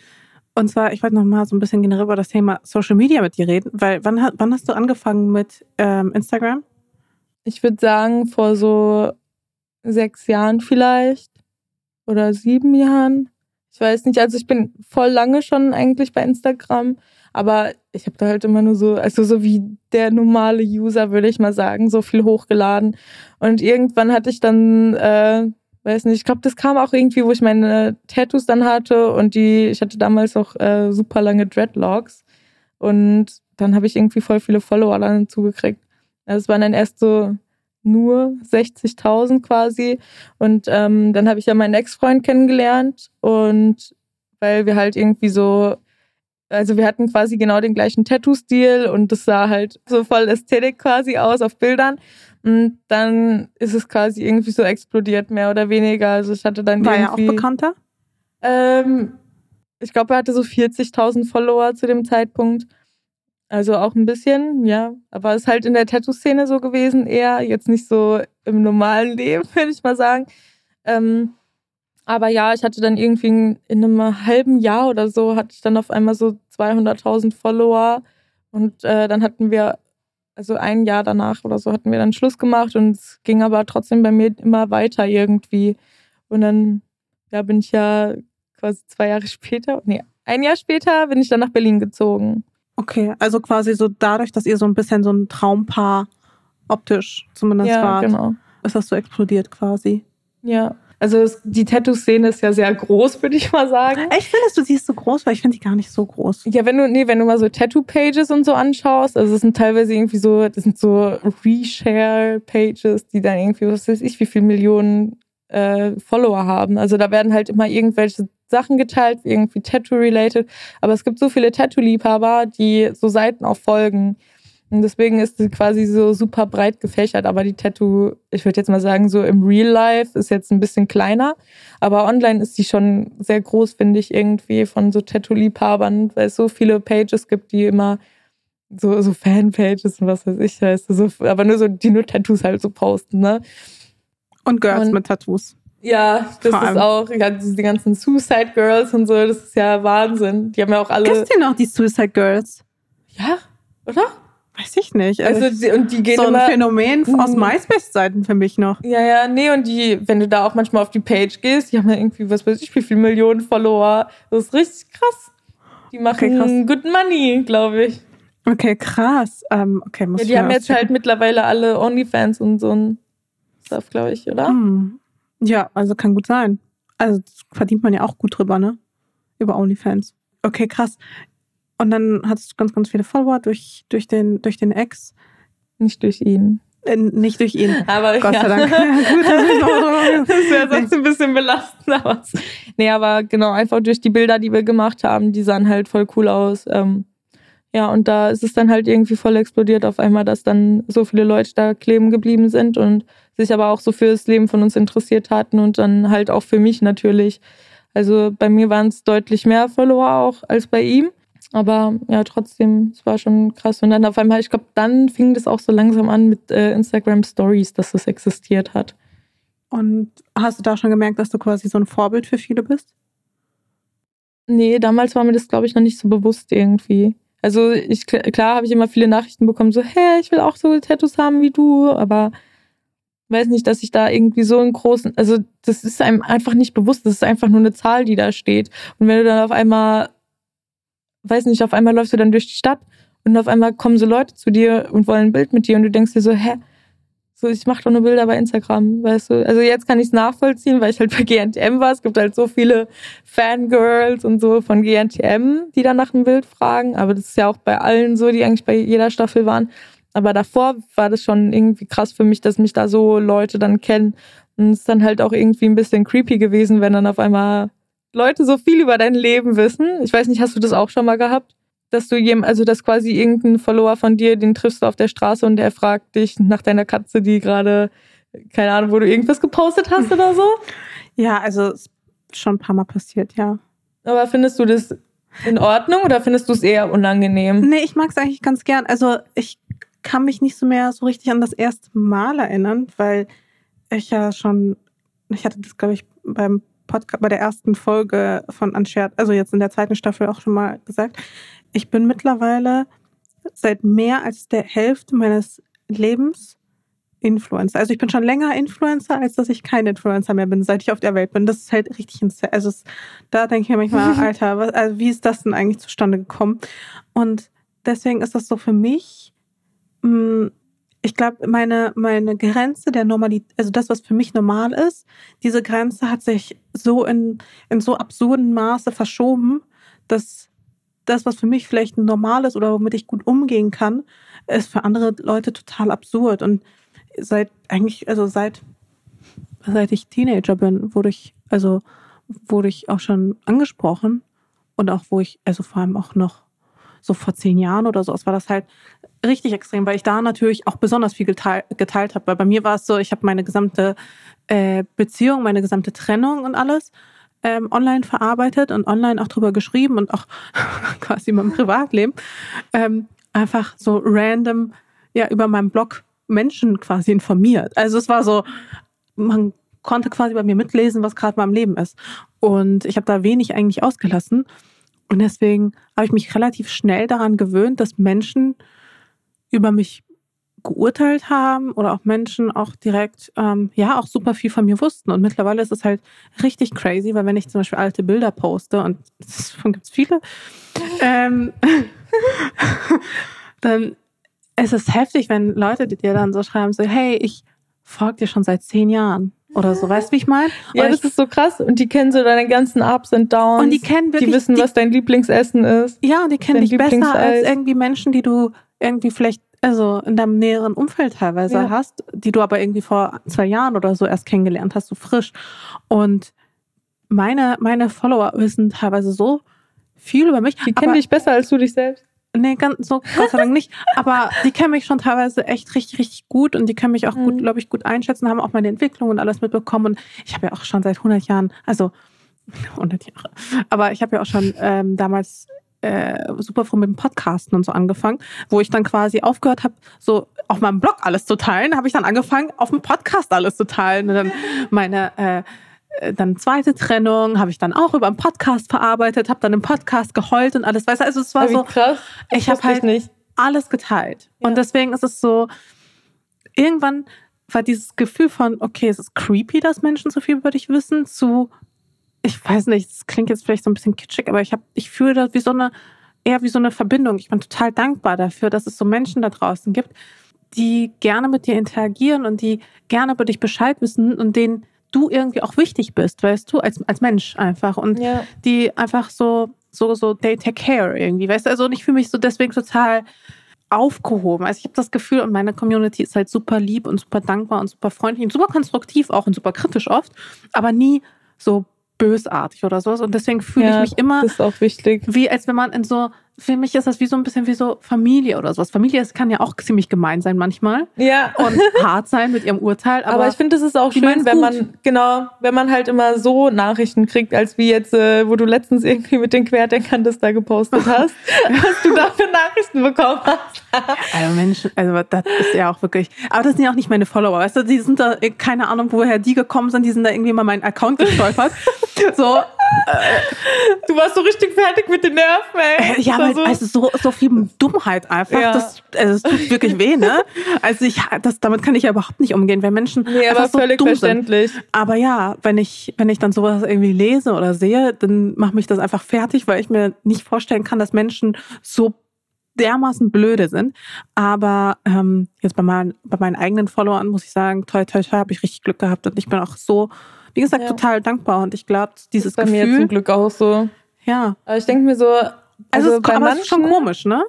Und zwar, ich wollte noch mal so ein bisschen generell über das Thema Social Media mit dir reden, weil wann, wann hast du angefangen mit ähm, Instagram? Ich würde sagen, vor so sechs Jahren vielleicht oder sieben Jahren. Ich weiß nicht, also ich bin voll lange schon eigentlich bei Instagram, aber ich habe da halt immer nur so, also so wie der normale User, würde ich mal sagen, so viel hochgeladen. Und irgendwann hatte ich dann äh, weiß nicht, ich glaube, das kam auch irgendwie, wo ich meine Tattoos dann hatte und die, ich hatte damals auch äh, super lange Dreadlocks und dann habe ich irgendwie voll viele Follower dann zugekriegt. Also es waren dann erst so nur 60.000 quasi und ähm, dann habe ich ja meinen Ex-Freund kennengelernt und weil wir halt irgendwie so also wir hatten quasi genau den gleichen Tattoo-Stil und das sah halt so voll Ästhetik quasi aus auf Bildern. Und dann ist es quasi irgendwie so explodiert, mehr oder weniger. Also ich hatte dann War er auch bekannter? Ähm, ich glaube, er hatte so 40.000 Follower zu dem Zeitpunkt. Also auch ein bisschen, ja. Aber es ist halt in der Tattoo-Szene so gewesen, eher jetzt nicht so im normalen Leben, würde ich mal sagen. Ähm, aber ja, ich hatte dann irgendwie in einem halben Jahr oder so, hatte ich dann auf einmal so 200.000 Follower. Und äh, dann hatten wir also ein Jahr danach oder so hatten wir dann Schluss gemacht und es ging aber trotzdem bei mir immer weiter irgendwie. Und dann ja, bin ich ja quasi zwei Jahre später, nee, ein Jahr später bin ich dann nach Berlin gezogen. Okay, also quasi so dadurch, dass ihr so ein bisschen so ein Traumpaar optisch zumindest ja, wart, genau. ist das so explodiert quasi. Ja. Also die Tattoo-Szene ist ja sehr groß, würde ich mal sagen. Echt findest du sie ist so groß? Weil ich finde die gar nicht so groß. Ja, wenn du, nee, wenn du mal so Tattoo-Pages und so anschaust, also es sind teilweise irgendwie so, das sind so Reshare-Pages, die dann irgendwie, was weiß ich, wie viele Millionen äh, Follower haben. Also da werden halt immer irgendwelche Sachen geteilt, irgendwie Tattoo-related. Aber es gibt so viele Tattoo-Liebhaber, die so Seiten auch folgen. Und deswegen ist sie quasi so super breit gefächert. Aber die Tattoo, ich würde jetzt mal sagen, so im Real Life ist jetzt ein bisschen kleiner. Aber online ist die schon sehr groß, finde ich, irgendwie von so Tattoo-Liebhabern, weil es so viele Pages gibt, die immer so, so Fanpages und was weiß ich heißt. So, aber nur so, die nur Tattoos halt so posten, ne? Und Girls und, mit Tattoos. Ja, das ist auch, ja, die ganzen Suicide Girls und so, das ist ja Wahnsinn. Die haben ja auch alle. Kennst du noch die Suicide Girls? Ja, oder? Weiß ich nicht. Also, also die, und die gehen so ein Phänomen aus mhm. MySpace-Zeiten für mich noch. Ja, ja, nee, und die, wenn du da auch manchmal auf die Page gehst, die haben ja irgendwie, was weiß ich, wie viele Millionen Follower. Das ist richtig krass. Die machen okay, good money, glaube ich. Okay, krass. Ähm, okay, muss ja, die haben jetzt halt mittlerweile alle OnlyFans und so ein Stuff, glaube ich, oder? Hm. Ja, also kann gut sein. Also verdient man ja auch gut drüber, ne? Über OnlyFans. Okay, krass. Und dann hattest du ganz, ganz viele Follower durch, durch, den, durch den Ex. Nicht durch ihn. Äh, nicht durch ihn. Aber Gott ja. sei Dank. Gut, das, das wäre sonst ein bisschen belastend. Aber, nee, aber genau, einfach durch die Bilder, die wir gemacht haben, die sahen halt voll cool aus. Ähm, ja, und da ist es dann halt irgendwie voll explodiert auf einmal, dass dann so viele Leute da kleben geblieben sind und sich aber auch so für das Leben von uns interessiert hatten und dann halt auch für mich natürlich. Also bei mir waren es deutlich mehr Follower auch als bei ihm. Aber ja, trotzdem, es war schon krass. Und dann auf einmal, ich glaube, dann fing das auch so langsam an mit äh, Instagram Stories, dass das existiert hat. Und hast du da schon gemerkt, dass du quasi so ein Vorbild für viele bist? Nee, damals war mir das, glaube ich, noch nicht so bewusst irgendwie. Also ich, klar habe ich immer viele Nachrichten bekommen, so, hey, ich will auch so Tattoos haben wie du, aber weiß nicht, dass ich da irgendwie so einen großen, also das ist einem einfach nicht bewusst, das ist einfach nur eine Zahl, die da steht. Und wenn du dann auf einmal weiß nicht, auf einmal läufst du dann durch die Stadt und auf einmal kommen so Leute zu dir und wollen ein Bild mit dir und du denkst dir so, hä? So, ich mache doch nur Bilder bei Instagram, weißt du? Also jetzt kann ich es nachvollziehen, weil ich halt bei GNTM war. Es gibt halt so viele Fangirls und so von GNTM, die dann nach einem Bild fragen. Aber das ist ja auch bei allen so, die eigentlich bei jeder Staffel waren. Aber davor war das schon irgendwie krass für mich, dass mich da so Leute dann kennen. Und es ist dann halt auch irgendwie ein bisschen creepy gewesen, wenn dann auf einmal Leute so viel über dein Leben wissen. Ich weiß nicht, hast du das auch schon mal gehabt? Dass du jem, also dass quasi irgendein Follower von dir, den triffst du auf der Straße und der fragt dich nach deiner Katze, die gerade, keine Ahnung, wo du irgendwas gepostet hast oder so? Ja, also ist schon ein paar Mal passiert, ja. Aber findest du das in Ordnung oder findest du es eher unangenehm? Nee, ich mag es eigentlich ganz gern. Also ich kann mich nicht so mehr so richtig an das erste Mal erinnern, weil ich ja schon, ich hatte das, glaube ich, beim Podcast, bei der ersten Folge von Unshared, also jetzt in der zweiten Staffel auch schon mal gesagt. Ich bin mittlerweile seit mehr als der Hälfte meines Lebens Influencer. Also ich bin schon länger Influencer, als dass ich kein Influencer mehr bin, seit ich auf der Welt bin. Das ist halt richtig insane. Also es, da denke ich mir manchmal, Alter, was, also wie ist das denn eigentlich zustande gekommen? Und deswegen ist das so für mich, mh, mm, ich glaube, meine, meine Grenze der Normalität, also das, was für mich normal ist, diese Grenze hat sich so in, in so absurden Maße verschoben, dass das, was für mich vielleicht normal ist oder womit ich gut umgehen kann, ist für andere Leute total absurd. Und seit eigentlich, also seit, seit ich Teenager bin, wurde ich, also wurde ich auch schon angesprochen und auch wo ich, also vor allem auch noch so vor zehn Jahren oder so, war das halt richtig extrem, weil ich da natürlich auch besonders viel geteilt, geteilt habe. Weil bei mir war es so, ich habe meine gesamte äh, Beziehung, meine gesamte Trennung und alles ähm, online verarbeitet und online auch drüber geschrieben und auch quasi in meinem Privatleben ähm, einfach so random ja über meinen Blog Menschen quasi informiert. Also es war so, man konnte quasi bei mir mitlesen, was gerade in meinem Leben ist. Und ich habe da wenig eigentlich ausgelassen. Und deswegen habe ich mich relativ schnell daran gewöhnt, dass Menschen über mich geurteilt haben oder auch Menschen auch direkt, ähm, ja, auch super viel von mir wussten. Und mittlerweile ist es halt richtig crazy, weil wenn ich zum Beispiel alte Bilder poste, und davon gibt es viele, ähm, dann ist es heftig, wenn Leute dir dann so schreiben, so, hey, ich folge dir schon seit zehn Jahren oder so. Weißt du, wie ich meine? Ja, das ist so krass. Und die kennen so deine ganzen Ups und Downs. Und die kennen wirklich. Die wissen, die, was dein Lieblingsessen ist. Ja, und die kennen dich besser als irgendwie Menschen, die du irgendwie vielleicht also in deinem näheren Umfeld teilweise ja. hast, die du aber irgendwie vor zwei Jahren oder so erst kennengelernt hast, so frisch. Und meine, meine Follower wissen teilweise so viel über mich. Die kennen dich besser als du dich selbst. Nee, ganz so Gott sei Dank nicht. Aber die kennen mich schon teilweise echt richtig, richtig gut und die können mich auch gut, mhm. glaube ich, gut einschätzen, haben auch meine Entwicklung und alles mitbekommen. Und ich habe ja auch schon seit 100 Jahren, also 100 Jahre, aber ich habe ja auch schon ähm, damals äh, super früh mit dem Podcasten und so angefangen, wo ich dann quasi aufgehört habe, so auf meinem Blog alles zu teilen, habe ich dann angefangen, auf dem Podcast alles zu teilen. Und dann meine äh, äh, dann zweite Trennung, habe ich dann auch über einen Podcast verarbeitet, habe dann im Podcast geheult und alles. Weißt du, also es war so, krass. ich habe halt nicht. alles geteilt. Ja. Und deswegen ist es so, irgendwann war dieses Gefühl von, okay, es ist creepy, dass Menschen so viel über dich wissen, zu ich weiß nicht, das klingt jetzt vielleicht so ein bisschen kitschig, aber ich habe, ich fühle das wie so eine, eher wie so eine Verbindung. Ich bin total dankbar dafür, dass es so Menschen da draußen gibt, die gerne mit dir interagieren und die gerne über dich Bescheid wissen und denen du irgendwie auch wichtig bist, weißt du, als, als Mensch einfach. Und ja. die einfach so, so, so, they take care irgendwie, weißt du, also und ich fühle mich so deswegen total aufgehoben. Also ich habe das Gefühl, und meine Community ist halt super lieb und super dankbar und super freundlich und super konstruktiv auch und super kritisch oft, aber nie so bösartig oder sowas. Und deswegen fühle ja, ich mich immer. Ist auch wichtig. Wie als wenn man in so, für mich ist das wie so ein bisschen wie so Familie oder sowas. Familie das kann ja auch ziemlich gemein sein manchmal. Ja. Und hart sein mit ihrem Urteil. Aber, aber ich finde, es ist auch schön, wenn gut. man, genau, wenn man halt immer so Nachrichten kriegt, als wie jetzt, äh, wo du letztens irgendwie mit den Querdenkern das da gepostet hast, was du da für Nachrichten bekommen hast. also Mensch, also das ist ja auch wirklich, aber das sind ja auch nicht meine Follower, weißt du, die sind da, keine Ahnung, woher die gekommen sind, die sind da irgendwie mal meinen Account gestolpert. so, du warst so richtig fertig mit den Nerven, ey. Äh, ja, weil, so. also so, so viel Dummheit einfach. Ja. Das, also es tut wirklich weh, ne? Also ich, das, damit kann ich ja überhaupt nicht umgehen, wenn Menschen nee, aber so völlig verständlich. Sind. Aber ja, wenn ich, wenn ich dann sowas irgendwie lese oder sehe, dann macht mich das einfach fertig, weil ich mir nicht vorstellen kann, dass Menschen so dermaßen blöde sind. Aber ähm, jetzt bei meinen, bei meinen eigenen Followern muss ich sagen, toll, toll, toll, habe ich richtig Glück gehabt und ich bin auch so wie gesagt, ja. total dankbar. Und ich glaube, dieses das ist bei Gefühl. mir zum Glück auch so. Ja. Aber ich denke mir so, also, also es, bei aber manchen, ist schon komisch, ne?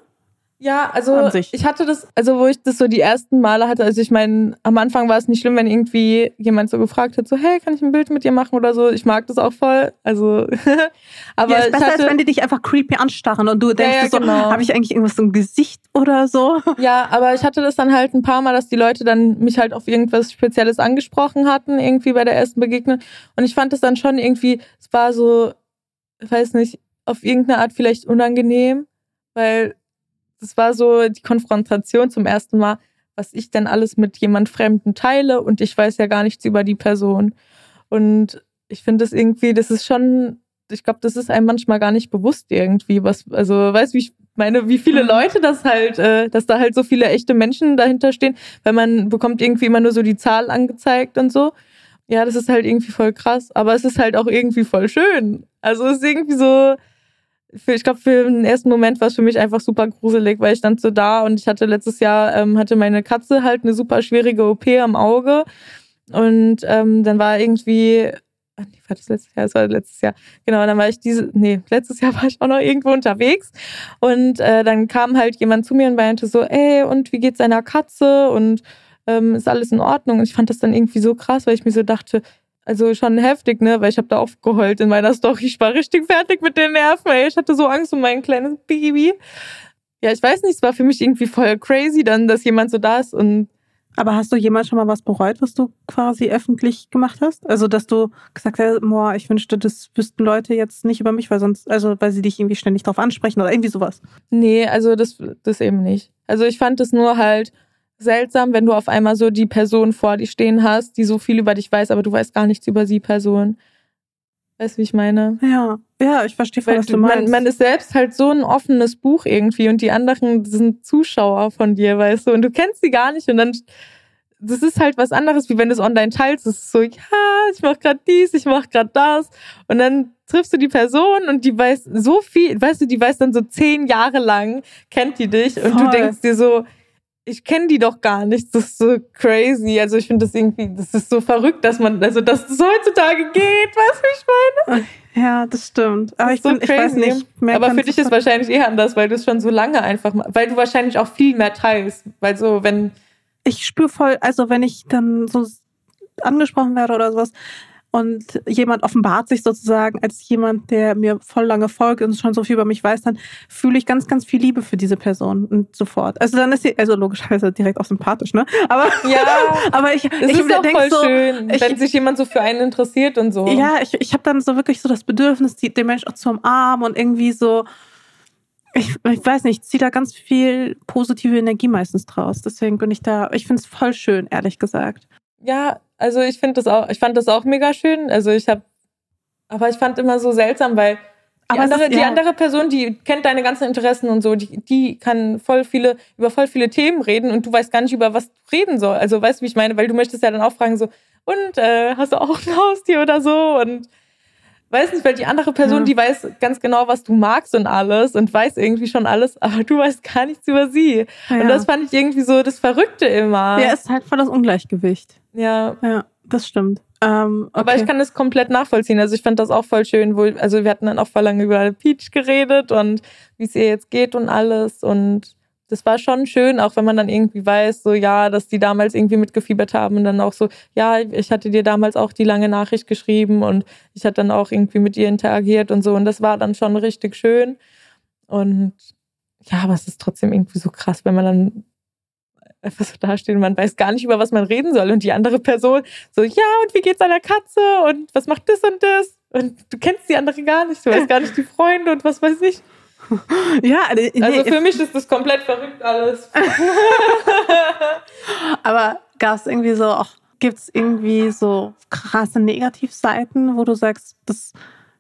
Ja, also ich hatte das, also wo ich das so die ersten Male hatte, also ich meine, am Anfang war es nicht schlimm, wenn irgendwie jemand so gefragt hat, so, hey, kann ich ein Bild mit dir machen oder so. Ich mag das auch voll. Also, aber ja, ist besser, hatte, als wenn die dich einfach creepy anstarren und du denkst ja, ja, so, genau. habe ich eigentlich irgendwas im Gesicht oder so? Ja, aber ich hatte das dann halt ein paar Mal, dass die Leute dann mich halt auf irgendwas Spezielles angesprochen hatten, irgendwie bei der ersten Begegnung. Und ich fand es dann schon irgendwie, es war so, ich weiß nicht, auf irgendeine Art vielleicht unangenehm, weil das war so die Konfrontation zum ersten Mal, was ich denn alles mit jemand Fremden teile und ich weiß ja gar nichts über die Person. Und ich finde das irgendwie, das ist schon, ich glaube, das ist einem manchmal gar nicht bewusst irgendwie, was, also weißt du, wie ich meine, wie viele mhm. Leute das halt, äh, dass da halt so viele echte Menschen dahinter stehen, weil man bekommt irgendwie immer nur so die Zahl angezeigt und so. Ja, das ist halt irgendwie voll krass, aber es ist halt auch irgendwie voll schön. Also es ist irgendwie so, für, ich glaube, für den ersten Moment war es für mich einfach super gruselig, weil ich stand so da und ich hatte letztes Jahr, ähm, hatte meine Katze halt eine super schwierige OP am Auge. Und ähm, dann war irgendwie, ach nee, war das letztes Jahr? Das war letztes Jahr. Genau, dann war ich diese, nee, letztes Jahr war ich auch noch irgendwo unterwegs. Und äh, dann kam halt jemand zu mir und meinte so, ey, und wie geht's deiner Katze? Und ähm, ist alles in Ordnung? Und ich fand das dann irgendwie so krass, weil ich mir so dachte, also schon heftig, ne? Weil ich habe da aufgeheult in meiner Story. Ich war richtig fertig mit den Nerven, ey. Ich hatte so Angst um mein kleines Baby. Ja, ich weiß nicht, es war für mich irgendwie voll crazy dann, dass jemand so da ist und aber hast du jemals schon mal was bereut, was du quasi öffentlich gemacht hast? Also, dass du gesagt hast, boah, ich wünschte, das wüssten Leute jetzt nicht über mich, weil sonst, also, weil sie dich irgendwie ständig drauf ansprechen oder irgendwie sowas. Nee, also das, das eben nicht. Also ich fand es nur halt seltsam, wenn du auf einmal so die Person vor dir stehen hast, die so viel über dich weiß, aber du weißt gar nichts über sie Person. Weißt du, wie ich meine? Ja, ja, ich verstehe voll, was du meinst. Man, man ist selbst halt so ein offenes Buch irgendwie und die anderen sind Zuschauer von dir, weißt du, und du kennst sie gar nicht und dann das ist halt was anderes, wie wenn du es online teilst. Es ist so, ja, ich mach gerade dies, ich mach gerade das. Und dann triffst du die Person und die weiß so viel, weißt du, die weiß dann so zehn Jahre lang, kennt die dich und Voll. du denkst dir so, ich kenne die doch gar nicht. Das ist so crazy. Also ich finde das irgendwie, das ist so verrückt, dass man, also dass das heutzutage geht, weißt du, ich meine? Ja, das stimmt. Aber ich, so bin, ich weiß nicht. Aber für dich ist wahrscheinlich eher anders, weil du es schon so lange einfach, weil du wahrscheinlich auch viel mehr teilst. Weil so, wenn. Ich spüre voll, also wenn ich dann so angesprochen werde oder sowas, und jemand offenbart sich sozusagen als jemand, der mir voll lange folgt und schon so viel über mich weiß, dann fühle ich ganz, ganz viel Liebe für diese Person und sofort. Also dann ist sie, also logischerweise direkt auch sympathisch, ne? Aber ja, aber ich, es ich ist auch voll so, schön, ich, wenn sich jemand so für einen interessiert und so. Ja, ich, ich habe dann so wirklich so das Bedürfnis, die, den Mensch auch zu umarmen und irgendwie so ich, ich weiß nicht, ich ziehe da ganz viel positive Energie meistens draus. Deswegen bin ich da, ich finde es voll schön, ehrlich gesagt. Ja, also ich finde das auch, ich fand das auch mega schön. Also ich habe, aber ich fand immer so seltsam, weil die andere, ist, ja. die andere Person, die kennt deine ganzen Interessen und so, die, die kann voll viele, über voll viele Themen reden und du weißt gar nicht, über was du reden soll. Also weißt du, wie ich meine? Weil du möchtest ja dann auch fragen, so, und äh, hast du auch ein Haustier oder so? Und weiß nicht, weil die andere Person, ja. die weiß ganz genau, was du magst und alles und weiß irgendwie schon alles, aber du weißt gar nichts über sie. Ja. Und das fand ich irgendwie so das Verrückte immer. Ja, ist halt voll das Ungleichgewicht. Ja. Ja, das stimmt. Ähm, okay. Aber ich kann das komplett nachvollziehen. Also ich fand das auch voll schön, wo, also wir hatten dann auch voll lange über Peach geredet und wie es ihr jetzt geht und alles. Und das war schon schön, auch wenn man dann irgendwie weiß, so ja, dass die damals irgendwie mitgefiebert haben und dann auch so, ja, ich hatte dir damals auch die lange Nachricht geschrieben und ich hatte dann auch irgendwie mit ihr interagiert und so. Und das war dann schon richtig schön. Und ja, aber es ist trotzdem irgendwie so krass, wenn man dann einfach so dasteht und man weiß gar nicht, über was man reden soll. Und die andere Person so, ja, und wie geht's deiner Katze? Und was macht das und das? Und du kennst die andere gar nicht, du weißt gar nicht die Freunde und was weiß ich. Ja, nee, also für mich ist das komplett verrückt alles. Aber gab es irgendwie so, gibt es irgendwie so krasse Negativseiten, wo du sagst, das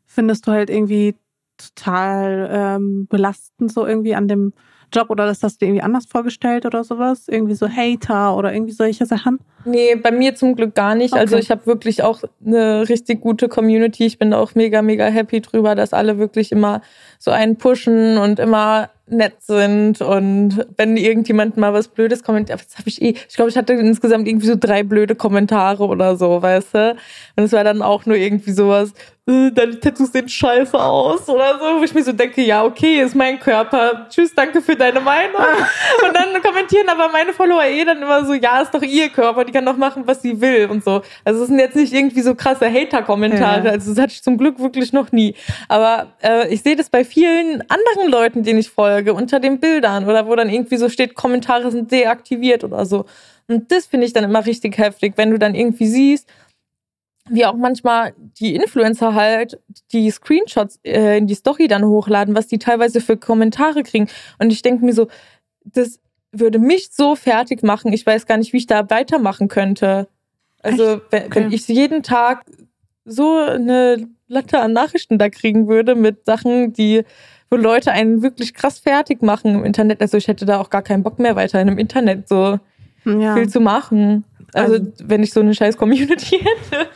findest du halt irgendwie total ähm, belastend, so irgendwie an dem Job oder das hast du irgendwie anders vorgestellt oder sowas? Irgendwie so Hater oder irgendwie solche Sachen? Nee, bei mir zum Glück gar nicht. Also okay. Also ich habe wirklich auch eine richtig gute Community. Ich bin da auch mega, mega happy drüber, dass alle wirklich immer so einen pushen und immer nett sind und wenn irgendjemand mal was Blödes kommentiert, das habe ich eh, ich glaube, ich hatte insgesamt irgendwie so drei blöde Kommentare oder so, weißt du? Und es war dann auch nur irgendwie sowas, deine Tattoos sehen scheiße aus oder so, wo ich mir so denke, ja, okay, ist mein Körper. Tschüss, danke für deine Meinung. und dann kommentieren aber meine Follower eh dann immer so, ja, ist doch ihr Körper, die kann doch machen, was sie will und so. Also es sind jetzt nicht irgendwie so krasse Hater-Kommentare. Ja. Also das hatte ich zum Glück wirklich noch nie. Aber äh, ich sehe das bei vielen anderen Leuten, denen ich folge, unter den Bildern oder wo dann irgendwie so steht, Kommentare sind deaktiviert oder so. Und das finde ich dann immer richtig heftig, wenn du dann irgendwie siehst, wie auch manchmal die Influencer halt die Screenshots äh, in die Story dann hochladen, was die teilweise für Kommentare kriegen. Und ich denke mir so, das würde mich so fertig machen. Ich weiß gar nicht, wie ich da weitermachen könnte. Also, wenn, okay. wenn ich jeden Tag so eine Latte an Nachrichten da kriegen würde mit Sachen, die, wo Leute einen wirklich krass fertig machen im Internet. Also ich hätte da auch gar keinen Bock mehr weiter in im Internet so ja. viel zu machen. Also, also, wenn ich so eine scheiß Community hätte.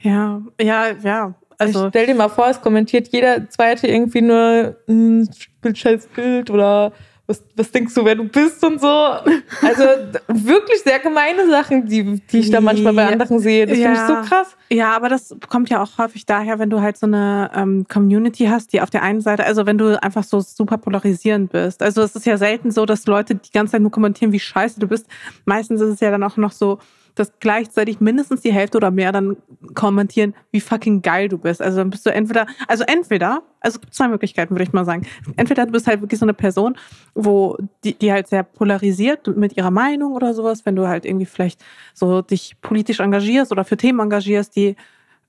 Ja, ja, ja. Also ich stell dir mal vor, es kommentiert jeder zweite irgendwie nur ein scheiß Bild oder was, was denkst du, wer du bist und so. Also wirklich sehr gemeine Sachen, die, die ich da manchmal bei anderen sehe. Das ja. finde ich so krass. Ja, aber das kommt ja auch häufig daher, wenn du halt so eine ähm, Community hast, die auf der einen Seite, also wenn du einfach so super polarisierend bist. Also es ist ja selten so, dass Leute die ganze Zeit nur kommentieren, wie scheiße du bist. Meistens ist es ja dann auch noch so, dass gleichzeitig mindestens die Hälfte oder mehr dann kommentieren, wie fucking geil du bist. Also dann bist du entweder, also entweder, also zwei Möglichkeiten würde ich mal sagen. Entweder du bist halt wirklich so eine Person, wo die, die halt sehr polarisiert mit ihrer Meinung oder sowas, wenn du halt irgendwie vielleicht so dich politisch engagierst oder für Themen engagierst, die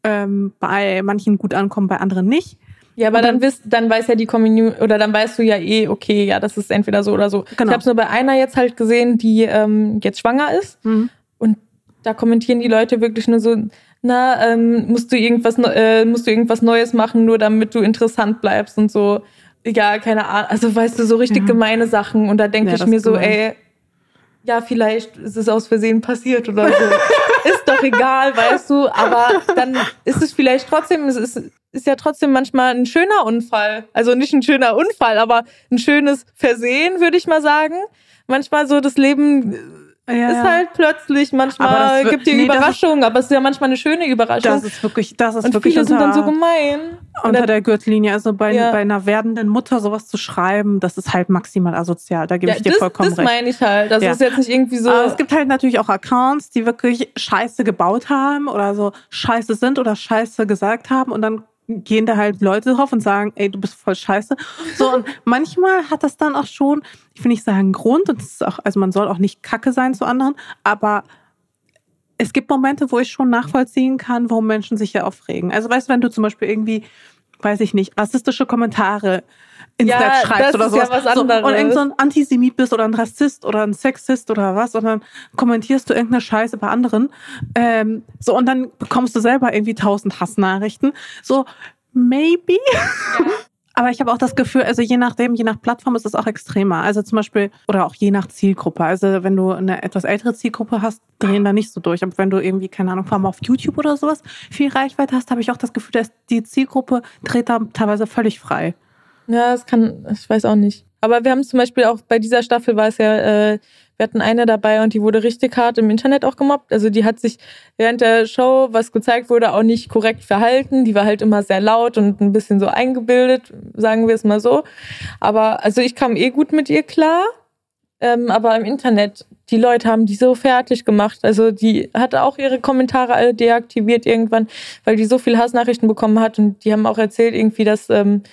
ähm, bei manchen gut ankommen, bei anderen nicht. Ja, aber dann, dann, wisst, dann weiß ja die Community, oder dann weißt du ja eh, okay, ja, das ist entweder so oder so. Genau. Ich habe es nur bei einer jetzt halt gesehen, die ähm, jetzt schwanger ist. Mhm. Da kommentieren die Leute wirklich nur so, na, ähm, musst du irgendwas, äh, musst du irgendwas Neues machen, nur damit du interessant bleibst und so. Ja, keine Ahnung. Also weißt du, so richtig ja. gemeine Sachen. Und da denke ja, ich mir so, gemein. ey, ja, vielleicht ist es aus Versehen passiert oder so. ist doch egal, weißt du. Aber dann ist es vielleicht trotzdem, es ist, ist ja trotzdem manchmal ein schöner Unfall. Also nicht ein schöner Unfall, aber ein schönes Versehen, würde ich mal sagen. Manchmal so das Leben ja, ist halt plötzlich, manchmal gibt die nee, Überraschung, aber es ist ja manchmal eine schöne Überraschung. Das ist wirklich, das ist und wirklich viele unter, sind dann so gemein. Unter der Gürtellinie, also bei, ja. bei einer werdenden Mutter sowas zu schreiben, das ist halt maximal asozial, da gebe ja, ich dir das, vollkommen das recht. Das meine ich halt, das ist jetzt nicht irgendwie so. Aber es gibt halt natürlich auch Accounts, die wirklich Scheiße gebaut haben oder so Scheiße sind oder Scheiße gesagt haben und dann gehen da halt Leute drauf und sagen, ey, du bist voll scheiße. So, und manchmal hat das dann auch schon, ich will nicht sagen Grund, und ist auch, also man soll auch nicht kacke sein zu anderen, aber es gibt Momente, wo ich schon nachvollziehen kann, warum Menschen sich hier aufregen. Also weißt du, wenn du zum Beispiel irgendwie, weiß ich nicht, rassistische Kommentare ins ja, Netz schreibst oder sowas. Ja. So, und irgend so ein Antisemit bist oder ein Rassist oder ein Sexist oder was, und dann kommentierst du irgendeine Scheiße bei anderen. Ähm, so, und dann bekommst du selber irgendwie tausend Hassnachrichten. So, maybe. Ja. Aber ich habe auch das Gefühl, also je nachdem, je nach Plattform ist es auch extremer. Also zum Beispiel, oder auch je nach Zielgruppe. Also wenn du eine etwas ältere Zielgruppe hast, drehen da nicht so durch. Aber wenn du irgendwie, keine Ahnung, vor allem auf YouTube oder sowas viel Reichweite hast, habe ich auch das Gefühl, dass die Zielgruppe dreht da teilweise völlig frei. Ja, das kann, ich weiß auch nicht. Aber wir haben zum Beispiel auch bei dieser Staffel war es ja, äh, wir hatten eine dabei und die wurde richtig hart im Internet auch gemobbt. Also die hat sich während der Show, was gezeigt wurde, auch nicht korrekt verhalten. Die war halt immer sehr laut und ein bisschen so eingebildet, sagen wir es mal so. Aber also ich kam eh gut mit ihr klar. Ähm, aber im Internet, die Leute haben die so fertig gemacht. Also die hatte auch ihre Kommentare alle deaktiviert irgendwann, weil die so viel Hassnachrichten bekommen hat und die haben auch erzählt irgendwie, dass ähm,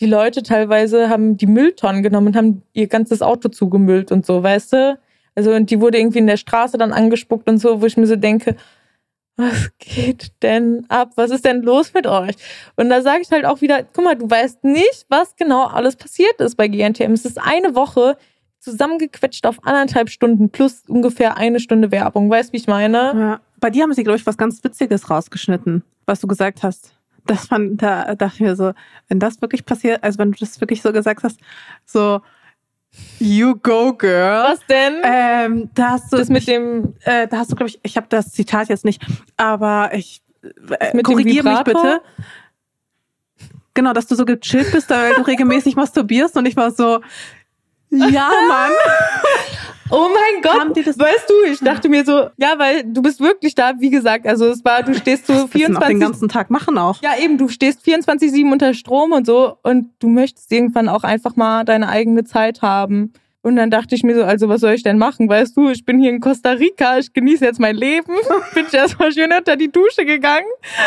die Leute teilweise haben die Mülltonnen genommen und haben ihr ganzes Auto zugemüllt und so, weißt du? Also, und die wurde irgendwie in der Straße dann angespuckt und so, wo ich mir so denke, was geht denn ab? Was ist denn los mit euch? Und da sage ich halt auch wieder, guck mal, du weißt nicht, was genau alles passiert ist bei GNTM. Es ist eine Woche zusammengequetscht auf anderthalb Stunden plus ungefähr eine Stunde Werbung. Weißt du, wie ich meine? Ja. Bei dir haben sie, glaube ich, was ganz Witziges rausgeschnitten, was du gesagt hast das fand, da dachte ich mir so, wenn das wirklich passiert, also wenn du das wirklich so gesagt hast, so, You go, girl. Was denn? Ähm, da hast du das mit dem, äh, da hast du, glaube ich, ich habe das Zitat jetzt nicht, aber ich äh, korrigiere mich bitte. Genau, dass du so gechillt bist, weil du regelmäßig masturbierst und ich war so, ja, Mann. Oh mein Gott, weißt du, ich dachte mir so, ja, weil du bist wirklich da, wie gesagt, also es war, du stehst so Das müssen auch den 24 ganzen Tag machen auch. Ja, eben, du stehst 24-7 unter Strom und so und du möchtest irgendwann auch einfach mal deine eigene Zeit haben. Und dann dachte ich mir so, also was soll ich denn machen? Weißt du, ich bin hier in Costa Rica, ich genieße jetzt mein Leben. bin ich erstmal schön unter die Dusche gegangen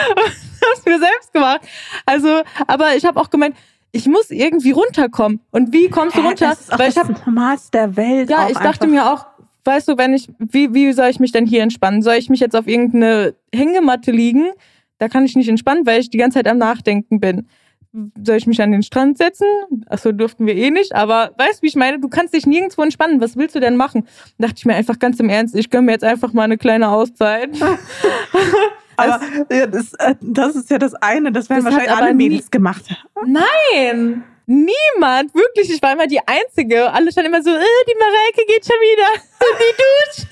und hab's mir selbst gemacht. Also, aber ich habe auch gemeint, ich muss irgendwie runterkommen. Und wie kommst du runter? Das ist auch Weil ich das hab, Normalste der Welt. ja, ich dachte einfach. mir auch, weißt du, wenn ich, wie, wie soll ich mich denn hier entspannen? Soll ich mich jetzt auf irgendeine Hängematte liegen? Da kann ich nicht entspannen, weil ich die ganze Zeit am Nachdenken bin. Soll ich mich an den Strand setzen? Achso, durften wir eh nicht, aber weißt du, wie ich meine? Du kannst dich nirgendwo entspannen. Was willst du denn machen? Da dachte ich mir einfach ganz im Ernst, ich gönne mir jetzt einfach mal eine kleine Auszeit. Aber ja, das, äh, das ist ja das eine, das werden Das wahrscheinlich alle Mädels gemacht. Nein! Niemand, wirklich, ich war immer die Einzige. Alle standen immer so, äh, die Mareike geht schon wieder in die Dusche,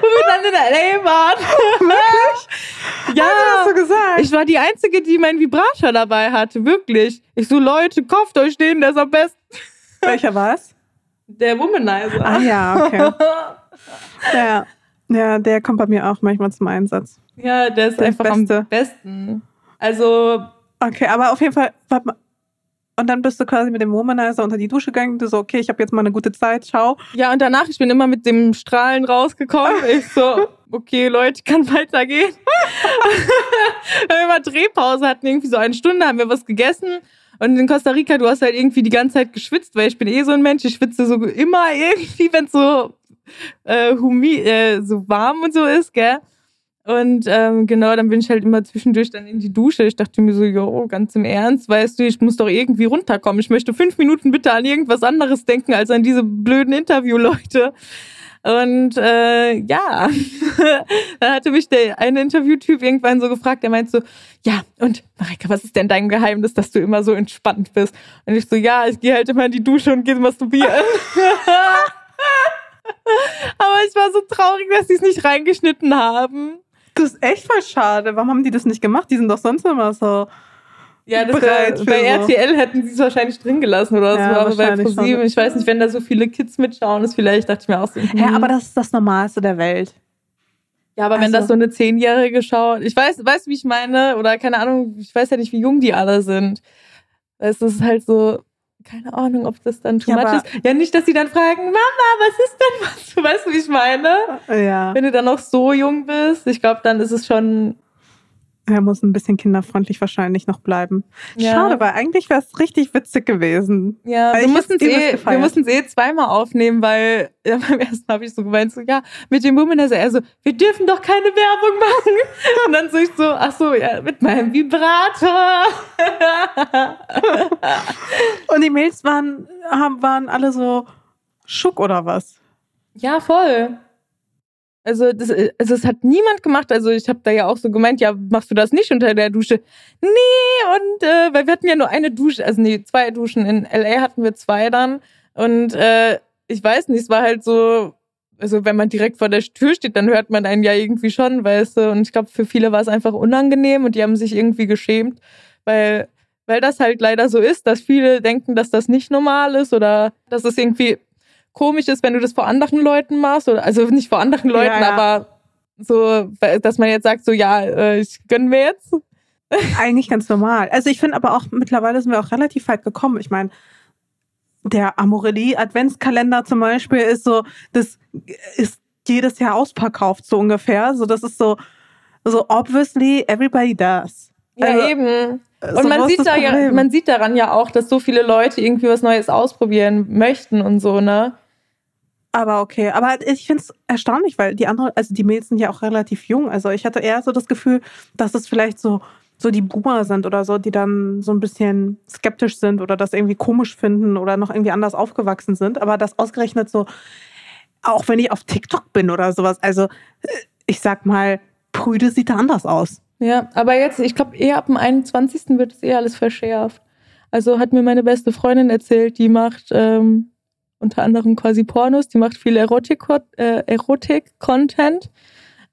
wo wir dann in L.A. waren. Wirklich? ja, Hast du gesagt? ich war die Einzige, die meinen Vibrator dabei hatte, wirklich. Ich so, Leute, kauft euch den, der ist am besten. Welcher war es? Der Womanizer. Ah ja, okay. ja. Ja, der kommt bei mir auch manchmal zum Einsatz. ja, der ist Der einfach Beste. am besten. Also, Okay, aber auf jeden Fall, warte mal. Und dann bist du quasi mit dem Womanizer unter die Dusche gegangen. Du so, okay, ich habe jetzt mal eine gute Zeit, ciao. ja, und danach, ich bin immer mit dem Strahlen rausgekommen. Ich so, okay, Leute, kann weitergehen. Wenn wir immer Drehpause hatten, irgendwie so eine Stunde, haben wir was gegessen. Und in Costa Rica, du hast halt irgendwie die ganze Zeit geschwitzt, weil ich bin eh so ein Mensch, ich schwitze so immer irgendwie, wenn es so, äh, humi äh, so warm und so ist, gell? Und ähm, genau, dann bin ich halt immer zwischendurch dann in die Dusche. Ich dachte mir so, jo, ganz im Ernst, weißt du, ich muss doch irgendwie runterkommen. Ich möchte fünf Minuten bitte an irgendwas anderes denken, als an diese blöden Interviewleute. Und äh, ja, dann hatte mich der eine Interviewtyp irgendwann so gefragt, der meint so, ja, und Marika, was ist denn dein Geheimnis, dass du immer so entspannt bist? Und ich so, ja, ich gehe halt immer in die Dusche und gehe masturbieren. Aber ich war so traurig, dass sie es nicht reingeschnitten haben. Das ist echt voll schade. Warum haben die das nicht gemacht? Die sind doch sonst immer so. Ja, das für bei so. RTL hätten sie es wahrscheinlich drin gelassen oder Ja, so, aber bei. ProSieben, ich weiß nicht, wenn da so viele Kids mitschauen, ist vielleicht, dachte ich mir auch so. Ja, hm. aber das ist das Normalste der Welt. Ja, aber wenn Also- das so eine Zehnjährige schaut, ich weiß, weißt du, wie ich meine? Oder keine Ahnung, ich weiß ja nicht, wie jung die alle sind. Es ist halt so, keine Ahnung, ob das dann too Ja, much ist. Ja, nicht, dass sie dann fragen, Mama, was ist denn was? Du weißt, wie ich meine? Ja. Wenn du dann noch so jung bist, ich glaube, dann ist es schon. Er muss ein bisschen kinderfreundlich wahrscheinlich noch bleiben. Ja. Schade, weil eigentlich wäre es richtig witzig gewesen. Ja, wir mussten es eh, wir gefeiert. mussten es eh zweimal aufnehmen, weil ja, beim ersten habe ich so gemeint, so, ja, mit dem Womanizer, er so, wir dürfen doch keine Werbung machen. Und dann so ich so, ach so, ja, mit meinem Vibrator. Und die Mails waren, haben, waren alle so Schuck oder was? Ja, voll. Also, das, also es hat niemand gemacht. Also ich habe da ja auch so gemeint, ja, machst du das nicht unter der Dusche? Nee, und äh, weil wir hatten ja nur eine Dusche, also nee, zwei Duschen. In LA hatten wir zwei dann. Und äh, ich weiß nicht, es war halt so, also wenn man direkt vor der Tür steht, dann hört man einen ja irgendwie schon, weißt du. Und ich glaube, für viele war es einfach unangenehm und die haben sich irgendwie geschämt, weil, weil das halt leider so ist, dass viele denken, dass das nicht normal ist oder dass es irgendwie komisch ist, wenn du das vor anderen Leuten machst. Oder, also nicht vor anderen Leuten, Ja, ja. aber so, dass man jetzt sagt, so ja, äh, ich gönn mir jetzt. Eigentlich ganz normal. Also ich finde aber auch, mittlerweile sind wir auch relativ weit gekommen. Ich meine, der Amorelie Adventskalender zum Beispiel ist so, das ist jedes Jahr ausverkauft, so ungefähr. So, das ist so, so obviously everybody does. Also, eben. so, Und man sieht, da ja, man sieht daran ja auch, dass so viele Leute irgendwie was Neues ausprobieren möchten und so, ne? Aber okay, aber ich finde es erstaunlich, weil die anderen, also die Mädels sind ja auch relativ jung. Also ich hatte eher so das Gefühl, dass es vielleicht so, so die Boomer sind oder so, die dann so ein bisschen skeptisch sind oder das irgendwie komisch finden oder noch irgendwie anders aufgewachsen sind. Aber das ausgerechnet so, auch wenn ich auf TikTok bin oder sowas, also äh, ich sag mal, Prüde sieht da anders aus. Ja, aber jetzt, ich glaube, eher ab dem 21. wird es eher alles verschärft. Also hat mir meine beste Freundin erzählt, die macht ähm, unter anderem quasi Pornos, die macht viel Erotik, äh, Erotik-Content.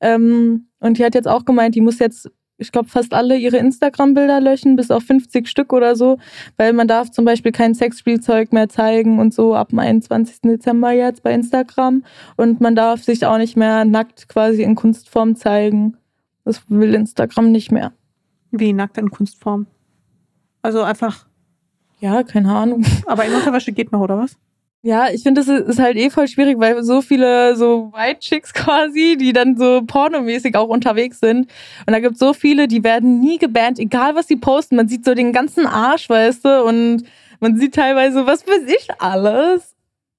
Ähm, und die hat jetzt auch gemeint, die muss jetzt ich glaube, fast alle ihre Instagram-Bilder löschen, bis auf 50 Stück oder so, weil man darf zum Beispiel kein Sexspielzeug mehr zeigen und so ab dem 21. Dezember jetzt bei Instagram. Und man darf sich auch nicht mehr nackt quasi in Kunstform zeigen. Das will Instagram nicht mehr. Wie nackt in Kunstform? Also einfach. Ja, keine Ahnung. Aber in Unterwäsche geht noch, oder was? Ja, ich finde, das ist halt eh voll schwierig, weil so viele so White Chicks quasi, die dann so pornomäßig auch unterwegs sind. Und da gibt so viele, die werden nie gebannt, egal was sie posten. Man sieht so den ganzen Arsch, weißt du, und man sieht teilweise, was weiß ich alles.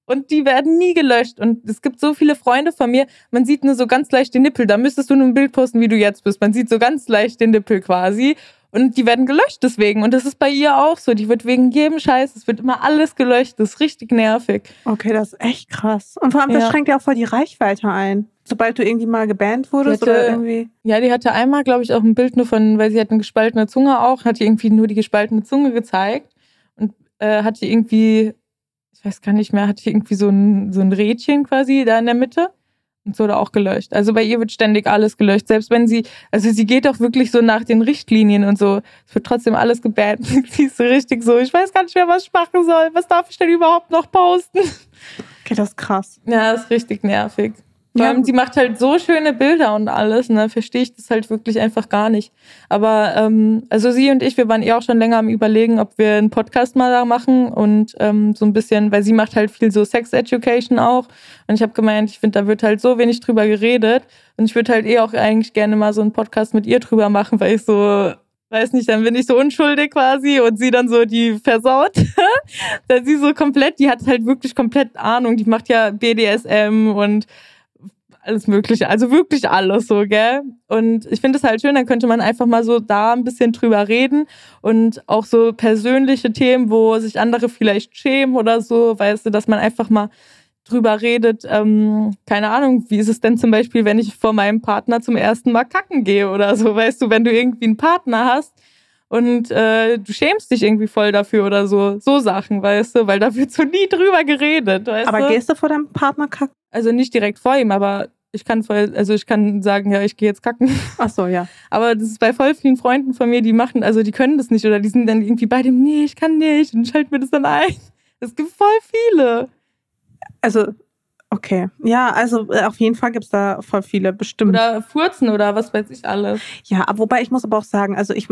Und die werden nie gelöscht. Und es gibt so viele Freunde von mir, man sieht nur so ganz leicht den Nippel. Da müsstest du nur ein Bild posten, wie du jetzt bist. Man sieht so ganz leicht den Nippel quasi. Und die werden gelöscht deswegen. Und das ist bei ihr auch so. Die wird wegen jedem Scheiß, es wird immer alles gelöscht. Das ist richtig nervig. Okay, das ist echt krass. Und vor allem, das Ja. schränkt ja auch voll die Reichweite ein. Sobald du irgendwie mal gebannt wurdest Die hatte- oder irgendwie. Ja, die hatte einmal, glaube ich, auch ein Bild nur von, weil sie hat eine gespaltene Zunge auch, hat die irgendwie nur die gespaltene Zunge gezeigt und äh, hatte irgendwie, ich weiß gar nicht mehr, hatte irgendwie so ein, so ein Rädchen quasi da in der Mitte. Und es wurde auch gelöscht. Also bei ihr wird ständig alles gelöscht. Selbst wenn sie, also sie geht auch wirklich so nach den Richtlinien und so. Es wird trotzdem alles gebannt. sie ist so richtig so, ich weiß gar nicht mehr, was ich machen soll. Was darf ich denn überhaupt noch posten? Okay, das ist krass. Ja, ist richtig nervig. Ja. sie macht halt so schöne Bilder und alles, und da verstehe ich das halt wirklich einfach gar nicht. Aber ähm, also sie und ich, wir waren eh auch schon länger am überlegen, ob wir einen Podcast mal da machen und ähm, so ein bisschen, weil sie macht halt viel so Sex Education auch. Und ich habe gemeint, ich finde, da wird halt so wenig drüber geredet. Und ich würde halt eh auch eigentlich gerne mal so einen Podcast mit ihr drüber machen, weil ich so weiß nicht, dann bin ich so unschuldig quasi und sie dann so die versaut. da sie so komplett, die hat halt wirklich komplett Ahnung, die macht ja BDSM und alles Mögliche, also wirklich alles so, gell? Und ich finde es halt schön, dann könnte man einfach mal so da ein bisschen drüber reden und auch so persönliche Themen, wo sich andere vielleicht schämen oder so, weißt du, dass man einfach mal drüber redet, ähm, keine Ahnung, wie ist es denn zum Beispiel, wenn ich vor meinem Partner zum ersten Mal kacken gehe oder so, weißt du, wenn du irgendwie einen Partner hast und äh, du schämst dich irgendwie voll dafür oder so, so Sachen, weißt du, weil da wird so nie drüber geredet, weißt Aber du? gehst du vor deinem Partner kacken? Also nicht direkt vor ihm, aber ich kann voll, also ich kann sagen, ja, ich gehe jetzt kacken. Ach so, ja. Aber das ist bei voll vielen Freunden von mir, die machen, also die können das nicht oder die sind dann irgendwie bei dem, nee, ich kann nicht und schalten mir das dann ein. Es gibt voll viele. Also, okay. Ja, also äh, auf jeden Fall gibt's da voll viele, bestimmt. Oder furzen oder was weiß ich alles. Ja, aber wobei ich muss aber auch sagen, also ich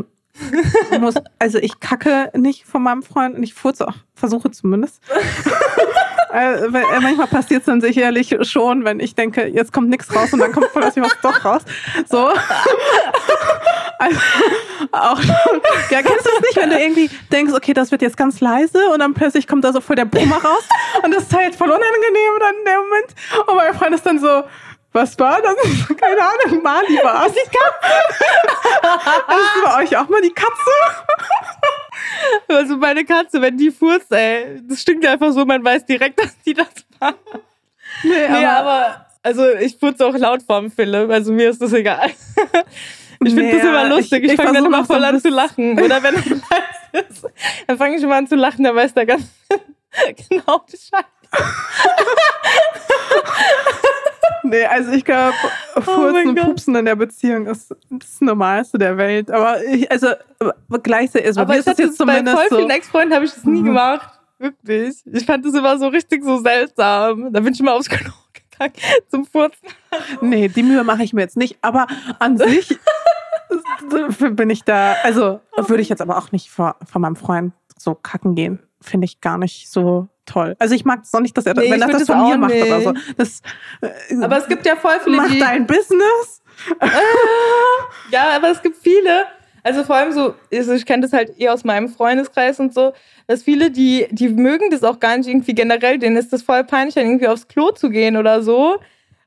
muss, also ich kacke nicht von meinem Freund und ich furze auch, versuche zumindest. äh, äh, manchmal passiert es dann sicherlich schon, wenn ich denke, jetzt kommt nichts raus und dann kommt plötzlich was doch raus. So. also, auch schon. Ja, kennst du das nicht, wenn du irgendwie denkst, okay, das wird jetzt ganz leise und dann plötzlich kommt da so voll der Brummer raus und das ist halt voll unangenehm dann in dem Moment. Und mein Freund ist dann so, was war das? Keine Ahnung, Mali war es. Ist bei euch auch mal die Katze? Also meine Katze, wenn die furzt, ey, das stinkt einfach so, man weiß direkt, dass die das macht. Nee, Nee, aber, also ich furze auch laut vorm Philipp, also mir ist das egal. Ich finde das Ja, immer lustig. ich- Ich, ich fange dann immer so voll ein an zu lachen. Oder wenn er leise ist, dann fange ich immer an zu lachen, dann weiß der ganz genau Bescheid. Nee, also ich glaube, Furzen Oh und. Pupsen in der Beziehung ist das Normalste der Welt. Aber ich, also gleichzeitig ist, Aber ich ist jetzt bei voll so. vielen Ex-Freunden habe ich das nie Mhm. gemacht. Wirklich. Ich fand das immer so richtig so seltsam. Da bin ich immer aufs Klo gegangen zum Furzen. Nee, die Mühe mache ich mir jetzt nicht. Aber an sich bin ich da, also würde ich jetzt aber auch nicht vor, vor meinem Freund so kacken gehen. Finde ich gar nicht so toll. Also ich mag es auch nicht, dass er Nee, wenn er das von mir macht oder so. nicht. Das, äh, Aber es gibt ja voll viele, mach die... dein Business. Ja, aber es gibt viele, also vor allem so, also ich kenne das halt eher aus meinem Freundeskreis und so, dass viele, die, die mögen das auch gar nicht irgendwie generell, denen ist das voll peinlich, dann irgendwie aufs Klo zu gehen oder so,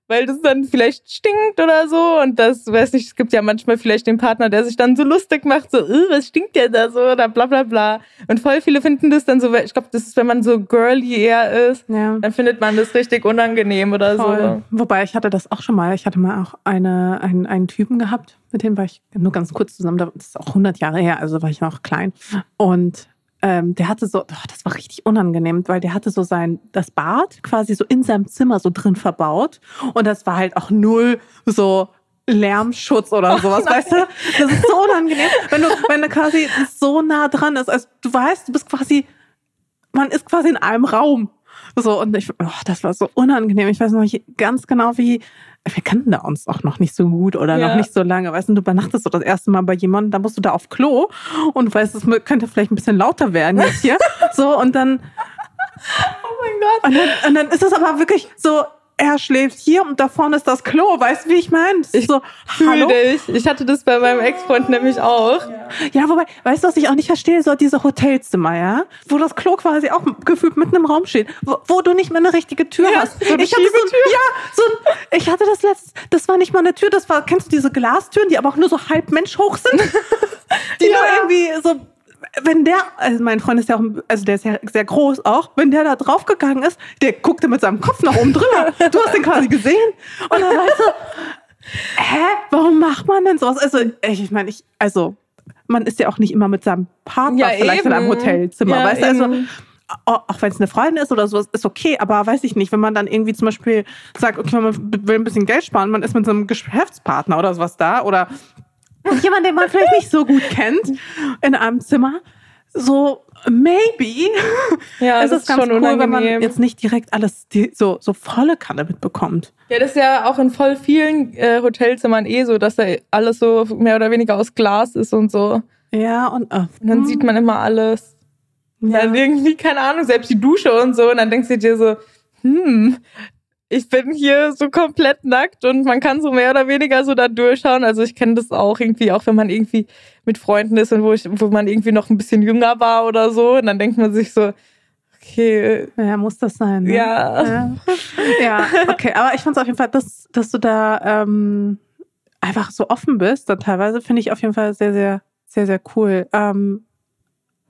weil das dann vielleicht stinkt oder so und das, weiß nicht, es gibt ja manchmal vielleicht den Partner, der sich dann so lustig macht, so, "Äh, was stinkt der da so oder bla bla bla. Und voll viele finden das dann so, ich glaube, das ist, wenn man so girly eher ist, Ja. dann findet man das richtig unangenehm oder Voll. so. Wobei ich hatte das auch schon mal. Ich hatte mal auch eine, einen, einen Typen gehabt, mit dem war ich nur ganz kurz zusammen. Das ist auch 100 Jahre her, also war ich noch klein. Und ähm, der hatte so, oh, das war richtig unangenehm, weil der hatte so sein, das Bad quasi so in seinem Zimmer so drin verbaut. Und das war halt auch null so Lärmschutz oder sowas, oh weißt du? Das ist so unangenehm, wenn du, wenn du quasi so nah dran ist. Also du weißt, du bist quasi, man ist quasi in einem Raum. So, und ich, oh, das war so unangenehm. Ich weiß noch nicht ganz genau, wie, wir kannten da uns auch noch nicht so gut oder ja. noch nicht so lange. Weißt du, du übernachtest so das erste Mal bei jemandem, da musst du da auf Klo und weißt, es könnte vielleicht ein bisschen lauter werden jetzt hier. so, und dann. Oh mein Gott. Und dann, und dann ist es aber wirklich so, er schläft hier und da vorne ist das Klo. Weißt du, wie ich meine? Ich so, hallo? Dich. Ich hatte das bei meinem Ex-Freund nämlich auch. Ja. ja, wobei, weißt du, was ich auch nicht verstehe? So diese Hotelzimmer, ja? Wo das Klo quasi auch gefühlt mitten im Raum steht. Wo, wo du nicht mehr eine richtige Tür ja, hast. So eine ich hatte so, ein, ja, so ein, ich hatte das letztes, das war nicht mal eine Tür, das war, kennst du diese Glastüren, die aber auch nur so halb Mensch hoch sind? die ja. nur irgendwie so wenn der, also mein Freund ist ja auch, also der ist ja sehr groß auch, wenn der da draufgegangen ist, der guckte mit seinem Kopf nach oben drüber. Du hast den quasi gesehen. Und dann weißt du, hä, warum macht man denn sowas? Also, ich meine, ich, also, man ist ja auch nicht immer mit seinem Partner ja, vielleicht eben. in einem Hotelzimmer, ja, weißt du? Also, auch wenn es eine Freundin ist oder sowas, ist okay, aber weiß ich nicht, wenn man dann irgendwie zum Beispiel sagt, okay, man will ein bisschen Geld sparen, man ist mit so einem Geschäftspartner oder sowas da oder jemand, den man vielleicht nicht so gut kennt, in einem Zimmer. So, maybe. Ja, es ist, ist ganz schon cool, unangenehm. wenn man jetzt nicht direkt alles die, so, so volle Kanne mitbekommt. Ja, das ist ja auch in voll vielen äh, Hotelzimmern eh so, dass da alles so mehr oder weniger aus Glas ist und so. Ja, und, oh, und dann sieht man immer alles. Ja. Dann irgendwie, keine Ahnung, selbst die Dusche und so. Und dann denkst du dir so, hm, ich bin hier so komplett nackt und man kann so mehr oder weniger so da durchschauen. Also ich kenne das auch irgendwie, auch wenn man irgendwie mit Freunden ist und wo, ich, wo man irgendwie noch ein bisschen jünger war oder so. Und dann denkt man sich so, okay. Ja, muss das sein. Ne? Ja. ja. ja. okay. Aber ich fand es auf jeden Fall, dass, dass du da ähm, einfach so offen bist. Dann teilweise finde ich auf jeden Fall sehr, sehr, sehr, sehr cool. Ähm,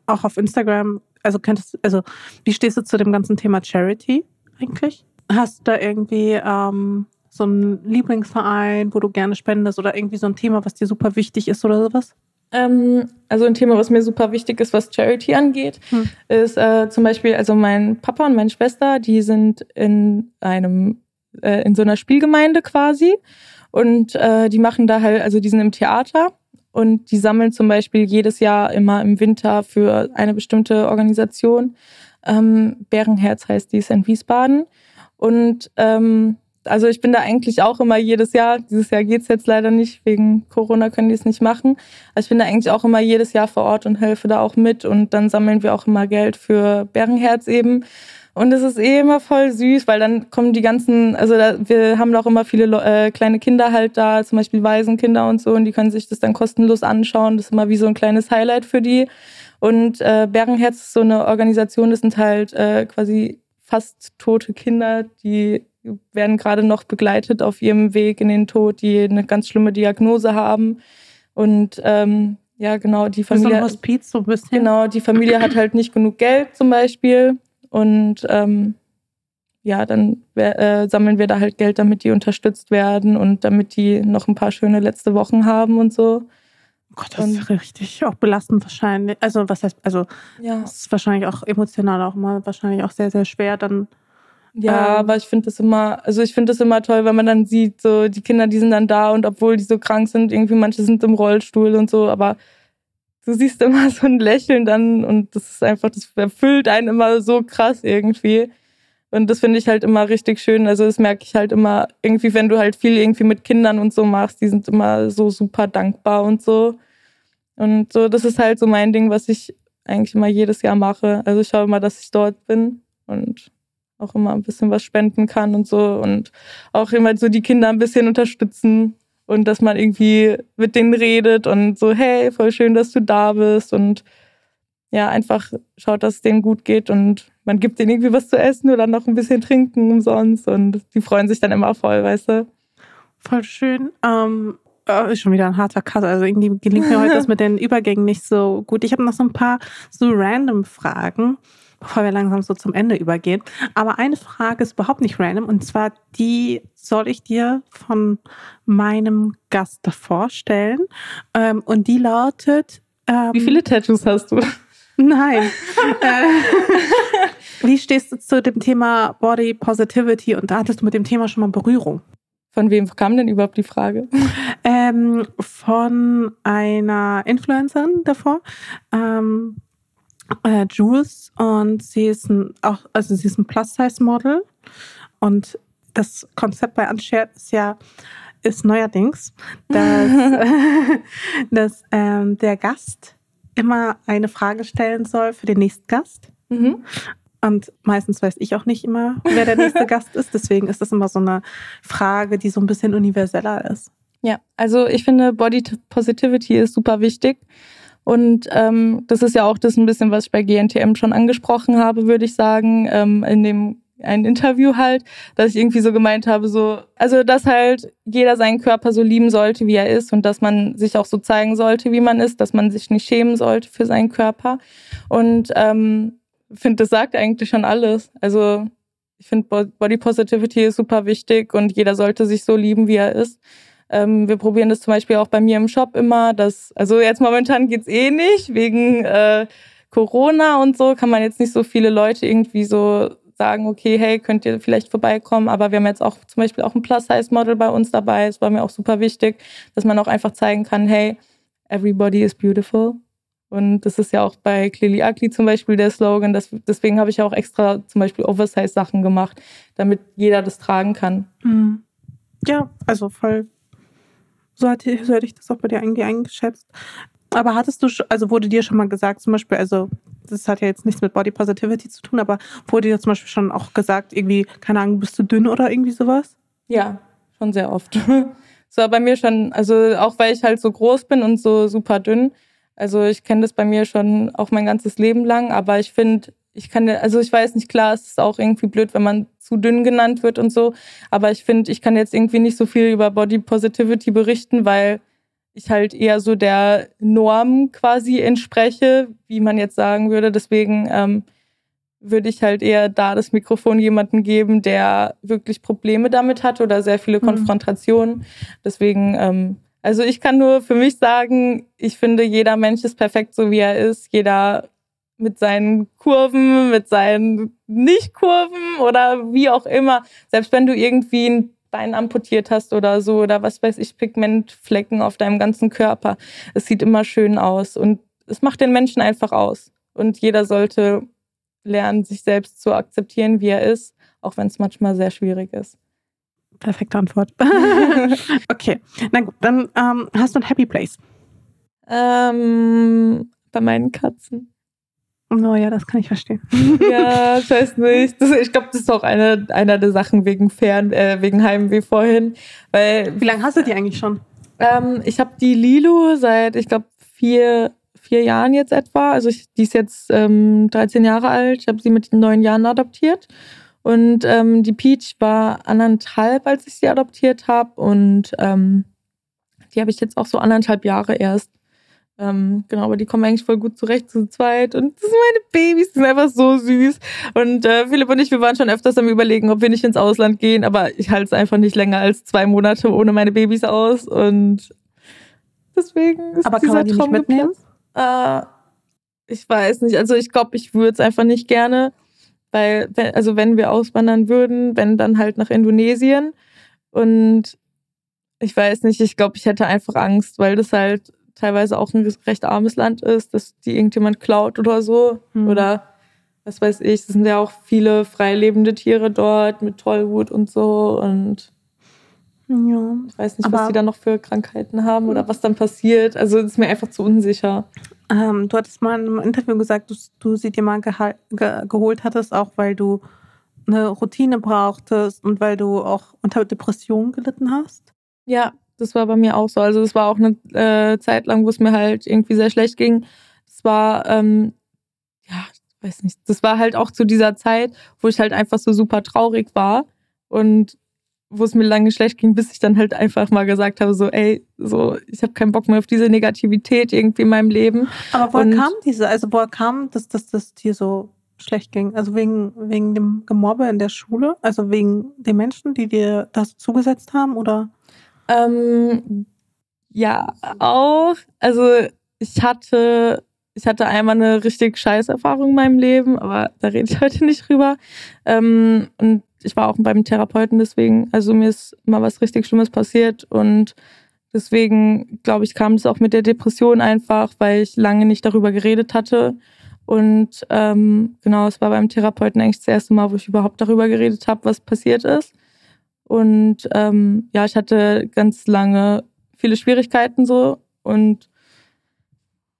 auch auf Instagram, also könntest, also wie stehst du zu dem ganzen Thema Charity eigentlich? Hast du da irgendwie ähm, so einen Lieblingsverein, wo du gerne spendest oder irgendwie so ein Thema, was dir super wichtig ist oder sowas? Ähm, also ein Thema, was mir super wichtig ist, was Charity angeht, hm. ist äh, zum Beispiel, also mein Papa und meine Schwester, die sind in einem, äh, in so einer Spielgemeinde quasi und äh, die machen da halt, also die sind im Theater und die sammeln zum Beispiel jedes Jahr immer im Winter für eine bestimmte Organisation. Ähm, Bärenherz heißt die, ist in Wiesbaden. Und ähm, also ich bin da eigentlich auch immer jedes Jahr, dieses Jahr geht's jetzt leider nicht, wegen Corona können die es nicht machen. Also ich bin da eigentlich auch immer jedes Jahr vor Ort und helfe da auch mit und dann sammeln wir auch immer Geld für Bärenherz eben. Und es ist eh immer voll süß, weil dann kommen die ganzen, also da, wir haben auch immer viele äh, kleine Kinder halt da, zum Beispiel Waisenkinder und so, und die können sich das dann kostenlos anschauen. Das ist immer wie so ein kleines Highlight für die. Und äh, Bärenherz ist so eine Organisation, das sind halt äh, quasi fast tote Kinder, die werden gerade noch begleitet auf ihrem Weg in den Tod, die eine ganz schlimme Diagnose haben. Und ähm, ja, genau, die Familie. So Hospiz, so ein bisschen. Genau, die Familie hat halt nicht genug Geld zum Beispiel. Und ähm, ja, dann äh, sammeln wir da halt Geld, damit die unterstützt werden und damit die noch ein paar schöne letzte Wochen haben und so. Gott, das ist richtig auch belastend wahrscheinlich. Also was heißt, also ja. das ist wahrscheinlich auch emotional auch mal wahrscheinlich auch sehr, sehr schwer dann. Ja, ähm, aber ich finde das immer, also ich finde das immer toll, wenn man dann sieht, so die Kinder, die sind dann da und obwohl die so krank sind, irgendwie manche sind im Rollstuhl und so, aber du siehst immer so ein Lächeln dann und das ist einfach, das erfüllt einen immer so krass irgendwie. Und das finde ich halt immer richtig schön. Also das merke ich halt immer irgendwie, wenn du halt viel irgendwie mit Kindern und so machst, die sind immer so super dankbar und so. Und so, das ist halt so mein Ding, was ich eigentlich immer jedes Jahr mache. Also ich schaue immer, dass ich dort bin und auch immer ein bisschen was spenden kann und so und auch immer so die Kinder ein bisschen unterstützen und dass man irgendwie mit denen redet und so, hey, voll schön, dass du da bist und ja, einfach schaut, dass es denen gut geht und man gibt denen irgendwie was zu essen oder noch ein bisschen trinken umsonst und die freuen sich dann immer voll, weißt du. Voll schön. Ähm, Oh, ist schon wieder ein harter Cut. Also irgendwie gelingt mir heute das mit den Übergängen nicht so gut. Ich habe noch so ein paar so random Fragen, bevor wir langsam so zum Ende übergehen. Aber eine Frage ist überhaupt nicht random und zwar die soll ich dir von meinem Gast davor stellen. Ähm, und die lautet: ähm, Wie viele Tattoos hast du? Nein. äh, wie stehst du zu dem Thema Body Positivity und da hattest du mit dem Thema schon mal Berührung? Von wem kam denn überhaupt die Frage? Ähm, von einer Influencerin davor. Ähm, äh, Jules und sie ist ein, auch, also sie ist ein Plus-Size-Model und das Konzept bei Unshared ist ja, ist neuerdings, dass, dass ähm, der Gast immer eine Frage stellen soll für den nächsten Gast. Mhm. Und meistens weiß ich auch nicht immer, wer der nächste Gast ist. Deswegen ist das immer so eine Frage, die so ein bisschen universeller ist. Ja, also ich finde, Body Positivity ist super wichtig. Und ähm, das ist ja auch das ein bisschen, was ich bei GNTM schon angesprochen habe, würde ich sagen, ähm, in dem ein Interview halt, dass ich irgendwie so gemeint habe, so, also dass halt jeder seinen Körper so lieben sollte, wie er ist und dass man sich auch so zeigen sollte, wie man ist, dass man sich nicht schämen sollte für seinen Körper. Und ähm, finde, das sagt eigentlich schon alles. Also ich finde, Body Positivity ist super wichtig und jeder sollte sich so lieben, wie er ist. Ähm, wir probieren das zum Beispiel auch bei mir im Shop immer. Dass, also jetzt momentan geht's eh nicht, wegen äh, Corona und so kann man jetzt nicht so viele Leute irgendwie so sagen, okay, hey, könnt ihr vielleicht vorbeikommen. Aber wir haben jetzt auch zum Beispiel auch ein Plus-Size-Model bei uns dabei. Es war mir auch super wichtig, dass man auch einfach zeigen kann, hey, everybody is beautiful. Und das ist ja auch bei Clearly Ugly zum Beispiel der Slogan. Das, deswegen habe ich auch extra zum Beispiel Oversize-Sachen gemacht, damit jeder das tragen kann. Mhm. Ja, also voll. So, hatte, so hätte ich das auch bei dir irgendwie eingeschätzt. Aber hattest du, also wurde dir schon mal gesagt, zum Beispiel, also das hat ja jetzt nichts mit Body Positivity zu tun, aber wurde dir zum Beispiel schon auch gesagt, irgendwie, keine Ahnung, bist du dünn oder irgendwie sowas? Ja, schon sehr oft. so bei mir schon, also auch weil ich halt so groß bin und so super dünn, also ich kenne das bei mir schon auch mein ganzes Leben lang, aber ich finde, ich kann, also ich weiß nicht, klar, es ist auch irgendwie blöd, wenn man zu dünn genannt wird und so, aber ich finde, ich kann jetzt irgendwie nicht so viel über Body Positivity berichten, weil ich halt eher so der Norm quasi entspreche, wie man jetzt sagen würde. Deswegen ähm, würde ich halt eher da das Mikrofon jemanden geben, der wirklich Probleme damit hat oder sehr viele mhm. Konfrontationen. Deswegen ähm, also ich kann nur für mich sagen, ich finde, jeder Mensch ist perfekt so, wie er ist. Jeder mit seinen Kurven, mit seinen Nicht-Kurven oder wie auch immer. Selbst wenn du irgendwie ein Bein amputiert hast oder so oder was weiß ich, Pigmentflecken auf deinem ganzen Körper. Es sieht immer schön aus und es macht den Menschen einfach aus. Und jeder sollte lernen, sich selbst zu akzeptieren, wie er ist, auch wenn es manchmal sehr schwierig ist. Perfekte Antwort. okay, na gut, dann ähm, hast du ein Happy Place. Ähm, bei meinen Katzen. Oh ja, das kann ich verstehen. ja, ich weiß nicht. Das, ich glaube, das ist auch eine, einer der Sachen wegen Fern, äh, wegen Heimweh vorhin. Weil, Wie lange hast du die eigentlich schon? Ähm, ich habe die Lilo seit, ich glaube, vier, vier Jahren jetzt etwa. Also ich, die ist jetzt ähm, 13 Jahre alt. Ich habe sie mit neun Jahren adoptiert. Und ähm, die Peach war anderthalb, als ich sie adoptiert habe. Und ähm, die habe ich jetzt auch so anderthalb Jahre erst. Ähm, genau, aber die kommen eigentlich voll gut zurecht zu zweit. Und das sind meine Babys, die sind einfach so süß. Und äh, Philipp und ich, wir waren schon öfters am überlegen, ob wir nicht ins Ausland gehen, aber ich halte es einfach nicht länger als zwei Monate ohne meine Babys aus. Und deswegen ist Aber kann man die Traum nicht mitnehmen? Äh, ich weiß nicht. Also ich glaube, ich würde es einfach nicht gerne. Weil, also wenn wir auswandern würden, wenn dann halt nach Indonesien. Und ich weiß nicht, ich glaube, ich hätte einfach Angst, weil das halt teilweise auch ein recht armes Land ist, dass die irgendjemand klaut oder so. Mhm. Oder was weiß ich, es sind ja auch viele freilebende Tiere dort mit Tollwut und so. Und ja. ich weiß nicht, was die da noch für Krankheiten haben oder was dann passiert. Also es ist mir einfach zu unsicher. Ähm, du hattest mal in einem Interview gesagt, dass du sie dir mal ge geholt hattest, auch weil du eine Routine brauchtest und weil du auch unter Depressionen gelitten hast. Ja, das war bei mir auch so. Also es war auch eine äh, Zeit lang, wo es mir halt irgendwie sehr schlecht ging. Das war, ähm, ja, weiß nicht, das war halt auch zu dieser Zeit, wo ich halt einfach so super traurig war und wo es mir lange schlecht ging, bis ich dann halt einfach mal gesagt habe, so, ey, so, ich habe keinen Bock mehr auf diese Negativität irgendwie in meinem Leben. Aber woher kam diese, also woher kam, dass, dass das dir so schlecht ging? Also wegen, wegen dem Gemobbe in der Schule? Also wegen den Menschen, die dir das zugesetzt haben, oder? Ähm, ja, auch. Also ich hatte, ich hatte einmal eine richtig scheiß Erfahrung in meinem Leben, aber da rede ich heute nicht drüber. Ähm, und ich war auch beim Therapeuten deswegen. Also mir ist mal was richtig Schlimmes passiert und deswegen, glaube ich, kam es auch mit der Depression einfach, weil ich lange nicht darüber geredet hatte. Und ähm, genau, es war beim Therapeuten eigentlich das erste Mal, wo ich überhaupt darüber geredet habe, was passiert ist. Und ähm, ja, ich hatte ganz lange viele Schwierigkeiten so und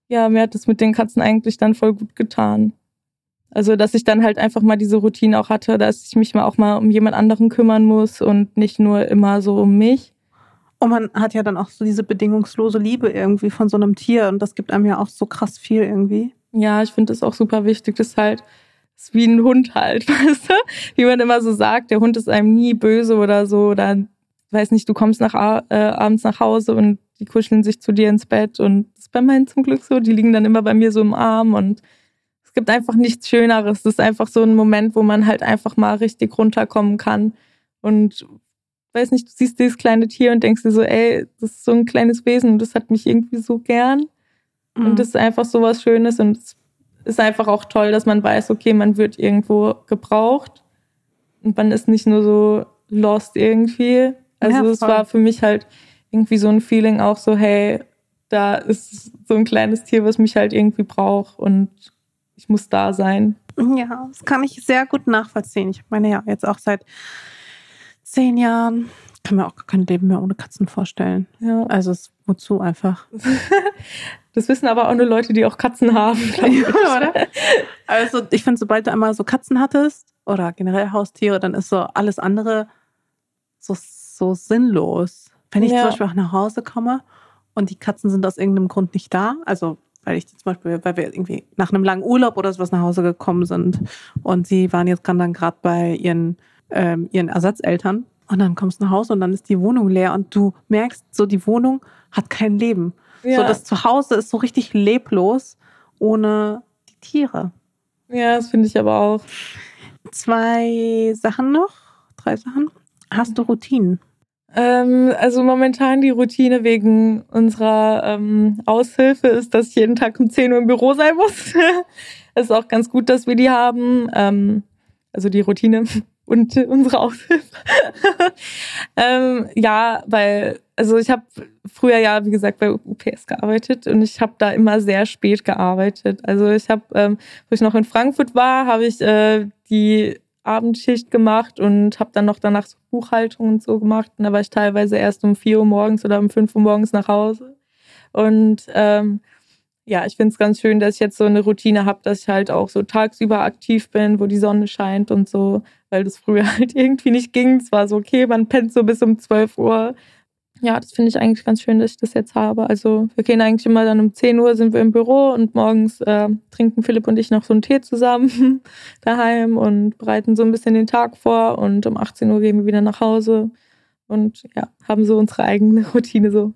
ja, mir hat es mit den Katzen eigentlich dann voll gut getan. Also, dass ich dann halt einfach mal diese Routine auch hatte, dass ich mich mal auch mal um jemand anderen kümmern muss und nicht nur immer so um mich. Und man hat ja dann auch so diese bedingungslose Liebe irgendwie von so einem Tier und das gibt einem ja auch so krass viel irgendwie. Ja, ich finde das auch super wichtig. Das ist halt ist wie ein Hund halt, weißt du? Wie man immer so sagt, der Hund ist einem nie böse oder so oder weiß nicht, du kommst nach, äh, abends nach Hause und die kuscheln sich zu dir ins Bett und das ist bei meinen zum Glück so. Die liegen dann immer bei mir so im Arm und es gibt einfach nichts Schöneres. Das ist einfach so ein Moment, wo man halt einfach mal richtig runterkommen kann und weiß nicht, du siehst dieses kleine Tier und denkst dir so, ey, das ist so ein kleines Wesen und das hat mich irgendwie so gern. Mhm. Und das ist einfach so was Schönes und es ist einfach auch toll, dass man weiß, okay, man wird irgendwo gebraucht und man ist nicht nur so lost irgendwie. Also ja, es war für mich halt irgendwie so ein Feeling auch so, hey, da ist so ein kleines Tier, was mich halt irgendwie braucht und ich muss da sein. Ja, das kann ich sehr gut nachvollziehen. Ich meine ja jetzt auch seit zehn Jahren. Kann mir auch kein Leben mehr ohne Katzen vorstellen. Ja. Also es, wozu einfach. Das wissen aber auch nur Leute, die auch Katzen haben. Oder? Also ich finde, sobald du einmal so Katzen hattest oder generell Haustiere, dann ist so alles andere so, so sinnlos. Wenn ich ja. zum Beispiel auch nach Hause komme und die Katzen sind aus irgendeinem Grund nicht da, also weil ich zum Beispiel, weil wir irgendwie nach einem langen Urlaub oder sowas nach Hause gekommen sind und sie waren jetzt dann gerade bei ihren, ähm, ihren Ersatzeltern und dann kommst du nach Hause und dann ist die Wohnung leer und du merkst, so die Wohnung hat kein Leben. Ja. So das Zuhause ist so richtig leblos ohne die Tiere. Ja, das finde ich aber auch. Zwei Sachen noch, drei Sachen. Hast du Routinen? Ähm, also momentan die Routine wegen unserer ähm, Aushilfe ist, dass ich jeden Tag um 10 Uhr im Büro sein muss. Ist auch ganz gut, dass wir die haben. Ähm, also die Routine und unsere Aushilfe. ähm, ja, weil, also ich habe früher ja, wie gesagt, bei UPS gearbeitet und ich habe da immer sehr spät gearbeitet. Also ich habe, ähm, wo ich noch in Frankfurt war, habe ich äh, die Abendschicht gemacht und habe dann noch danach so Buchhaltung und so gemacht. Und da war ich teilweise erst um 4 Uhr morgens oder um 5 Uhr morgens nach Hause. Und ähm, ja, ich finde es ganz schön, dass ich jetzt so eine Routine habe, dass ich halt auch so tagsüber aktiv bin, wo die Sonne scheint und so, weil das früher halt irgendwie nicht ging. Es war so, okay, man pennt so bis um 12 Uhr ja, das finde ich eigentlich ganz schön, dass ich das jetzt habe. Also wir gehen eigentlich immer dann um 10 Uhr sind wir im Büro und morgens äh, trinken Philipp und ich noch so einen Tee zusammen daheim und bereiten so ein bisschen den Tag vor und um 18 Uhr gehen wir wieder nach Hause und ja, haben so unsere eigene Routine so.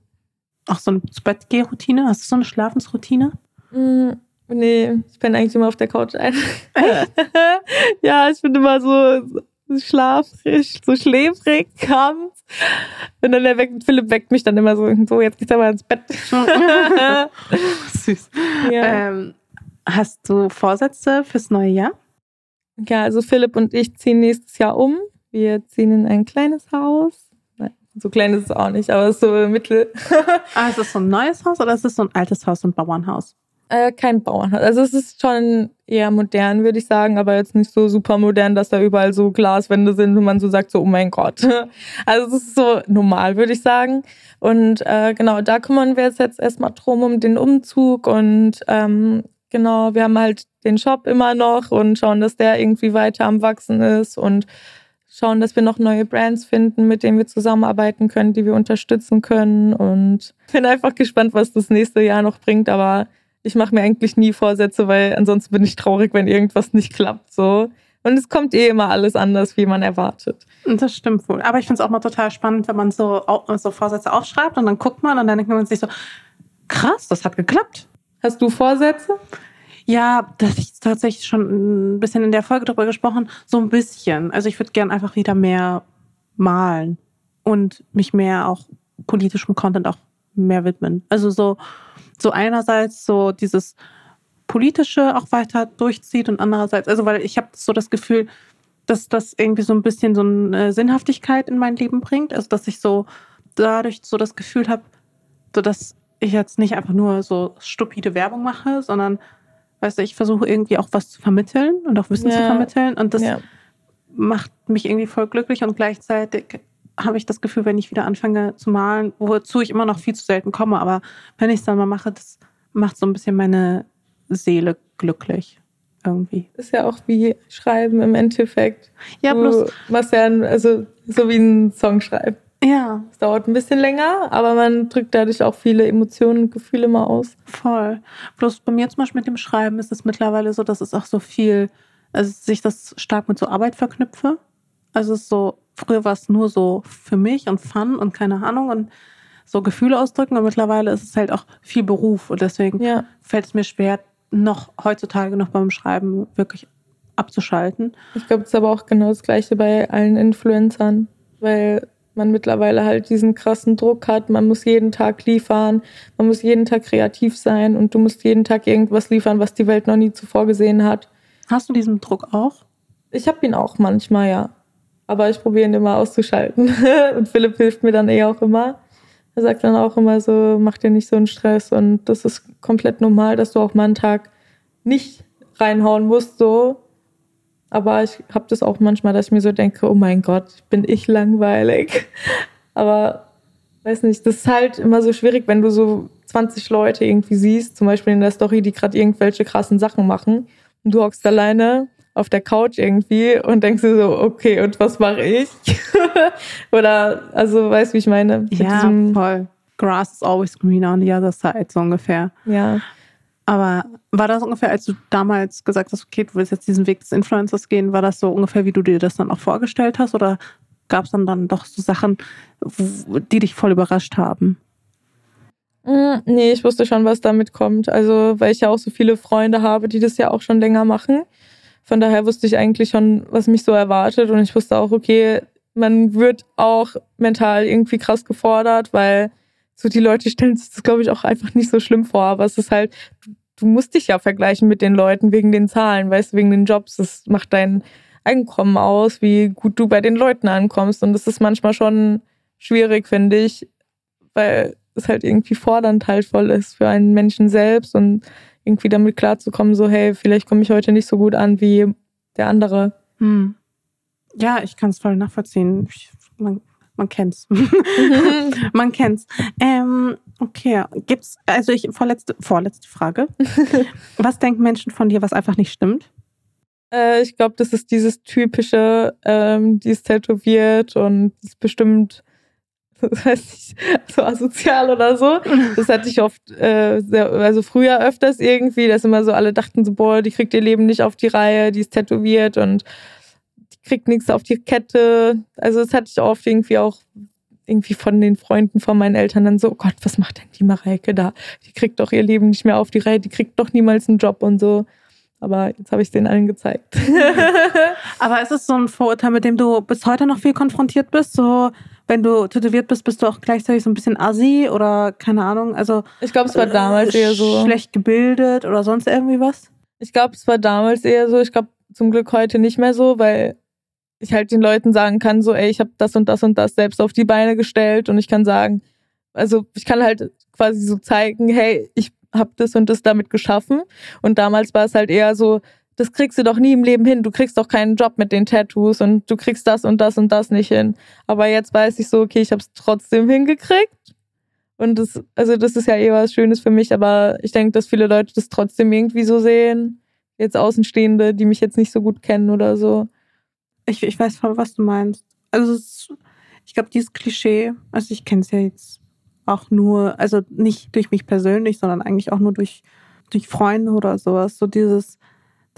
Ach, so eine Bettgeh-Routine? Hast du so eine Schlafensroutine? Mm, nee, ich bin eigentlich immer auf der Couch ein. ja, ich bin immer so schlafrig, so schläfrig abends. Und dann der weckt, Philipp weckt mich dann immer so, so jetzt geht's aber ins Bett. Süß. Ja. Ähm, hast du Vorsätze fürs neue Jahr? Ja, also Philipp und ich ziehen nächstes Jahr um. Wir ziehen in ein kleines Haus. Nein, so klein ist es auch nicht, aber es ist so mittel. ah, ist es so ein neues Haus oder ist es so ein altes Haus, so ein Bauernhaus? Äh, kein Bauernhaus. Also es ist schon eher modern, würde ich sagen, aber jetzt nicht so super modern, dass da überall so Glaswände sind und man so sagt, so, oh mein Gott. Also es ist so normal, würde ich sagen. Und äh, genau, da kümmern wir uns jetzt erstmal drum um den Umzug und ähm, genau, wir haben halt den Shop immer noch und schauen, dass der irgendwie weiter am Wachsen ist und schauen, dass wir noch neue Brands finden, mit denen wir zusammenarbeiten können, die wir unterstützen können. Und bin einfach gespannt, was das nächste Jahr noch bringt, aber ich mache mir eigentlich nie Vorsätze, weil ansonsten bin ich traurig, wenn irgendwas nicht klappt. So. Und es kommt eh immer alles anders, wie man erwartet. Das stimmt wohl. Aber ich finde es auch mal total spannend, wenn man so, so Vorsätze aufschreibt und dann guckt man und dann denkt man sich so, krass, das hat geklappt. Hast du Vorsätze? Ja, das ich tatsächlich schon ein bisschen in der Folge darüber gesprochen, so ein bisschen. Also ich würde gern einfach wieder mehr malen und mich mehr auch politischem Content auch mehr widmen. Also so so einerseits so dieses politische auch weiter durchzieht und andererseits, also weil ich habe so das Gefühl, dass das irgendwie so ein bisschen so eine Sinnhaftigkeit in mein Leben bringt. Also dass ich so dadurch so das Gefühl habe, so dass ich jetzt nicht einfach nur so stupide Werbung mache, sondern weißt du, ich versuche irgendwie auch was zu vermitteln und auch Wissen ja. zu vermitteln. Und das ja. macht mich irgendwie voll glücklich und gleichzeitig habe ich das Gefühl, wenn ich wieder anfange zu malen, wozu ich immer noch viel zu selten komme, aber wenn ich es dann mal mache, das macht so ein bisschen meine Seele glücklich irgendwie. Ist ja auch wie Schreiben im Endeffekt. Ja, bloß. Was ja, also so wie ein Song schreiben. Ja. Es dauert ein bisschen länger, aber man drückt dadurch auch viele Emotionen und Gefühle mal aus. Voll. Bloß bei mir zum Beispiel mit dem Schreiben ist es mittlerweile so, dass es auch so viel, also sich das stark mit so Arbeit verknüpfe. Also es ist so, früher war es nur so für mich und Fun und keine Ahnung und so Gefühle ausdrücken und mittlerweile ist es halt auch viel Beruf und deswegen ja. fällt es mir schwer, noch heutzutage noch beim Schreiben wirklich abzuschalten. Ich glaube, es ist aber auch genau das Gleiche bei allen Influencern, weil man mittlerweile halt diesen krassen Druck hat. Man muss jeden Tag liefern, man muss jeden Tag kreativ sein und du musst jeden Tag irgendwas liefern, was die Welt noch nie zuvor gesehen hat. Hast du diesen Druck auch? Ich habe ihn auch manchmal, ja. Aber ich probiere ihn immer auszuschalten. und Philipp hilft mir dann eh auch immer. Er sagt dann auch immer so, mach dir nicht so einen Stress und das ist komplett normal, dass du auch mal einen Tag nicht reinhauen musst, so. Aber ich habe das auch manchmal, dass ich mir so denke, oh mein Gott, bin ich langweilig. Aber weiß nicht, das ist halt immer so schwierig, wenn du so 20 Leute irgendwie siehst, zum Beispiel in der Story, die gerade irgendwelche krassen Sachen machen und du hockst alleine auf der Couch irgendwie und denkst dir so, okay, und was mache ich? Oder, also, weißt du, wie ich meine? ja, voll. Grass is always greener on the other side, so ungefähr. Ja. Aber war das ungefähr, als du damals gesagt hast, okay, du willst jetzt diesen Weg des Influencers gehen, war das so ungefähr, wie du dir das dann auch vorgestellt hast? Oder gab es dann, dann doch so Sachen, die dich voll überrascht haben? Mm, nee, ich wusste schon, was damit kommt. Also, weil ich ja auch so viele Freunde habe, die das ja auch schon länger machen. Von daher wusste ich eigentlich schon, was mich so erwartet. Und ich wusste auch, okay, man wird auch mental irgendwie krass gefordert, weil so die Leute stellen sich das, glaube ich, auch einfach nicht so schlimm vor. Aber es ist halt, du musst dich ja vergleichen mit den Leuten wegen den Zahlen, weißt du, wegen den Jobs. Das macht dein Einkommen aus, wie gut du bei den Leuten ankommst. Und das ist manchmal schon schwierig, finde ich, weil es halt irgendwie fordernd halt voll ist für einen Menschen selbst und irgendwie damit klarzukommen, so, hey, vielleicht komme ich heute nicht so gut an wie der andere. Hm. Ja, ich kann es voll nachvollziehen. Ich, man, man kennt's. man kennt's. Ähm, okay, gibt's, also ich, vorletzte, vorletzte Frage. was denken Menschen von dir, was einfach nicht stimmt? Äh, ich glaube, das ist dieses typische, ähm, die ist tätowiert und ist bestimmt das heißt nicht so asozial oder so. Das hatte ich oft, äh, sehr, also früher öfters irgendwie, dass immer so alle dachten so, boah, die kriegt ihr Leben nicht auf die Reihe, die ist tätowiert und die kriegt nichts auf die Kette. Also das hatte ich oft irgendwie auch irgendwie von den Freunden von meinen Eltern dann so, oh Gott, was macht denn die Mareike da? Die kriegt doch ihr Leben nicht mehr auf die Reihe, die kriegt doch niemals einen Job und so. Aber jetzt habe ich es denen allen gezeigt. Aber ist es so ein Vorurteil, mit dem du bis heute noch viel konfrontiert bist? So, wenn du tätowiert bist, bist du auch gleichzeitig so ein bisschen assi oder keine Ahnung. Also ich glaube, es war damals eher so schlecht gebildet oder sonst irgendwie was. Ich glaube, es war damals eher so. Ich glaube zum Glück heute nicht mehr so, weil ich halt den Leuten sagen kann, so, ey, ich habe das und das und das selbst auf die Beine gestellt und ich kann sagen, also ich kann halt quasi so zeigen, hey, ich habe das und das damit geschaffen. Und damals war es halt eher so, das kriegst du doch nie im Leben hin. Du kriegst doch keinen Job mit den Tattoos und du kriegst das und das und das nicht hin. Aber jetzt weiß ich so, okay, ich habe es trotzdem hingekriegt. Und das, also das ist ja eh was Schönes für mich, aber ich denke, dass viele Leute das trotzdem irgendwie so sehen. Jetzt Außenstehende, die mich jetzt nicht so gut kennen oder so. Ich, ich weiß voll, was du meinst. Also ist, ich glaube, dieses Klischee, also ich kenne es ja jetzt auch nur, also nicht durch mich persönlich, sondern eigentlich auch nur durch, durch Freunde oder sowas. So dieses,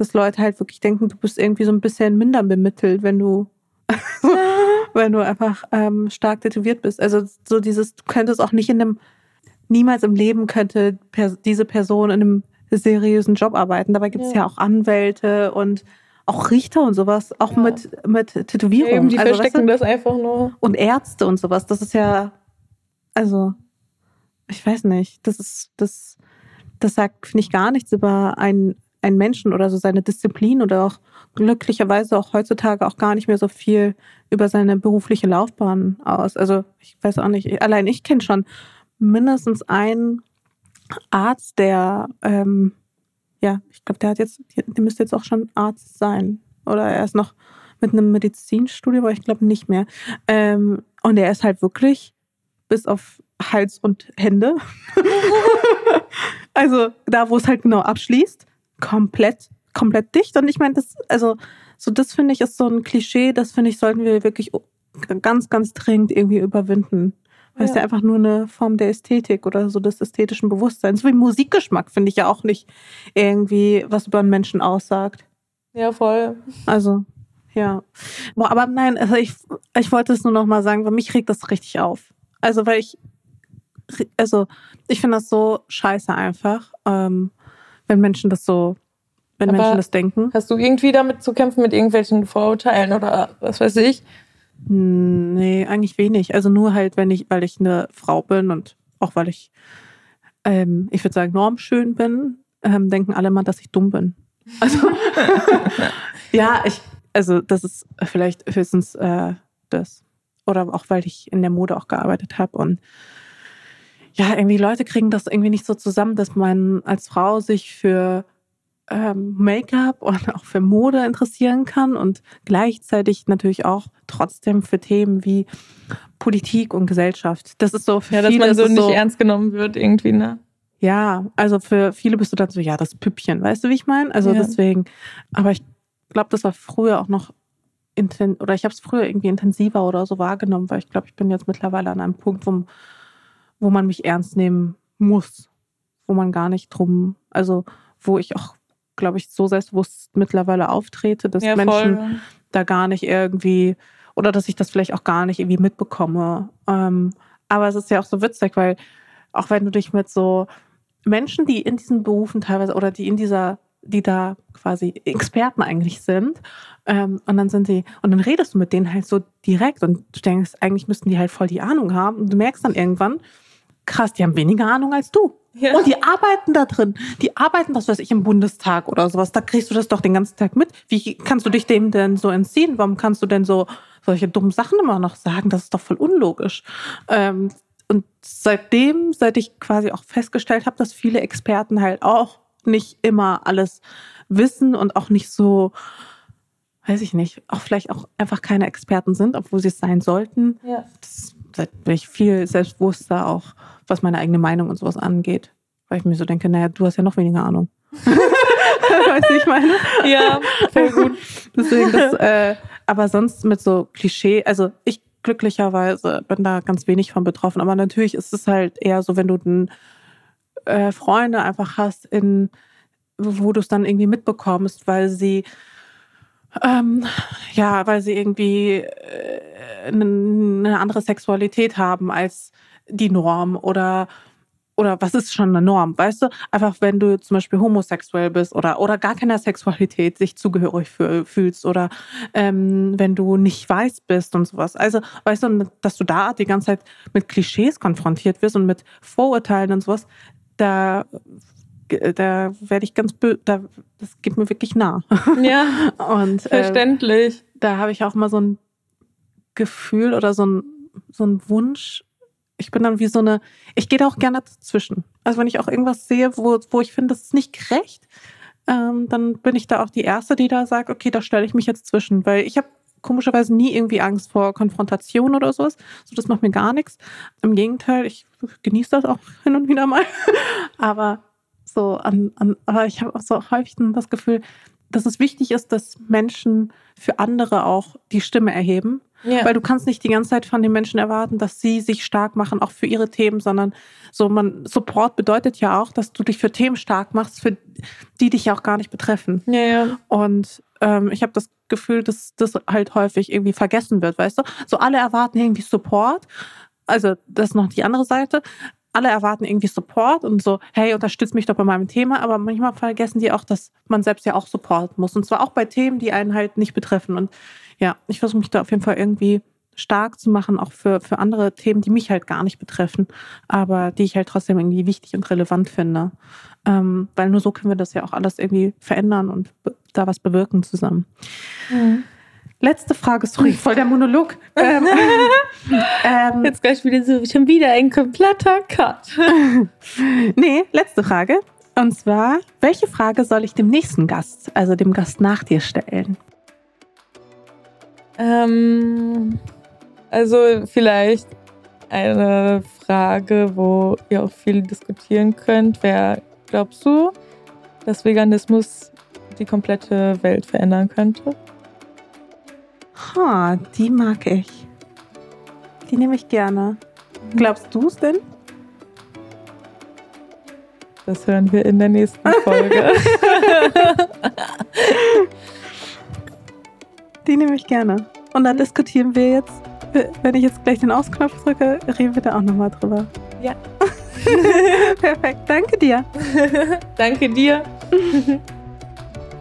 dass Leute halt wirklich denken, du bist irgendwie so ein bisschen minder bemittelt, wenn du, wenn du einfach ähm, stark tätowiert bist. Also so dieses, du könntest auch nicht in einem, niemals im Leben könnte diese Person in einem seriösen Job arbeiten. Dabei gibt es ja. ja. auch Anwälte und auch Richter und sowas, auch ja. mit, mit Tätowierungen. Ja, eben, die also, verstecken weißt du, das einfach nur. Und Ärzte und sowas. Das ist ja, also, ich weiß nicht, das ist, das, das sagt, finde ich, gar nichts über einen einen Menschen oder so seine Disziplin oder auch glücklicherweise auch heutzutage auch gar nicht mehr so viel über seine berufliche Laufbahn aus. Also ich weiß auch nicht, allein ich kenne schon mindestens einen Arzt, der, ähm, ja, ich glaube, der hat jetzt, der müsste jetzt auch schon Arzt sein. Oder er ist noch mit einem Medizinstudium, aber ich glaube nicht mehr. Ähm, und er ist halt wirklich bis auf Hals und Hände. also da, wo es halt genau abschließt, komplett, komplett dicht. Und ich meine, das, also, so das finde ich ist so ein Klischee, das finde ich, sollten wir wirklich ganz, ganz dringend irgendwie überwinden. Weil ja. es ja einfach nur eine Form der Ästhetik oder so des ästhetischen Bewusstseins. So wie Musikgeschmack finde ich ja auch nicht irgendwie was über einen Menschen aussagt. Ja, voll. Also, ja. Boah, aber nein, also ich, ich wollte es nur noch mal sagen, weil mich regt das richtig auf. Also, weil ich, also, ich finde das so scheiße einfach, ähm, wenn Menschen das so, wenn aber Menschen das denken. Hast du irgendwie damit zu kämpfen mit irgendwelchen Vorurteilen oder was weiß ich? Hm, nee, eigentlich wenig. Also nur halt, wenn ich, weil ich eine Frau bin und auch weil ich, ähm, ich würde sagen, normschön bin, ähm, denken alle mal, dass ich dumm bin. Also, ja, ich, also das ist vielleicht höchstens äh, das. Oder auch, weil ich in der Mode auch gearbeitet habe und ja, irgendwie Leute kriegen das irgendwie nicht so zusammen, dass man als Frau sich für ähm, Make-up und auch für Mode interessieren kann und gleichzeitig natürlich auch trotzdem für Themen wie Politik und Gesellschaft. Das ist so für ja, viele, dass man so nicht so, ernst genommen wird irgendwie, ne? Ja, also für viele bist du dann so, ja, das Püppchen, weißt du, wie ich meine? Also ja. deswegen, aber ich glaube, das war früher auch noch oder ich habe es früher irgendwie intensiver oder so wahrgenommen, weil ich glaube, ich bin jetzt mittlerweile an einem Punkt, wo, wo man mich ernst nehmen muss, wo man gar nicht drum, also wo ich auch, glaube ich, so selbstbewusst mittlerweile auftrete, dass ja, Menschen voll. da gar nicht irgendwie oder dass ich das vielleicht auch gar nicht irgendwie mitbekomme. Ähm, aber es ist ja auch so witzig, weil auch wenn du dich mit so Menschen, die in diesen Berufen teilweise oder die in dieser die da quasi Experten eigentlich sind. Ähm, und dann sind sie, und dann redest du mit denen halt so direkt und du denkst, eigentlich müssten die halt voll die Ahnung haben. Und du merkst dann irgendwann, krass, die haben weniger Ahnung als du. Ja. Und die arbeiten da drin. Die arbeiten, was weiß ich, im Bundestag oder sowas. Da kriegst du das doch den ganzen Tag mit. Wie kannst du dich dem denn so entziehen? Warum kannst du denn so solche dummen Sachen immer noch sagen? Das ist doch voll unlogisch. Ähm, und seitdem, seit ich quasi auch festgestellt habe, dass viele Experten halt auch nicht immer alles wissen und auch nicht so, weiß ich nicht, auch vielleicht auch einfach keine Experten sind, obwohl sie es sein sollten. Ja. Das, da bin ich viel selbstbewusster auch, was meine eigene Meinung und sowas angeht. Weil ich mir so denke, naja, du hast ja noch weniger Ahnung. weißt du, ich meine? Ja, voll gut. Deswegen das, äh, aber sonst mit so Klischee, also ich glücklicherweise bin da ganz wenig von betroffen, aber natürlich ist es halt eher so, wenn du einen äh, Freunde einfach hast, in, wo du es dann irgendwie mitbekommst, weil sie ähm, ja, weil sie irgendwie äh, eine andere Sexualität haben als die Norm oder oder was ist schon eine Norm, weißt du? Einfach wenn du zum Beispiel homosexuell bist oder oder gar keiner Sexualität sich zugehörig fühlst oder ähm, wenn du nicht weiß bist und sowas. Also weißt du, dass du da die ganze Zeit mit Klischees konfrontiert wirst und mit Vorurteilen und sowas, da da werde ich ganz da das geht mir wirklich nah. Ja. und äh, verständlich. Äh, da habe ich auch mal so ein Gefühl oder so ein so ein Wunsch. Ich bin dann wie so eine ich gehe da auch gerne dazwischen. Also wenn ich auch irgendwas sehe, wo wo ich finde, das ist nicht gerecht, ähm, dann bin ich da auch die erste, die da sagt, okay, da stelle ich mich jetzt zwischen, weil ich habe komischerweise nie irgendwie Angst vor Konfrontation oder sowas. So, das macht mir gar nichts. Im Gegenteil, ich genieße das auch hin und wieder mal. aber so an, an aber ich habe auch so häufig das Gefühl, dass es wichtig ist, dass Menschen für andere auch die Stimme erheben. Ja. Weil du kannst nicht die ganze Zeit von den Menschen erwarten, dass sie sich stark machen, auch für ihre Themen, sondern so man Support bedeutet ja auch, dass du dich für Themen stark machst, für die dich ja auch gar nicht betreffen. Ja, ja. Und ähm, ich habe das Gefühl, dass das halt häufig irgendwie vergessen wird, weißt du? So alle erwarten irgendwie Support. Also das ist noch die andere Seite. Alle erwarten irgendwie Support und so, hey, unterstütz mich doch bei meinem Thema, aber manchmal vergessen die auch, dass man selbst ja auch Support muss. Und zwar auch bei Themen, die einen halt nicht betreffen. Und ja, ich versuche mich da auf jeden Fall irgendwie stark zu machen, auch für, für andere Themen, die mich halt gar nicht betreffen, aber die ich halt trotzdem irgendwie wichtig und relevant finde. Ähm, weil nur so können wir das ja auch alles irgendwie verändern und da was bewirken zusammen. Mhm. Letzte Frage, sorry, voll der Monolog. ähm, ähm, Jetzt gleich wieder so, schon wieder ein kompletter Cut. nee, letzte Frage. Und zwar, welche Frage soll ich dem nächsten Gast, also dem Gast nach dir, stellen? Ähm, also vielleicht eine Frage, wo ihr auch viel diskutieren könnt. Wer glaubst du, dass Veganismus die komplette Welt verändern könnte? Ha, die mag ich. Die nehme ich gerne. Glaubst du es denn? Das hören wir in der nächsten Folge. die nehme ich gerne. Und dann diskutieren wir jetzt, wenn ich jetzt gleich den Ausknopf drücke, reden wir da auch nochmal drüber. Ja. Perfekt. Danke dir. Danke dir.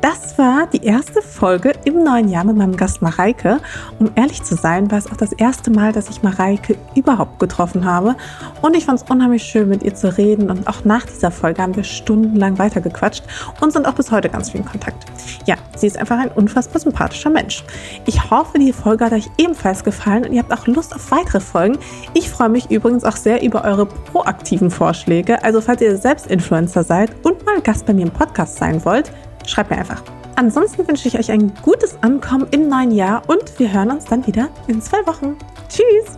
Das war die erste Folge im neuen Jahr mit meinem Gast Mareike. Um ehrlich zu sein, war es auch das erste Mal, dass ich Mareike überhaupt getroffen habe. Und ich fand es unheimlich schön, mit ihr zu reden. Und auch nach dieser Folge haben wir stundenlang weitergequatscht und sind auch bis heute ganz viel in Kontakt. Ja, sie ist einfach ein unfassbar sympathischer Mensch. Ich hoffe, die Folge hat euch ebenfalls gefallen und ihr habt auch Lust auf weitere Folgen. Ich freue mich übrigens auch sehr über eure proaktiven Vorschläge. Also falls ihr selbst Influencer seid und mal Gast bei mir im Podcast sein wollt, Schreibt mir einfach. Ansonsten wünsche ich euch ein gutes Ankommen im neuen Jahr und wir hören uns dann wieder in zwei Wochen. Tschüss!